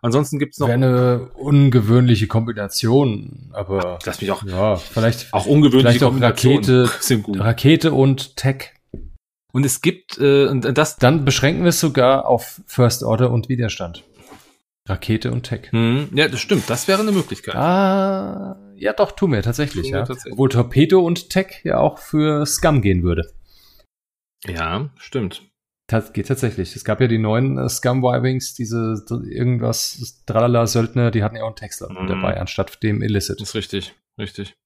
Ansonsten gibt's noch. Wäre eine ungewöhnliche Kombination, aber. Lass mich auch. Ja, vielleicht. Auch ungewöhnliche vielleicht auch Rakete, sind gut. Rakete und Tech. Und es gibt, äh, und das. Dann beschränken wir es sogar auf First Order und Widerstand. Rakete und Tech. Hm, ja, das stimmt. Das wäre eine Möglichkeit. Ah, ja, doch, tun wir tatsächlich, tun wir ja. Tatsächlich. Obwohl Torpedo und Tech ja auch für Scum gehen würde. Ja, stimmt. Das geht tatsächlich. Es gab ja die neuen äh, Scum Y-Wings, diese irgendwas, Tralala Söldner, die hatten ja auch einen Textler mhm. dabei, anstatt dem Illicit. Das ist richtig, richtig.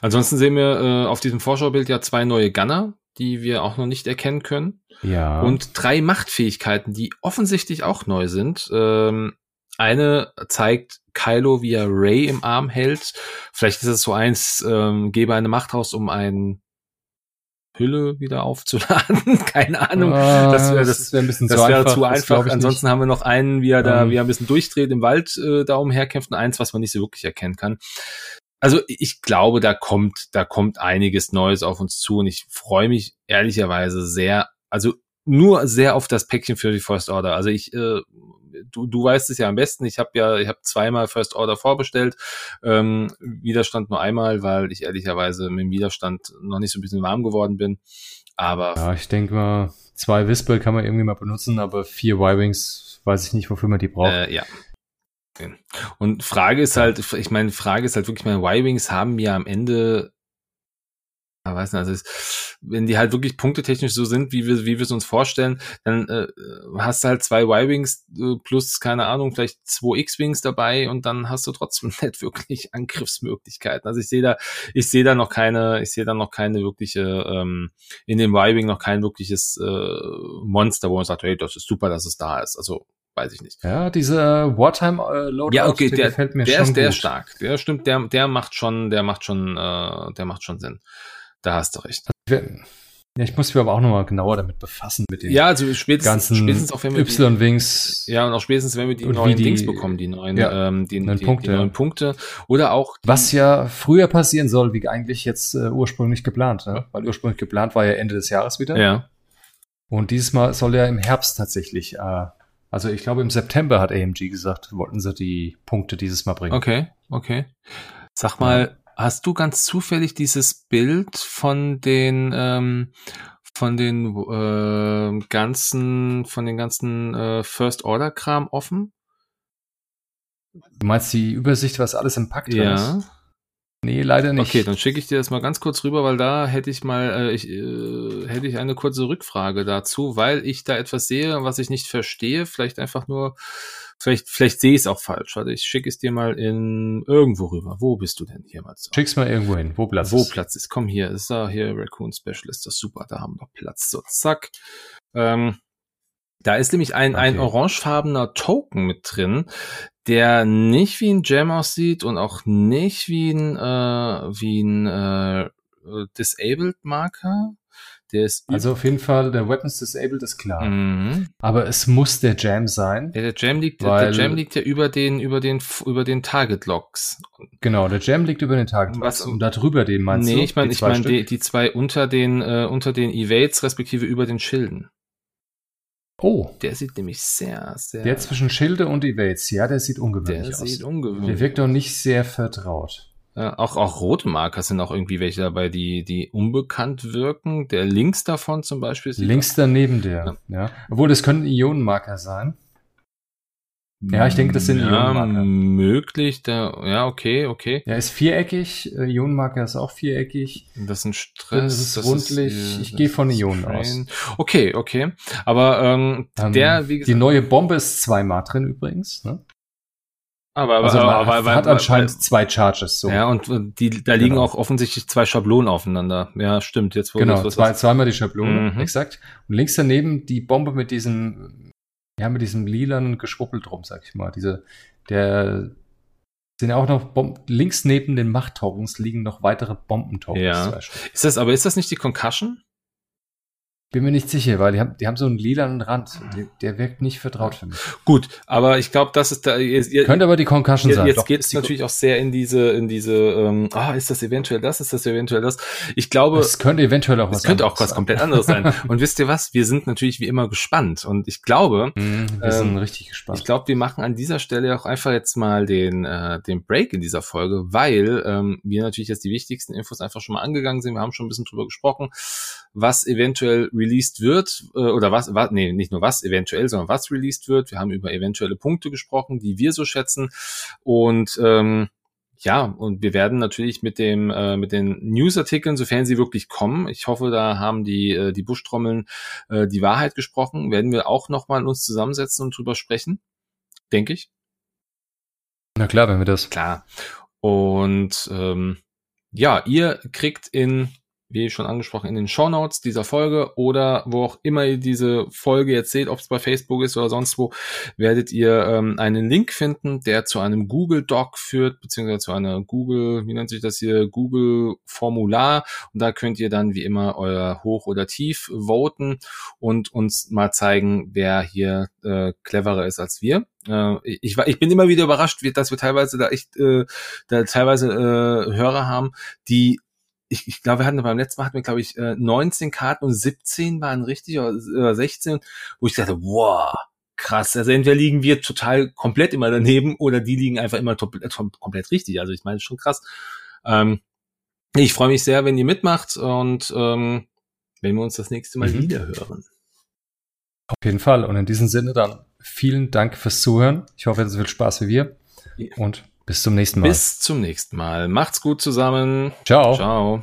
Ansonsten sehen wir äh, auf diesem Vorschaubild ja zwei neue Gunner, die wir auch noch nicht erkennen können. Ja. Und drei Machtfähigkeiten, die offensichtlich auch neu sind. Ähm, eine zeigt Kylo, wie er Ray im Arm hält. Vielleicht ist es so eins, ähm, gebe eine Macht raus, um ein Hülle wieder aufzuladen. Keine Ahnung. Ah, das wäre das, wär ein bisschen das wär einfach, zu einfach. Ansonsten nicht. haben wir noch einen, wie er da. Ähm. wie er ein bisschen durchdreht im Wald äh, da umherkämpft und eins, was man nicht so wirklich erkennen kann. also ich glaube, da kommt, da kommt einiges Neues auf uns zu und ich freue mich ehrlicherweise sehr, also nur sehr auf das Päckchen für die First Order. Also ich, äh, du, du weißt es ja am besten. Ich habe ja, ich habe zweimal First Order vorbestellt. Ähm, Widerstand nur einmal, weil ich ehrlicherweise mit dem Widerstand noch nicht so ein bisschen warm geworden bin. Aber ja, ich denke mal, zwei Wispel kann man irgendwie mal benutzen, aber vier Y-Wings weiß ich nicht, wofür man die braucht. Äh, ja. Und Frage ist halt, ich meine, Frage ist halt wirklich, meine Y-Wings haben ja am Ende ja, weiß nicht, also es, wenn die halt wirklich punktetechnisch so sind, wie wir, wie wir es uns vorstellen, dann äh, hast du halt zwei Y-Wings äh, plus, keine Ahnung, vielleicht zwei X-Wings dabei und dann hast du trotzdem nicht wirklich Angriffsmöglichkeiten. Also ich sehe da, ich sehe da noch keine, ich sehe da noch keine wirkliche, ähm, in dem Y-Wing noch kein wirkliches äh, Monster, wo man sagt, hey, das ist super, dass es da ist. Also weiß ich nicht. Ja, diese Wartime äh, Loadout, ja, okay, der, der gefällt mir der schon ist, der gut. ist stark. Der stimmt, der, der macht schon, der macht schon, äh, der macht schon Sinn. Da hast du recht. Ja, ich muss mich aber auch nochmal genauer damit befassen, mit den Ja, also spätestens, ganzen spätestens auch wenn wir Y-Wings. ja und auch spätestens wenn wir die neuen die- Dings bekommen, die neuen, Ja, ähm, die, neuen die, Punkte, die neuen Punkte oder auch Was ja früher passieren soll, wie eigentlich jetzt äh, ursprünglich geplant, ne? Weil ursprünglich geplant war ja Ende des Jahres wieder. ja Und dieses Mal soll ja im Herbst tatsächlich, äh, also ich glaube im September hat AMG gesagt, wollten sie die Punkte dieses Mal bringen. okay okay. Sag mal, hast du ganz zufällig dieses Bild von den ähm, von den äh, ganzen von den ganzen äh, First Order Kram offen? Du meinst die Übersicht, was alles im Pack drin Ja. ist? Nee, leider nicht. Okay, dann schicke ich dir das mal ganz kurz rüber, weil da hätte ich mal, äh, ich, äh, hätte ich eine kurze Rückfrage dazu, weil ich da etwas sehe, was ich nicht verstehe. Vielleicht einfach nur, vielleicht, vielleicht sehe ich es auch falsch. Warte, ich schicke es dir mal in irgendwo rüber. Wo bist du denn hier mal? So. Schick's mal irgendwo hin, wo Platz Wo ist. Platz ist. Komm hier, ist da hier Raccoon Specialist, das ist super, da haben wir Platz. So, zack. Ähm, da ist nämlich ein, ein Okay. orangefarbener Token mit drin, der nicht wie ein Gem aussieht und auch nicht wie ein, äh, wie ein äh, äh, Disabled Marker. Der ist Also auf jeden Fall, der Weapons Disabled ist klar. Mhm. Aber es muss der Jam sein. Ja, der Jam liegt, Weil- der Jam liegt ja über den, über den, über den Target Locks. Genau, der Jam liegt über den Target. Was- und da drüber den meinst du? nee, ich meine, Die ich zwei meine die, die zwei unter den, äh, unter den Evades respektive über den Schilden. Oh, Der sieht nämlich sehr, sehr. der zwischen Schilde und Evades. Ja, der sieht ungewöhnlich der aus. sieht ungewöhnlich. der wirkt doch nicht sehr vertraut. Ja, auch, auch rote Marker sind auch irgendwie welche dabei, die, die unbekannt wirken. Der links davon zum Beispiel sieht Links daneben der. Ja. Obwohl, das könnten Ionenmarker sein. Ja, ich denke, das sind ja, Ionenmarker. möglich. Da, ja, okay, okay. Ja, ist viereckig. Äh, Ionenmarker ist auch viereckig. Das ist ein Stress. Das ist rundlich. hier- Ich das gehe von ist Ionen Strain. Okay, okay. Aber ähm, Ähm, der, wie Die gesagt, neue Bombe ist zweimal drin übrigens. Ne? Aber, aber, Also man aber, aber, hat aber- anscheinend zwei Charges. So. Ja, und die, da liegen Genau. auch offensichtlich zwei Schablonen aufeinander. Ja, stimmt. Jetzt wo Genau, das- zwei, zweimal die Schablone, Mhm. exakt. Und links daneben die Bombe mit diesem, ja, mit diesem lilanen Geschwuppel drum, sag ich mal. Diese, der, sind ja auch noch Bomben, links neben den Machttokens liegen noch weitere Bombentokens. Ja. Ist das, aber ist das nicht die Concussion? Bin mir nicht sicher, weil die haben, die haben so einen lilanen Rand. Der, der wirkt nicht vertraut für mich. Gut, aber ich glaube, das ist da. Ihr, ihr, Könnte aber die Concussion Jetzt, sein. jetzt geht es natürlich auch sehr in diese, in diese, ähm, ah, ist das eventuell das, ist das eventuell das? Ich glaube, Es könnte eventuell auch was es könnte auch was sein. komplett anderes sein. Und wisst ihr was? Wir sind natürlich wie immer gespannt. Und ich glaube, Mhm, wir sind Ähm, richtig gespannt. ich glaube, wir machen an dieser Stelle auch einfach jetzt mal den, äh, den Break in dieser Folge, weil ähm, wir natürlich jetzt die wichtigsten Infos einfach schon mal angegangen sind. Wir haben schon ein bisschen drüber gesprochen, was eventuell released wird äh, oder was, was, nee, nicht nur was eventuell, sondern was released wird. Wir haben über eventuelle Punkte gesprochen, die wir so schätzen. Und ähm, ja, und wir werden natürlich mit dem äh, mit den Newsartikeln, sofern sie wirklich kommen, ich hoffe, da haben die äh, die Buschtrommeln äh, die Wahrheit gesprochen, werden wir auch noch mal uns zusammensetzen und drüber sprechen, denke ich. Na klar, wenn wir das. Klar. Und ähm, ja, ihr kriegt in wie schon angesprochen, in den Show Notes dieser Folge oder wo auch immer ihr diese Folge jetzt seht, ob es bei Facebook ist oder sonst wo, werdet ihr ähm, einen Link finden, der zu einem Google Doc führt, beziehungsweise zu einer Google, wie nennt sich das hier, Google Formular. Und da könnt ihr dann wie immer euer Hoch oder Tief voten und uns mal zeigen, wer hier äh, cleverer ist als wir. Äh, ich, ich bin immer wieder überrascht, dass wir teilweise da echt äh, da teilweise äh, Hörer haben, die ich, ich glaube, wir hatten beim letzten Mal hatten wir, glaube ich, 19 äh, Karten und 17 waren richtig oder 16, wo ich dachte, wow, krass. Also entweder liegen wir total komplett immer daneben oder die liegen einfach immer äh, komplett richtig. Also ich meine, schon krass. Ähm, ich freue mich sehr, wenn ihr mitmacht und ähm, wenn wir uns das nächste Mal mhm. wieder hören. Auf jeden Fall. Und in diesem Sinne dann vielen Dank fürs Zuhören. Ich hoffe, es wird Spaß wie wir. Und bis zum nächsten Mal. Bis zum nächsten Mal. Macht's gut zusammen. Ciao. Ciao.